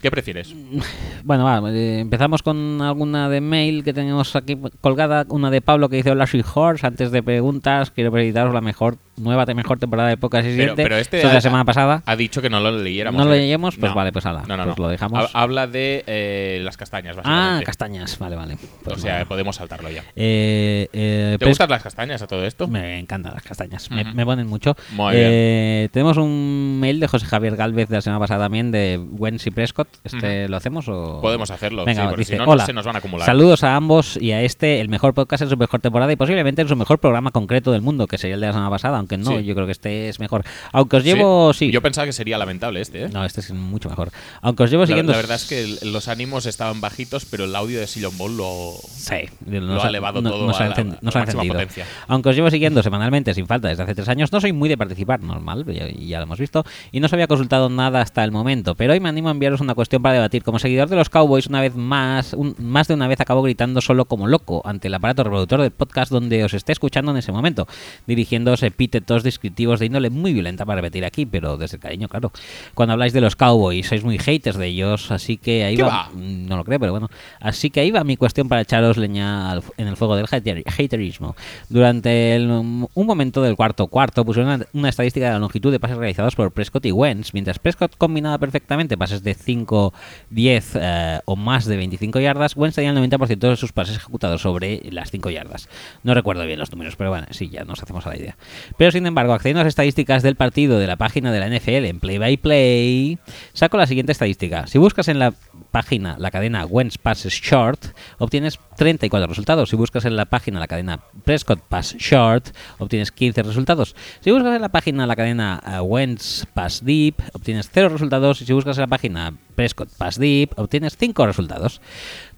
¿Qué prefieres? Bueno, va, eh, empezamos con alguna de mail que tenemos aquí colgada. Una de Pablo que dice: Hola, soy Horse. Antes de preguntas, quiero felicitaros la mejor nueva mejor temporada de Podcast y Pero, pero este ha- la semana pasada. Ha dicho que no lo leyéramos. ¿No lo ¿eh? leíamos? Pues No. vale, pues ala, No, no, pues lo dejamos. Ha- Habla de eh, las castañas, Ah, básicamente. castañas, vale, vale. Pues o sea, nada. podemos saltarlo ya. Eh, eh, ¿Te pres- gustan las castañas a todo esto? Me encantan las castañas, me, ponen mucho. Muy Eh, Tenemos un mail de José Javier Galvez de la semana pasada también de Wentz y Prescott. ¿Este lo hacemos o...? Podemos hacerlo, Venga, sí, porque dice, si no, no hola, se nos van a acumular. Saludos a ambos y a este, el mejor podcast en su mejor temporada y posiblemente en su mejor programa concreto del mundo, que sería el de la semana pasada, aunque no, Sí. yo creo que este es mejor. Aunque os llevo... Sí. Yo pensaba que sería lamentable este, ¿eh? No, este es mucho mejor. Aunque os llevo siguiendo... la verdad es que los ánimos estaban bajitos, pero el audio de Sillon Ball lo, Sí, lo ha elevado todo nos a ha la- nos la máxima potencia. Aunque os llevo siguiendo semanalmente sin falta desde hace tres años, no soy muy de participar, normal, ya, ya lo hemos visto, y no os había consultado nada hasta el momento. Pero hoy me animo a enviaros una cuestión para debatir. Como seguidor de los Cowboys, una vez más, un- más de una vez acabo gritando solo como loco ante el aparato reproductor del podcast donde os esté escuchando en ese momento, dirigiéndoos epítetos descriptivos de índole muy violenta para repetir aquí, pero desde el cariño, claro. Cuando habláis de los Cowboys, sois muy haters de ellos, así que ahí ¿Qué va. va? Mm, No lo creo, pero bueno. Así que ahí va mi cuestión para echaros leña en el fuego del hater- haterismo. Durante el- un momento del cuarto cuarto pusieron una, una estadística de la longitud de pases realizados por Prescott y Wentz. Mientras Prescott combinaba perfectamente pases de 5, 10 eh, o más de 25 yardas, Wentz tenía el 90% de sus pases ejecutados sobre las 5 yardas. No recuerdo bien los números, pero bueno, sí, ya nos hacemos a la idea. Pero sin embargo, accediendo a las estadísticas del partido de la página de la NFL en Play by Play, saco la siguiente estadística. Si buscas en la página la cadena Wentz Passes Short, obtienes 34 resultados. Si buscas en la página la cadena Prescott Pass Short, obtienes 15 resultados. Si buscas en la página la cadena eh, Wentz Pass Deep, obtienes 0 resultados. Y si buscas en la página Prescott Pass Deep, obtienes 5 resultados.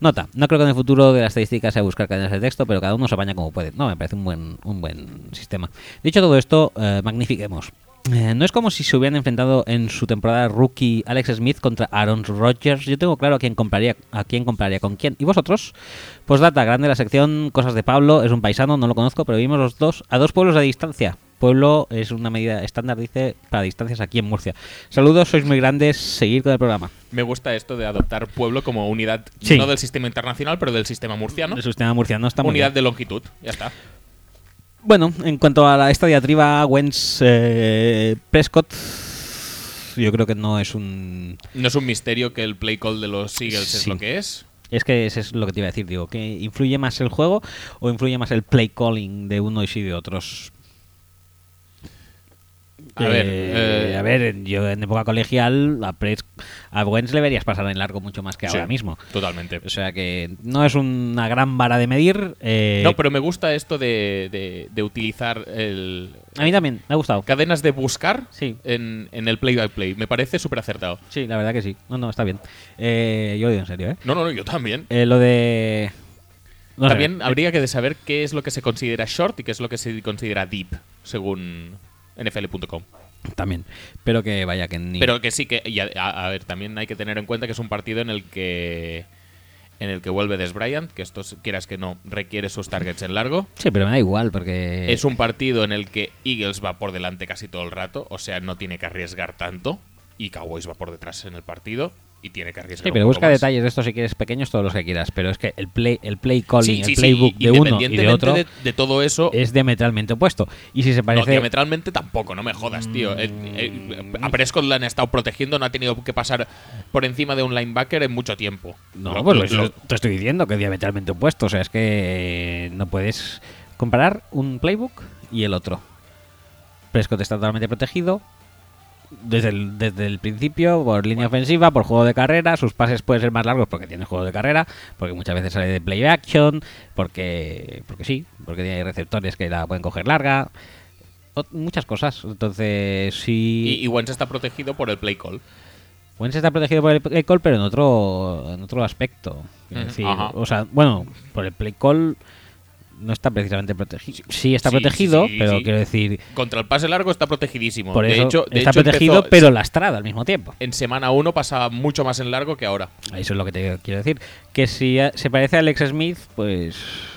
Nota, no creo que en el futuro de la estadística sea buscar cadenas de texto, pero cada uno se apaña como puede. No, me parece un buen, un buen sistema. Dicho todo esto, eh, magnifiquemos. Eh, no es como si se hubieran enfrentado en su temporada rookie Alex Smith contra Aaron Rodgers. Yo tengo claro a quién compraría, a quién compraría con quién. ¿Y vosotros? Pues data, grande la sección, cosas de Pablo, es un paisano, no lo conozco, pero vimos los dos a dos pueblos de distancia. Pueblo es una medida estándar, dice, para distancias aquí en Murcia. Saludos, sois muy grandes, seguir con el programa. Me gusta esto de adoptar pueblo como unidad, Sí. no del sistema internacional, pero del sistema murciano. El sistema murciano está muy Unidad bien. de longitud, ya está. Bueno, en cuanto a la, esta diatriba Wentz eh, Prescott, yo creo que no es un No es un misterio que el play call de los Eagles es lo que es. Es que eso es lo que te iba a decir, digo, que influye más el juego o influye más el play calling de unos y de otros. A ver, Eh, eh, a ver, yo en época colegial a, Pres- a Wentz le verías pasar en largo mucho más que Sí, ahora mismo. Totalmente. O sea que no es una gran vara de medir. eh, No, pero me gusta esto de, de- de utilizar el, a mí también me ha gustado. cadenas de buscar Sí. en, en el play by play. Me parece súper acertado. Sí, la verdad que sí. No, no, está bien. Eh, yo lo digo en serio, ¿eh? No, no, no, yo también. Lo de... no también habría que saber qué es lo que se considera short y qué es lo que se considera deep, según NFL.com. También. Pero que vaya que ni... Pero que sí que, y a, a- a ver, también hay que tener en cuenta que es un partido en el que en el que vuelve Des Bryant, que esto, quieras que no, requiere sus targets en largo. Sí, pero me da igual porque... Es un partido en el que Eagles va por delante casi todo el rato, o sea, no tiene que arriesgar tanto. Y Cowboys va por detrás en el partido y tiene que arriesgar Sí, un pero poco busca más. detalles de esto si quieres pequeños, todos los que quieras. Pero es que el play, el play calling, Sí, el sí, playbook de uno y de otro de, de todo eso, es diametralmente opuesto. Y si se no, parece... diametralmente tampoco, no me jodas, tío. Eh, eh, a Prescott le han estado protegiendo, no ha tenido que pasar por encima de un linebacker en mucho tiempo. No, Lo- pues lo- eso lo- te estoy diciendo que es diametralmente opuesto. O sea, es que no puedes comparar un playbook y el otro. Prescott está totalmente protegido. Desde el, desde el principio, por línea ofensiva, por juego de carrera, sus pases pueden ser más largos porque tiene juego de carrera, porque muchas veces sale de play action, porque porque sí, porque tiene receptores que la pueden coger larga, muchas cosas. Entonces, sí. y, y Wentz está protegido por el play call. Wentz está protegido por el play call, pero en otro, en otro aspecto. Es Ujú, decir, o sea, bueno, por el play call no está precisamente protegido. Sí está Sí, protegido, sí, pero sí. quiero decir, Contra el pase largo está protegidísimo. por de eso hecho, de está hecho, protegido, empezó- pero lastrado al mismo tiempo. En semana 1 pasaba mucho más en largo que ahora. Eso es lo que te quiero decir. Que si se parece a Alex Smith, pues.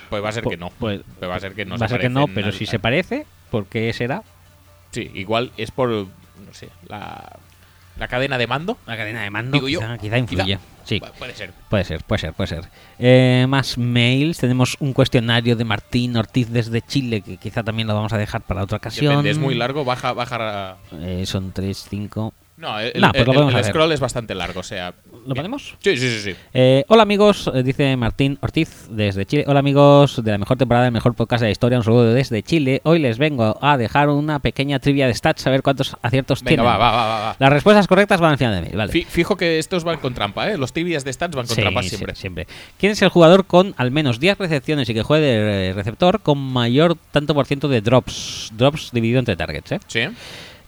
Pues va a ser que no. pues, Pues va a ser que no va a se ser que no, pero si se parece, ¿por qué será? Sí, igual es por, no sé, la, la cadena de mando. La cadena de mando Digo yo, quizá, influye. quizá. Sí. Pu- Puede ser. Puede ser, puede ser, puede ser. Eh, más mails. Tenemos un cuestionario de Martín Ortiz desde Chile, que quizá también lo vamos a dejar para otra ocasión. Depende, es muy largo, baja, baja. Eh, son 3, 5. No, el, pues el- scroll es bastante largo, o sea. ¿Lo ponemos? Sí, sí, sí, sí. Eh, hola amigos, eh, dice Martín Ortiz desde Chile. Hola amigos de la mejor temporada del mejor podcast de la historia, un saludo desde Chile. Hoy les vengo a dejar una pequeña trivia de stats, a ver cuántos aciertos Venga, tienen. va, va, va, va. va. Las respuestas correctas van al final de mail, vale. Fi- Fijo que estos van con trampa, ¿eh? Los tibias de stats van con Sí, trampa sí, siempre. siempre. ¿Quién es el jugador con al menos 10 recepciones y que juegue de receptor con mayor tanto por ciento de drops? Drops dividido entre targets, ¿eh? Sí.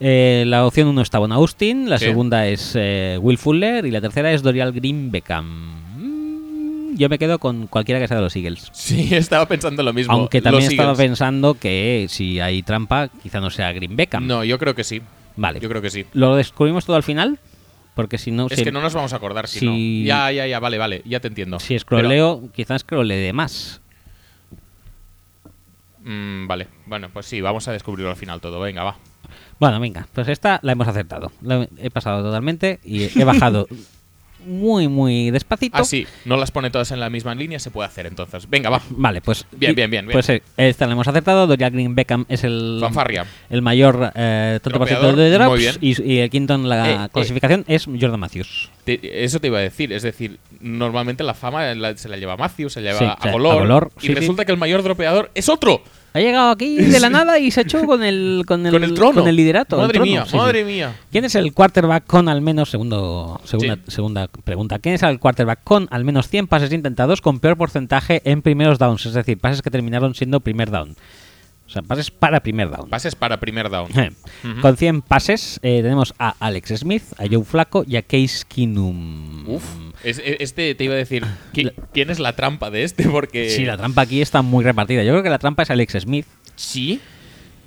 Eh, la opción 1 es Tavon Austin, la Sí. segunda es eh, Will Fuller y la tercera es Dorial Green Beckham. Mm, Yo me quedo con cualquiera que sea de los Eagles. Sí, estaba pensando lo mismo. Aunque también Los estaba Eagles. pensando que si hay trampa, quizá no sea Green Beckham. No, yo creo que sí. Vale. Yo creo que sí. ¿Lo descubrimos todo al final? Porque si no, Es si, que no nos vamos a acordar si, si- no. Ya, ya, ya, vale, vale, ya te entiendo. si scrolleo, quizás scrolle de más. Mm, vale, bueno, pues sí, vamos a descubrirlo al final todo. Venga, va. Bueno, venga, pues esta la hemos acertado. La he pasado totalmente y he bajado muy, muy despacito. Ah, sí, no las pone todas en la misma línea, se puede hacer entonces. Venga, va. Vale, pues. Bien, bien, bien, bien. Pues eh, esta la hemos acertado. Dorian Green Beckham es el. Fanfarria. El mayor eh, tanto por ciento Dropeador, de drops. Y, y el quinto en la Eh, eh. clasificación es Jordan Matthews. Te- eso te iba a decir, es decir, normalmente la fama la- se la lleva Matthews, se la lleva Sí, a o sea, Golor, a Golor, y sí, resulta que el mayor dropeador es otro. Ha llegado aquí de la nada y se echó con el, con el, con el trono. con el liderato. el Madre trono, mía, sí, sí. madre mía. ¿Quién es el quarterback con al menos, segundo, segunda, Sí. segunda pregunta, ¿quién es el quarterback con al menos 100 pases intentados con peor porcentaje en primeros downs? Es decir, pases que terminaron siendo primer down. O sea, pases para primer down. Pases para primer down. Eh. Con 100 pases eh, tenemos a Alex Smith, a Joe Flaco y a Case Keenum. Uf, es- e- este te iba a decir, ¿qui- ¿quién es la trampa de este? Porque... Sí, la trampa aquí está muy repartida. Yo creo que la trampa es Alex Smith, Sí,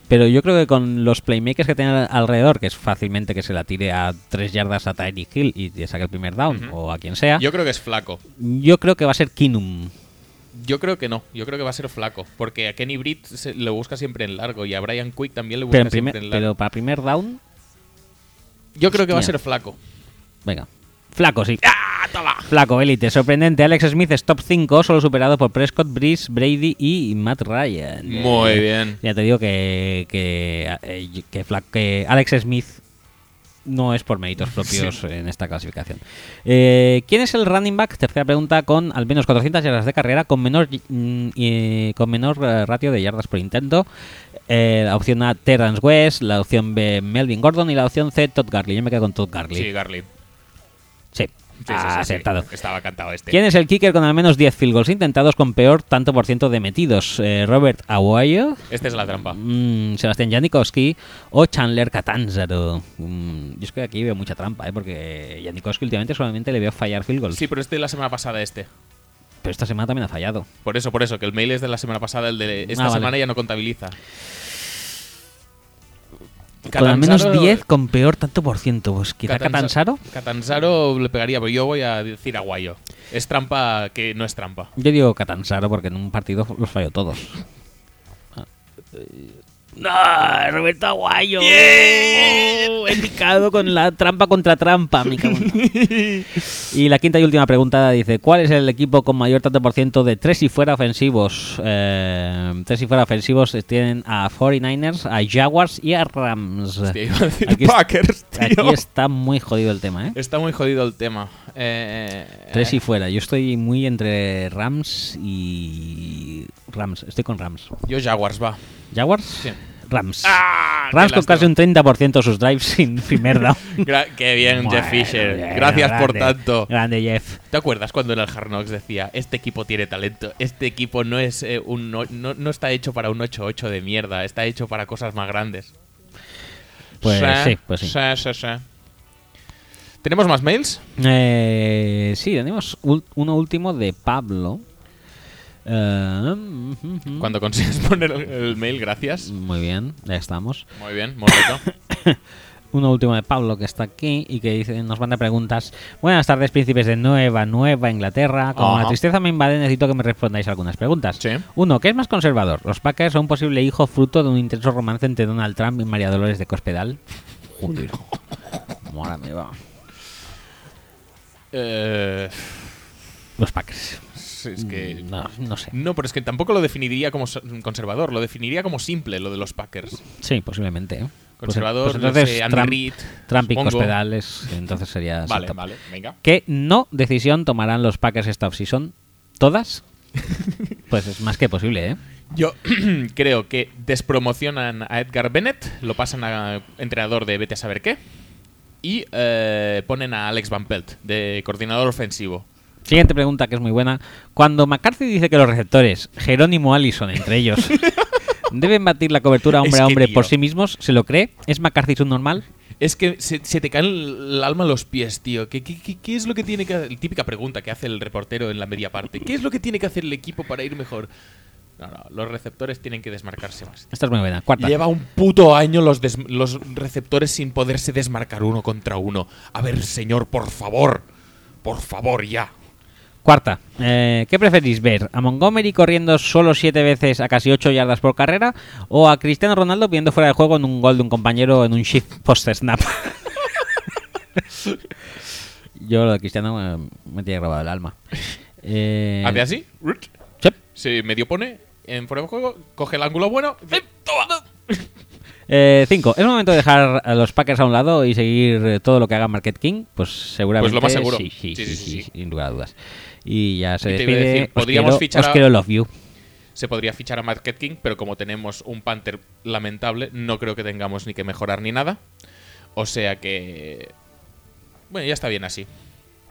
Pero yo creo que con los playmakers que tienen alrededor, que es fácilmente que se la tire a tres yardas a Tyreek Hill y te saque el primer down, o a quien sea, yo, Yo creo que es flaco. creo que va a ser Kinum. Yo creo que no. Yo creo que va a ser flaco. Porque a Kenny Britt se, lo busca siempre en largo y a Brian Quick también le busca Pero, en primer, siempre en largo. pero para primer down, Yo creo que va a ser flaco. venga. Flaco, sí. ¡Ah, toma! Flaco, élite. Sorprendente. Alex Smith es top 5, solo superado por Prescott, Breeze, Brady y Matt Ryan. Muy Eh, bien. Ya te digo que, que, eh, que, que Alex Smith no es por méritos propios en esta clasificación. Eh, ¿Quién es el running back? Tercera pregunta con al menos 400 yardas de carrera con menor mm, y- con menor eh, ratio de yardas por intento. Eh, la opción A, Terrence West, la opción B, Melvin Gordon y la opción C, Todd Garley. Yo me quedo con Todd Garley. Sí, Garly. Sí, Sí, sí, acertado. Estaba cantado este. ¿Quién es el kicker con al menos 10 field goals intentados con peor tanto por ciento de metidos? Eh, ¿Robert Aguayo? Esta es la trampa. Mm, Sebastián Janikowski o Chandler Catanzaro. Mm, yo es que aquí veo mucha trampa, ¿eh? porque Janikowski últimamente solamente le veo fallar field goals. Sí, pero este de la semana pasada este. Pero esta semana también ha fallado. Por eso, por eso, que el mail es de la semana pasada, el de esta Ah, vale. semana ya no contabiliza. Con al menos Catanzaro- 10 con peor tanto por ciento. Pues quizá Catanza- Catanzaro. Catanzaro le pegaría, pero yo voy a decir Aguayo. Es trampa que no es trampa. Yo digo Catanzaro porque en un partido los falló todos. ¡No! ¡Roberto Aguayo! Oh, he picado con la trampa contra trampa, mi cabrón. Y la quinta y última pregunta dice: ¿Cuál es el equipo con mayor tanto por ciento de tres y fuera ofensivos? Eh, tres y fuera ofensivos tienen a 49ers, a Jaguars y a Rams. Hostia, iba a decir Aquí Packers, tío. Aquí está muy jodido el tema, ¿eh? Está muy jodido el tema. Eh, Tres y eh, fuera. Yo estoy muy entre Rams y. Rams. Estoy con Rams. Yo Jaguars, va. ¿Jaguars? Sí. Rams. ¡Ah! Rams con casi un 30% de sus drives sin primer down. Qué bien, Jeff Bueno, Fisher. bien, Gracias por tanto. Grande, Jeff. ¿Te acuerdas cuando en el Hard Knocks decía, este equipo tiene talento, este equipo no es eh, un no, no, no está hecho para un 8-8 de mierda, está hecho para cosas más grandes? Pues sí, pues sí. ¿Tenemos más mails? Eh, sí, tenemos uno último de Pablo. Eh, mm, mm, mm. Cuando consigues poner el, el mail, gracias. Muy bien, ya estamos. Muy bien, muy. Uno último de Pablo que está aquí y que dice, nos manda preguntas. Buenas tardes, príncipes de Nueva, Nueva Inglaterra. Como la tristeza me invade, necesito que me respondáis algunas preguntas. Sí. Uno, ¿qué es más conservador? ¿Los Packers o un posible hijo fruto de un intenso romance entre Donald Trump y María Dolores de Cospedal? Joder. Madre mía, va. Eh, Los Packers. Es que... No, no sé. No, pero es que tampoco lo definiría como conservador, lo definiría como simple, lo de los Packers. Sí, posiblemente. ¿eh? Pues- Conservador, pues no entonces sé, Andy Trump, y entonces sería... Vale, vale, venga. ¿Qué no decisión tomarán los Packers esta offseason? ¿Todas? pues es más que posible, ¿eh? Yo creo que despromocionan a Edgar Bennett, lo pasan a entrenador de vete a saber qué, y eh, ponen a Alex Van Pelt, de coordinador ofensivo. Siguiente pregunta que es muy buena. Cuando McCarthy dice que los receptores, Jerónimo Allison entre ellos, deben batir la cobertura hombre Es a hombre tío. por sí mismos, ¿se lo cree? ¿Es McCarthy su normal? Es que se, se te cae el, el alma a los pies, tío. ¿Qué, qué, qué- qué es lo que tiene que hacer? Típica pregunta que hace el reportero en la media parte. ¿Qué es lo que tiene que hacer el equipo para ir mejor? No, no, los receptores tienen que desmarcarse más. Esta es muy buena. Cuarta. Lleva un puto año los, los receptores sin poderse desmarcar uno contra uno. A ver, señor, por favor. Por favor, ya. Cuarta. Eh, ¿Qué preferís ver? ¿A Montgomery corriendo solo siete veces a casi 8 yardas por carrera? ¿O a Cristiano Ronaldo pidiendo fuera de juego en un gol de un compañero en un shift post-snap? Yo lo de Cristiano eh, me tiene grabado el alma. Eh, Hace así. sí. Se medio pone en fuera de juego, coge el ángulo bueno. dice, "Toma". Eh, cinco. ¿Es momento de dejar a los Packers a un lado y seguir todo lo que haga Market King? Pues seguramente. Pues lo más seguro. Sí, sí, sí. sin lugar a dudas. Y ya se Y despide. decir, os podríamos quiero, fichar os a- quiero love you. Se podría fichar a Market King, pero como tenemos un Panther lamentable, no creo que tengamos ni que mejorar ni nada. O sea que. Bueno, ya está bien así.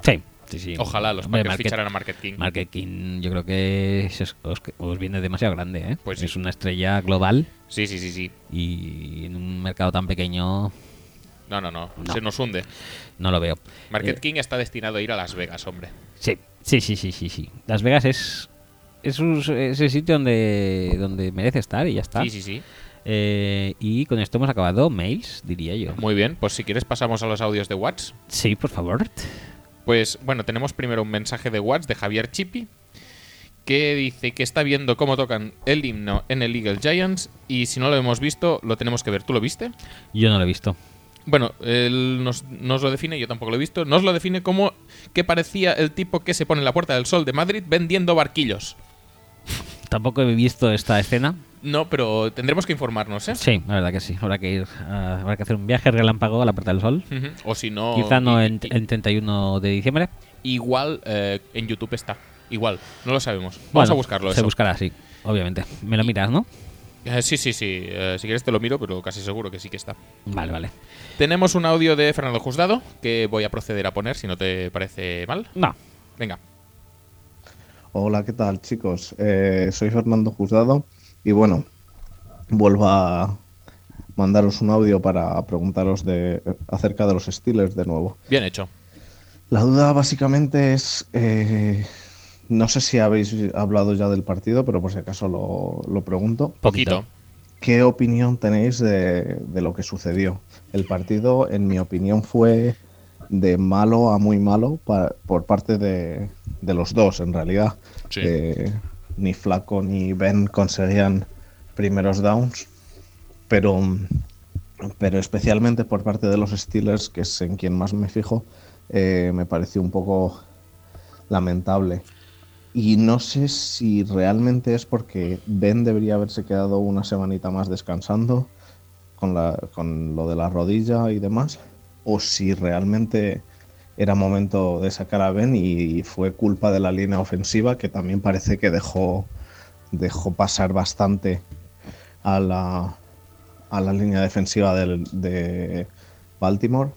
Sí, sí, sí. Ojalá los Hombre, Packers Market- ficharan a Market King. Market King, yo creo que es- os, os viene demasiado grande, ¿eh? Pues sí. Es una estrella global Sí, sí, sí, sí. y en un mercado tan pequeño No, no, no. No. Se nos hunde. no lo veo. Market Eh, King está destinado a ir a Las Vegas, hombre. Sí, sí, sí, sí, sí, sí. Las Vegas es es, un- es el sitio donde donde merece estar y ya está. Sí, sí, sí. Eh, y con esto hemos acabado mails, diría yo. Muy bien, pues si quieres pasamos a los audios de WhatsApp. Sí, por favor. Pues bueno, tenemos primero un mensaje de WhatsApp de Javier Chipi que dice que está viendo cómo tocan el himno en el Eagle Giants y si no lo hemos visto, lo tenemos que ver. ¿Tú lo viste? Yo no lo he visto. Bueno, él nos, nos lo define, yo tampoco lo he visto, nos lo define como que parecía el tipo que se pone en la Puerta del Sol de Madrid vendiendo barquillos. Tampoco he visto esta escena. No, pero tendremos que informarnos, ¿eh? Sí, la verdad que sí. Habrá que ir, a- habrá que hacer un viaje relámpago a la Puerta del Sol. O si no... Quizá no i- en, i- en 31 de diciembre. Igual eh, en YouTube está. Igual, no lo sabemos. Vamos Bueno, a buscarlo. Se eso. buscará, sí, obviamente. Me lo miras, ¿no? Eh, sí, sí, sí. eh, si quieres te lo miro, pero casi seguro que sí que está. Vale, vale. Tenemos un audio de Fernando Juzgado que voy a proceder a poner si no te parece mal. No. Venga. Hola, ¿qué tal chicos? Eh, soy Fernando Juzgado y bueno, vuelvo a mandaros un audio para preguntaros de, acerca de los Steelers de nuevo. Bien hecho. La duda básicamente es, eh, no sé si habéis hablado ya del partido, pero por si acaso lo, lo pregunto. Poquito. ¿Qué opinión tenéis de, de lo que sucedió? El partido, en mi opinión, fue de malo a muy malo pa- por parte de, de los dos, en realidad. Sí. Eh, ni Flaco ni Ben conseguían primeros downs, pero, pero especialmente por parte de los Steelers, que es en quien más me fijo, eh, me pareció un poco lamentable. Y no sé si realmente es porque Ben debería haberse quedado una semanita más descansando con, la, con lo de la rodilla y demás, o si realmente era momento de sacar a Ben y fue culpa de la línea ofensiva que también parece que dejó, dejó pasar bastante a la, a la línea defensiva de Baltimore.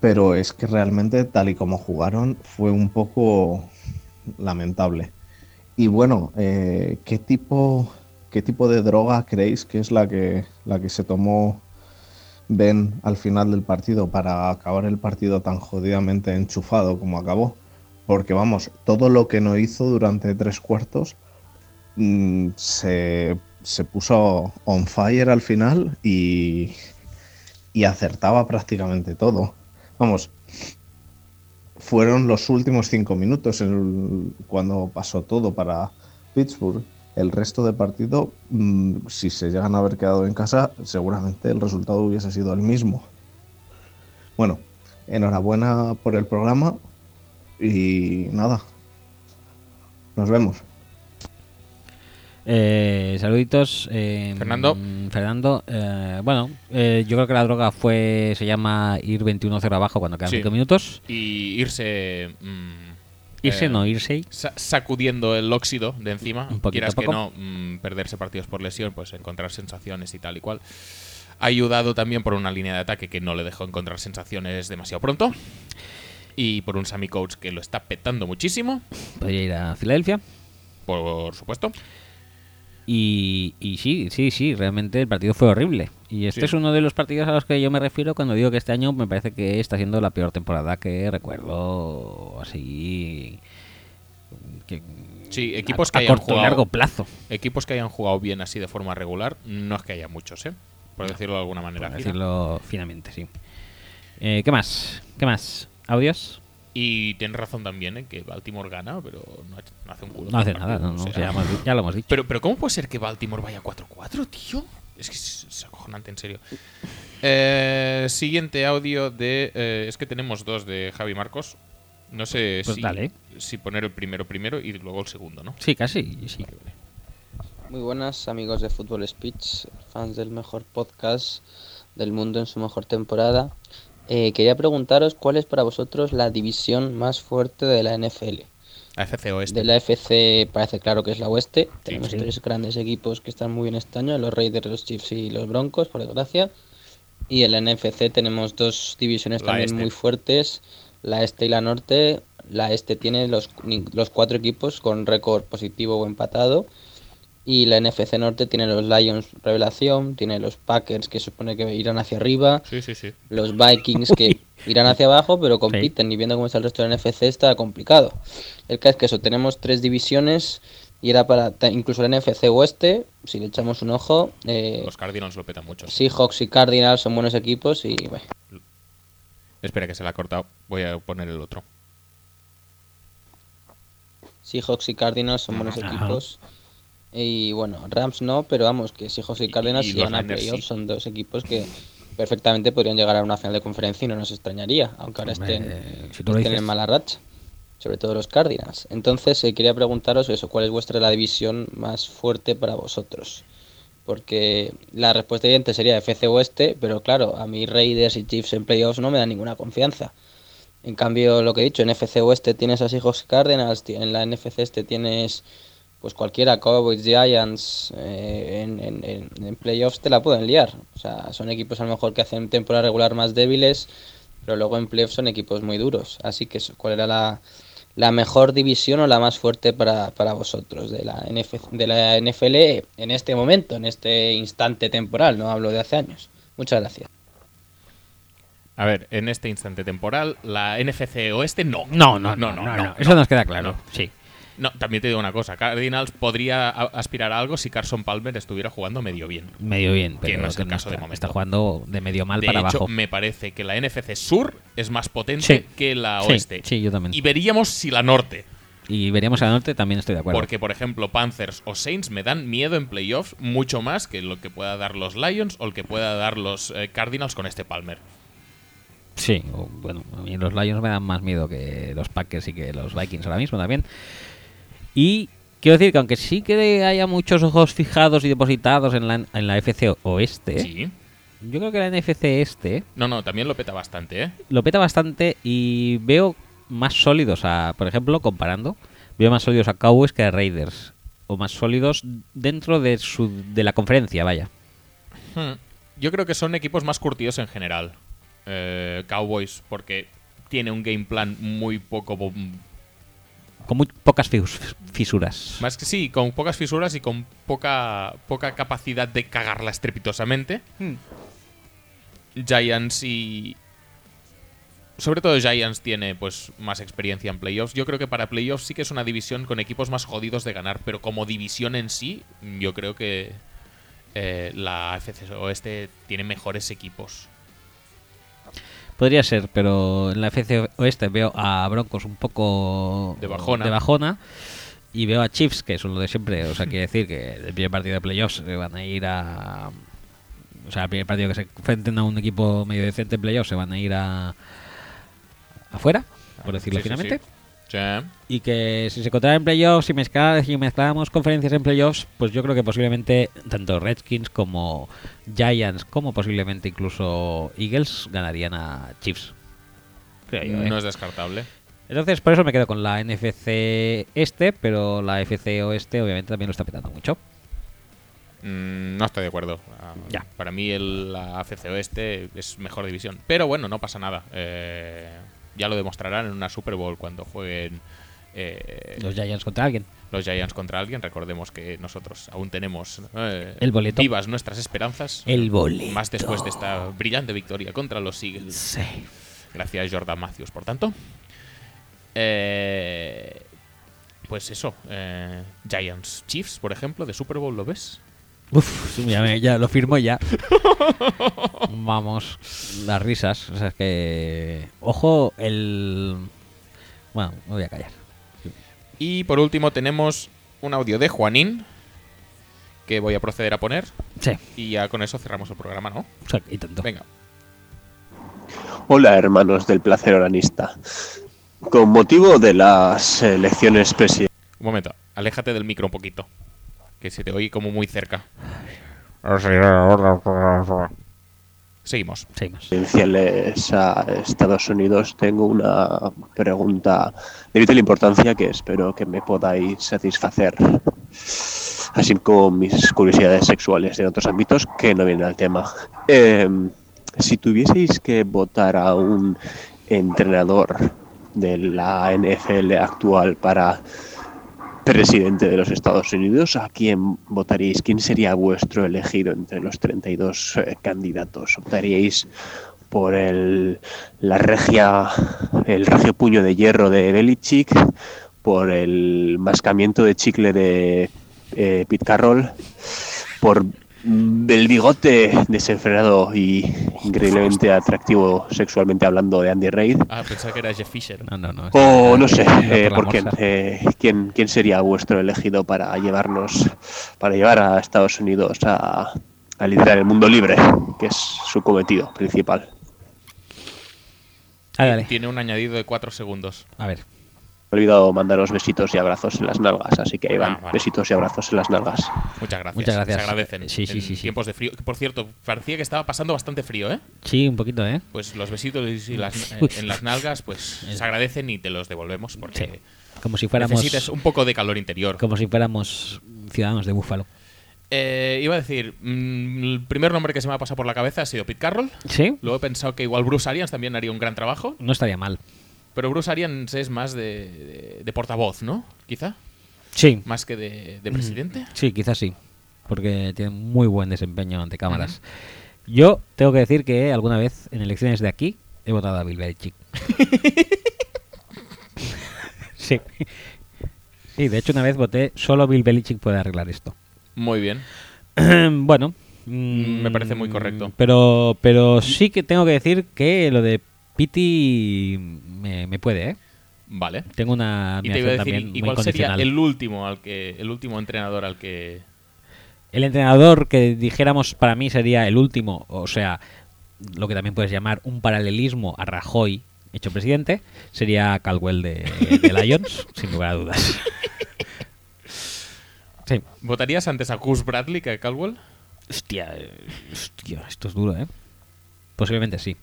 Pero es que realmente tal y como jugaron fue un poco lamentable. Y bueno, eh, ¿qué tipo qué tipo de droga creéis que es la que la que se tomó Ben al final del partido para acabar el partido tan jodidamente enchufado como acabó? Porque vamos, todo lo que no hizo durante tres cuartos mm, se, se puso on fire al final y, y acertaba prácticamente todo. Vamos, fueron los últimos cinco minutos el- cuando pasó todo para Pittsburgh. El resto del partido, mm, si se llegan a haber quedado en casa, seguramente el resultado hubiese sido el mismo. Bueno, enhorabuena por el programa y nada. Nos vemos. Eh, saluditos. eh, Fernando. Fernando. eh, bueno, eh, yo creo que la droga fue se llama ir 21-0 abajo cuando quedan Sí. 5 minutos. Y irse. mm, Irse, no irse. sa- sacudiendo el óxido de encima. Un Quieras que no, mm, perderse partidos por lesión, pues encontrar sensaciones y tal y cual. Ayudado también por una línea de ataque que no le dejó encontrar sensaciones demasiado pronto. Y por un Sammy Coach que lo está petando muchísimo, Podría ir a Filadelfia. por supuesto. Y, y sí, sí, sí, realmente el partido fue horrible. Y este Sí. es uno de los partidos a los que yo me refiero cuando digo que este año me parece que está siendo la peor temporada que recuerdo así. Que, Sí, equipos a, que a hayan corto y jugado. largo plazo, Equipos que hayan jugado bien así de forma regular, no es que haya muchos, ¿eh? Por decirlo de alguna manera. por fina. decirlo finamente, sí. Eh, ¿Qué más? ¿Qué más? ¿Audios? Y tienes razón también en que Baltimore gana, pero no, no hace un culo. No hace nada, no, o no, sea. ya, hemos di- ya lo hemos dicho. Pero, pero ¿cómo puede ser que Baltimore vaya 4-4, tío? Es que es, es acojonante, en serio. Eh, siguiente audio de... eh, es que tenemos dos de Javi Marcos. No sé Pues si, dale. si poner el primero primero y luego el segundo, ¿no? Sí, casi, sí. Vale, vale. Muy buenas amigos de Fútbol Speech, fans del mejor podcast del mundo en su mejor temporada. Eh, quería preguntaros cuál es para vosotros la división más fuerte de la NFL. AFC Oeste. De la FC parece claro que es la oeste. Tenemos sí. tres grandes equipos que están muy bien este año, los Raiders, los Chiefs y los Broncos, por desgracia. Y en la NFC tenemos dos divisiones La también este. muy fuertes, la este y la norte. La este tiene los, los cuatro equipos con récord positivo o empatado. Y la NFC Norte tiene los Lions Revelación, tiene los Packers que supone que irán hacia arriba, Sí, sí, sí. los Vikings que irán hacia abajo, pero compiten. Y viendo cómo está el resto de la NFC está complicado. El caso es que eso, tenemos tres divisiones Y era para incluso el NFC Oeste, si le echamos un ojo, eh, Los Cardinals lo petan mucho. Seahawks y Cardinals son buenos equipos y bueno, Espera que se la ha cortado. Voy a poner el otro. Seahawks y Cardinals son buenos Ajá. equipos. Y bueno, Rams no, pero vamos, que Seahawks y Y- Cardinals y si llegan a playoffs sí. son dos equipos que perfectamente podrían llegar a una final de conferencia y no nos extrañaría, aunque ahora Hombre, estén, eh, si tú lo estén dices. en mala racha. Sobre todo los Cardinals. Entonces, eh, quería preguntaros eso, ¿cuál es vuestra la división más fuerte para vosotros? Porque la respuesta evidente sería FC Oeste, pero claro, a mí Raiders y Chiefs en playoffs no me dan ninguna confianza. En cambio, lo que he dicho, en FC Oeste tienes a Seahawks y Cardinals, en la NFC Este tienes pues cualquiera, Cowboys, Giants, eh, en, en- en- en playoffs te la pueden liar. O sea, son equipos a lo mejor que hacen temporada regular más débiles, pero luego en playoffs son equipos muy duros. Así que, eso, ¿cuál era la, la mejor división o la más fuerte para, para vosotros de la, NF, de la NFL en este momento, en este instante temporal? No hablo de hace años. Muchas gracias. A ver, en este instante temporal, la NFC Oeste no. No, no, no, no, no, Eso nos queda claro. no. Sí. No, también te digo una cosa. Cardinals podría a- aspirar a algo si Carson Palmer estuviera jugando medio bien. Medio bien, Que pero no es el caso de está, momento. está jugando de medio mal de para hecho, abajo. me parece que la NFC Sur es más potente Sí. que la Oeste. sí, yo también. Y veríamos si la Norte. Y veríamos al norte, también estoy de acuerdo. Porque, por ejemplo, Panthers o Saints me dan miedo en playoffs mucho más que lo que pueda dar los Lions o el que pueda dar los eh, Cardinals con este Palmer. Sí, o, bueno, a mí los Lions me dan más miedo que los Packers y que los Vikings ahora mismo también. Y quiero decir que aunque sí que haya muchos ojos fijados y depositados en la, en la FC Oeste, Sí. yo creo que la NFC Este No, no, también lo peta bastante, ¿eh? lo peta bastante y veo más sólidos a, por ejemplo, comparando, veo más sólidos a Cowboys que a Raiders. O más sólidos dentro de, su, de la conferencia, vaya. Hmm. Yo creo que son equipos más curtidos en general. Eh, Cowboys, porque tiene un game plan muy poco. Con muy pocas fis- fisuras. Más que sí, con pocas fisuras y con poca, poca capacidad de cagarla estrepitosamente. Giants y. Sobre todo Giants tiene pues más experiencia en playoffs. Yo creo que para playoffs sí que es una división con equipos más jodidos de ganar, pero como división en sí, yo creo que eh, la FC Oeste tiene mejores equipos. Podría ser, pero en la FC Oeste veo a Broncos un poco De bajona. de bajona, y veo a Chiefs, que son lo de siempre. O sea, quiere decir que el primer partido de playoffs se van a ir a. O sea, el primer partido que se enfrenten a un equipo medio decente en playoffs se van a ir a. afuera, por decirlo sí, finalmente. sí. Sí. Y que si se encontraran en playoffs y mezclar, si mezcláramos conferencias en playoffs, pues yo creo que posiblemente tanto Redskins como Giants, como posiblemente incluso Eagles, ganarían a Chiefs. Creo yo, ¿eh? No es descartable. Entonces, por eso me quedo con la NFC este, pero la FC oeste obviamente también lo está petando mucho. Mm, no estoy de acuerdo. Ah, Ya. Para mí el, la AFC Oeste es mejor división. Pero bueno, no pasa nada. Eh, ya lo demostrarán en una Super Bowl cuando jueguen eh, Los Giants contra alguien. los Giants contra alguien. Recordemos que nosotros aún tenemos eh, El boleto. vivas nuestras esperanzas. El boleto. Más después de esta brillante victoria contra los Eagles. Sí. Gracias Jordan Matthews, por tanto. Eh, pues eso. eh, Giants Chiefs, por ejemplo, de Super Bowl, ¿lo ves? Uf, ya, me- ya lo firmo ya. Vamos, las risas. O sea, es que. Ojo, el. Bueno, me voy a callar. Y por último tenemos un audio de Juanín que voy a proceder a poner Sí, y ya con eso cerramos el programa, ¿no? o sea, y tanto. Venga. Hola hermanos del placer oranista. Con motivo de las elecciones presidenciales Un momento, aléjate del micro un poquito, que se te oye como muy cerca. Seguimos. Seguimos. a Estados Unidos, tengo una pregunta de vital importancia que espero que me podáis satisfacer, así como mis curiosidades sexuales en otros ámbitos que no vienen al tema. Eh, si tuvieseis que votar a un entrenador de la NFL actual para presidente de los Estados Unidos, ¿a quién votaríais? ¿Quién sería vuestro elegido entre los 32 eh, candidatos? ¿Optaríais por el, la regia, el regio puño de hierro de Belichick, por el mascamiento de chicle de eh, Carroll, por mm, el bigote desenfrenado y increíblemente atractivo sexualmente hablando de Andy Reid. Ah, pensaba que era Jeff Fisher. No, no, no. O no sé, eh, por quién, eh, quién, quién sería vuestro elegido para llevarnos, para llevar a Estados Unidos a, a liderar el mundo libre, que es su cometido principal. Ah, dale. Tiene un añadido de 4 segundos. A ver. Me he olvidado mandaros besitos y abrazos en las nalgas, así que ahí van, Ah, vale. besitos y abrazos en las nalgas. Muchas gracias. Muchas gracias. Se agradecen. Sí, sí, en sí, sí. tiempos de frío. Por cierto, parecía que estaba pasando bastante frío, ¿eh? Sí, un poquito, ¿eh? Pues los besitos y las, en las nalgas, pues se agradecen y te los devolvemos porque Sí. Como si fuéramos. necesitas un poco de calor interior. Como si fuéramos ciudadanos de Búfalo. Eh, iba a decir, mm, el primer nombre que se me ha pasado por la cabeza ha sido Pete Carroll. ¿Sí? Luego he pensado que igual Bruce Arians también haría un gran trabajo. No estaría mal. Pero Bruce Arians es más de, de- de portavoz, ¿no? Quizá. Sí. Más que de, de presidente. Sí, quizás sí. Porque tiene muy buen desempeño ante cámaras. Yo tengo que decir que alguna vez en elecciones de aquí he votado a Bill Belichick. sí. Sí, de hecho una vez voté solo Bill Belichick puede arreglar esto. Muy bien. bueno. Me parece muy mm, correcto. Pero, pero sí que tengo que decir que lo de Pity me, me puede, ¿eh? Vale. Tengo una Y te iba a decir, también ¿y muy cuál sería el último al que el último entrenador al que El entrenador que dijéramos para mí sería el último, o sea, lo que también puedes llamar un paralelismo a Rajoy hecho presidente, sería Caldwell de, de Lions, sin lugar a dudas. Sí. votarías antes a Gus Bradley que a Caldwell? Hostia, eh, hostia, esto es duro, ¿eh? Posiblemente sí.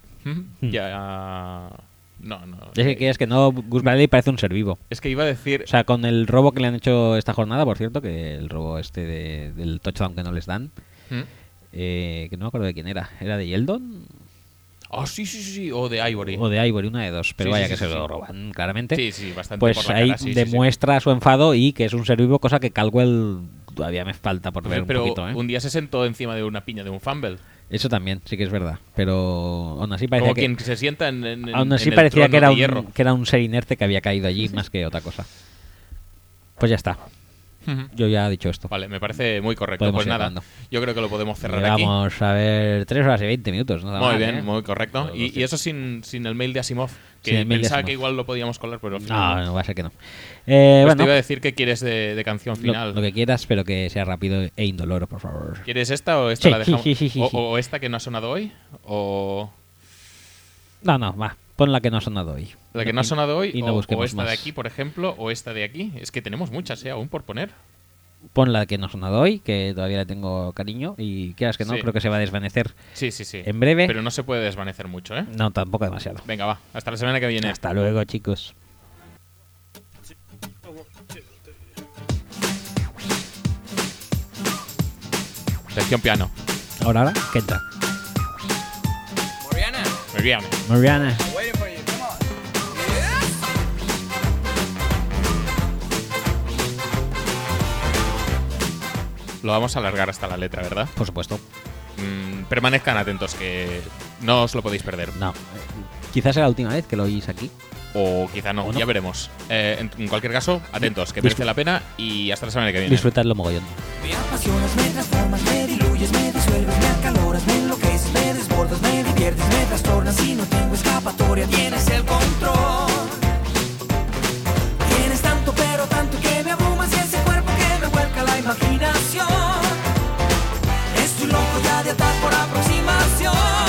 Ya no, no. Es que, es que no, Gus Bradley parece un ser vivo. Es que iba a decir O sea, con el robo que le han hecho esta jornada, por cierto, que el robo este de- del touchdown que no les dan, ¿Mm? eh, que no me acuerdo de quién era. ¿Era de Yeldon? Oh, sí, sí, sí, o de Ivory. O de Ivory, una de dos. Pero Sí, vaya sí, que sí, se lo roban, claramente. Sí, sí, bastante Pues por la ahí cara, demuestra su enfado y que es un ser vivo, cosa que Caldwell todavía me falta por ver un Pero poquito, ¿eh? un día se sentó encima de una piña de un fumble. Eso también, sí que es verdad. Pero aún así parecía Como que, quien se sienta en, en- aún así en el parecía que era, un, que era un ser inerte que había caído allí más que otra cosa. Pues ya está. Yo ya he dicho esto. Vale, me parece muy correcto. Podemos pues nada, yo creo que lo podemos cerrar aquí. Vamos a ver 3 horas y 20 minutos. Nada Muy mal, bien, ¿eh? muy correcto. Y, y eso sin, sin el mail de Asimov, que pensaba que igual lo podíamos colar, pero al final No, no va a ser que no. Eh, Pues bueno, te iba a decir que quieres de, de canción final. lo que quieras, pero que sea rápido e indoloro, por favor. ¿Quieres esta o esta Sí, la dejamos? sí, o, esta que no ha sonado hoy? ¿O No, no, va. Pon la que no ha sonado hoy. la que no ha sonado hoy? Y o, esta de aquí, por ejemplo, o esta de aquí. Es que tenemos muchas, ¿eh? Aún por poner. Pon la que no ha sonado hoy, que todavía le tengo cariño. Y quieras que no, Sí. creo que se va a desvanecer Sí, sí, sí. en breve. Pero no se puede desvanecer mucho, ¿eh? No, tampoco demasiado. Venga, va. Hasta la semana que viene. Hasta luego, chicos. Sección piano. Ahora, ahora, ¿qué entra? Mariana, Muy bien. Lo vamos a alargar hasta la letra, ¿verdad? Por supuesto. Mm, permanezcan atentos, que no os lo podéis perder. No. Quizás sea la última vez que lo oís aquí. O quizá no, O no. ya veremos. Eh, en, en cualquier caso, atentos, que merece la pena y hasta la semana que viene. Disfrutadlo mogollón. Me apasionas, me transformas, me diluyes, me disuelves, me acaloras, me enloqueces, me desbordas, me diviertes, me trastornas y no tengo escapatoria, tienes el control. aproximación.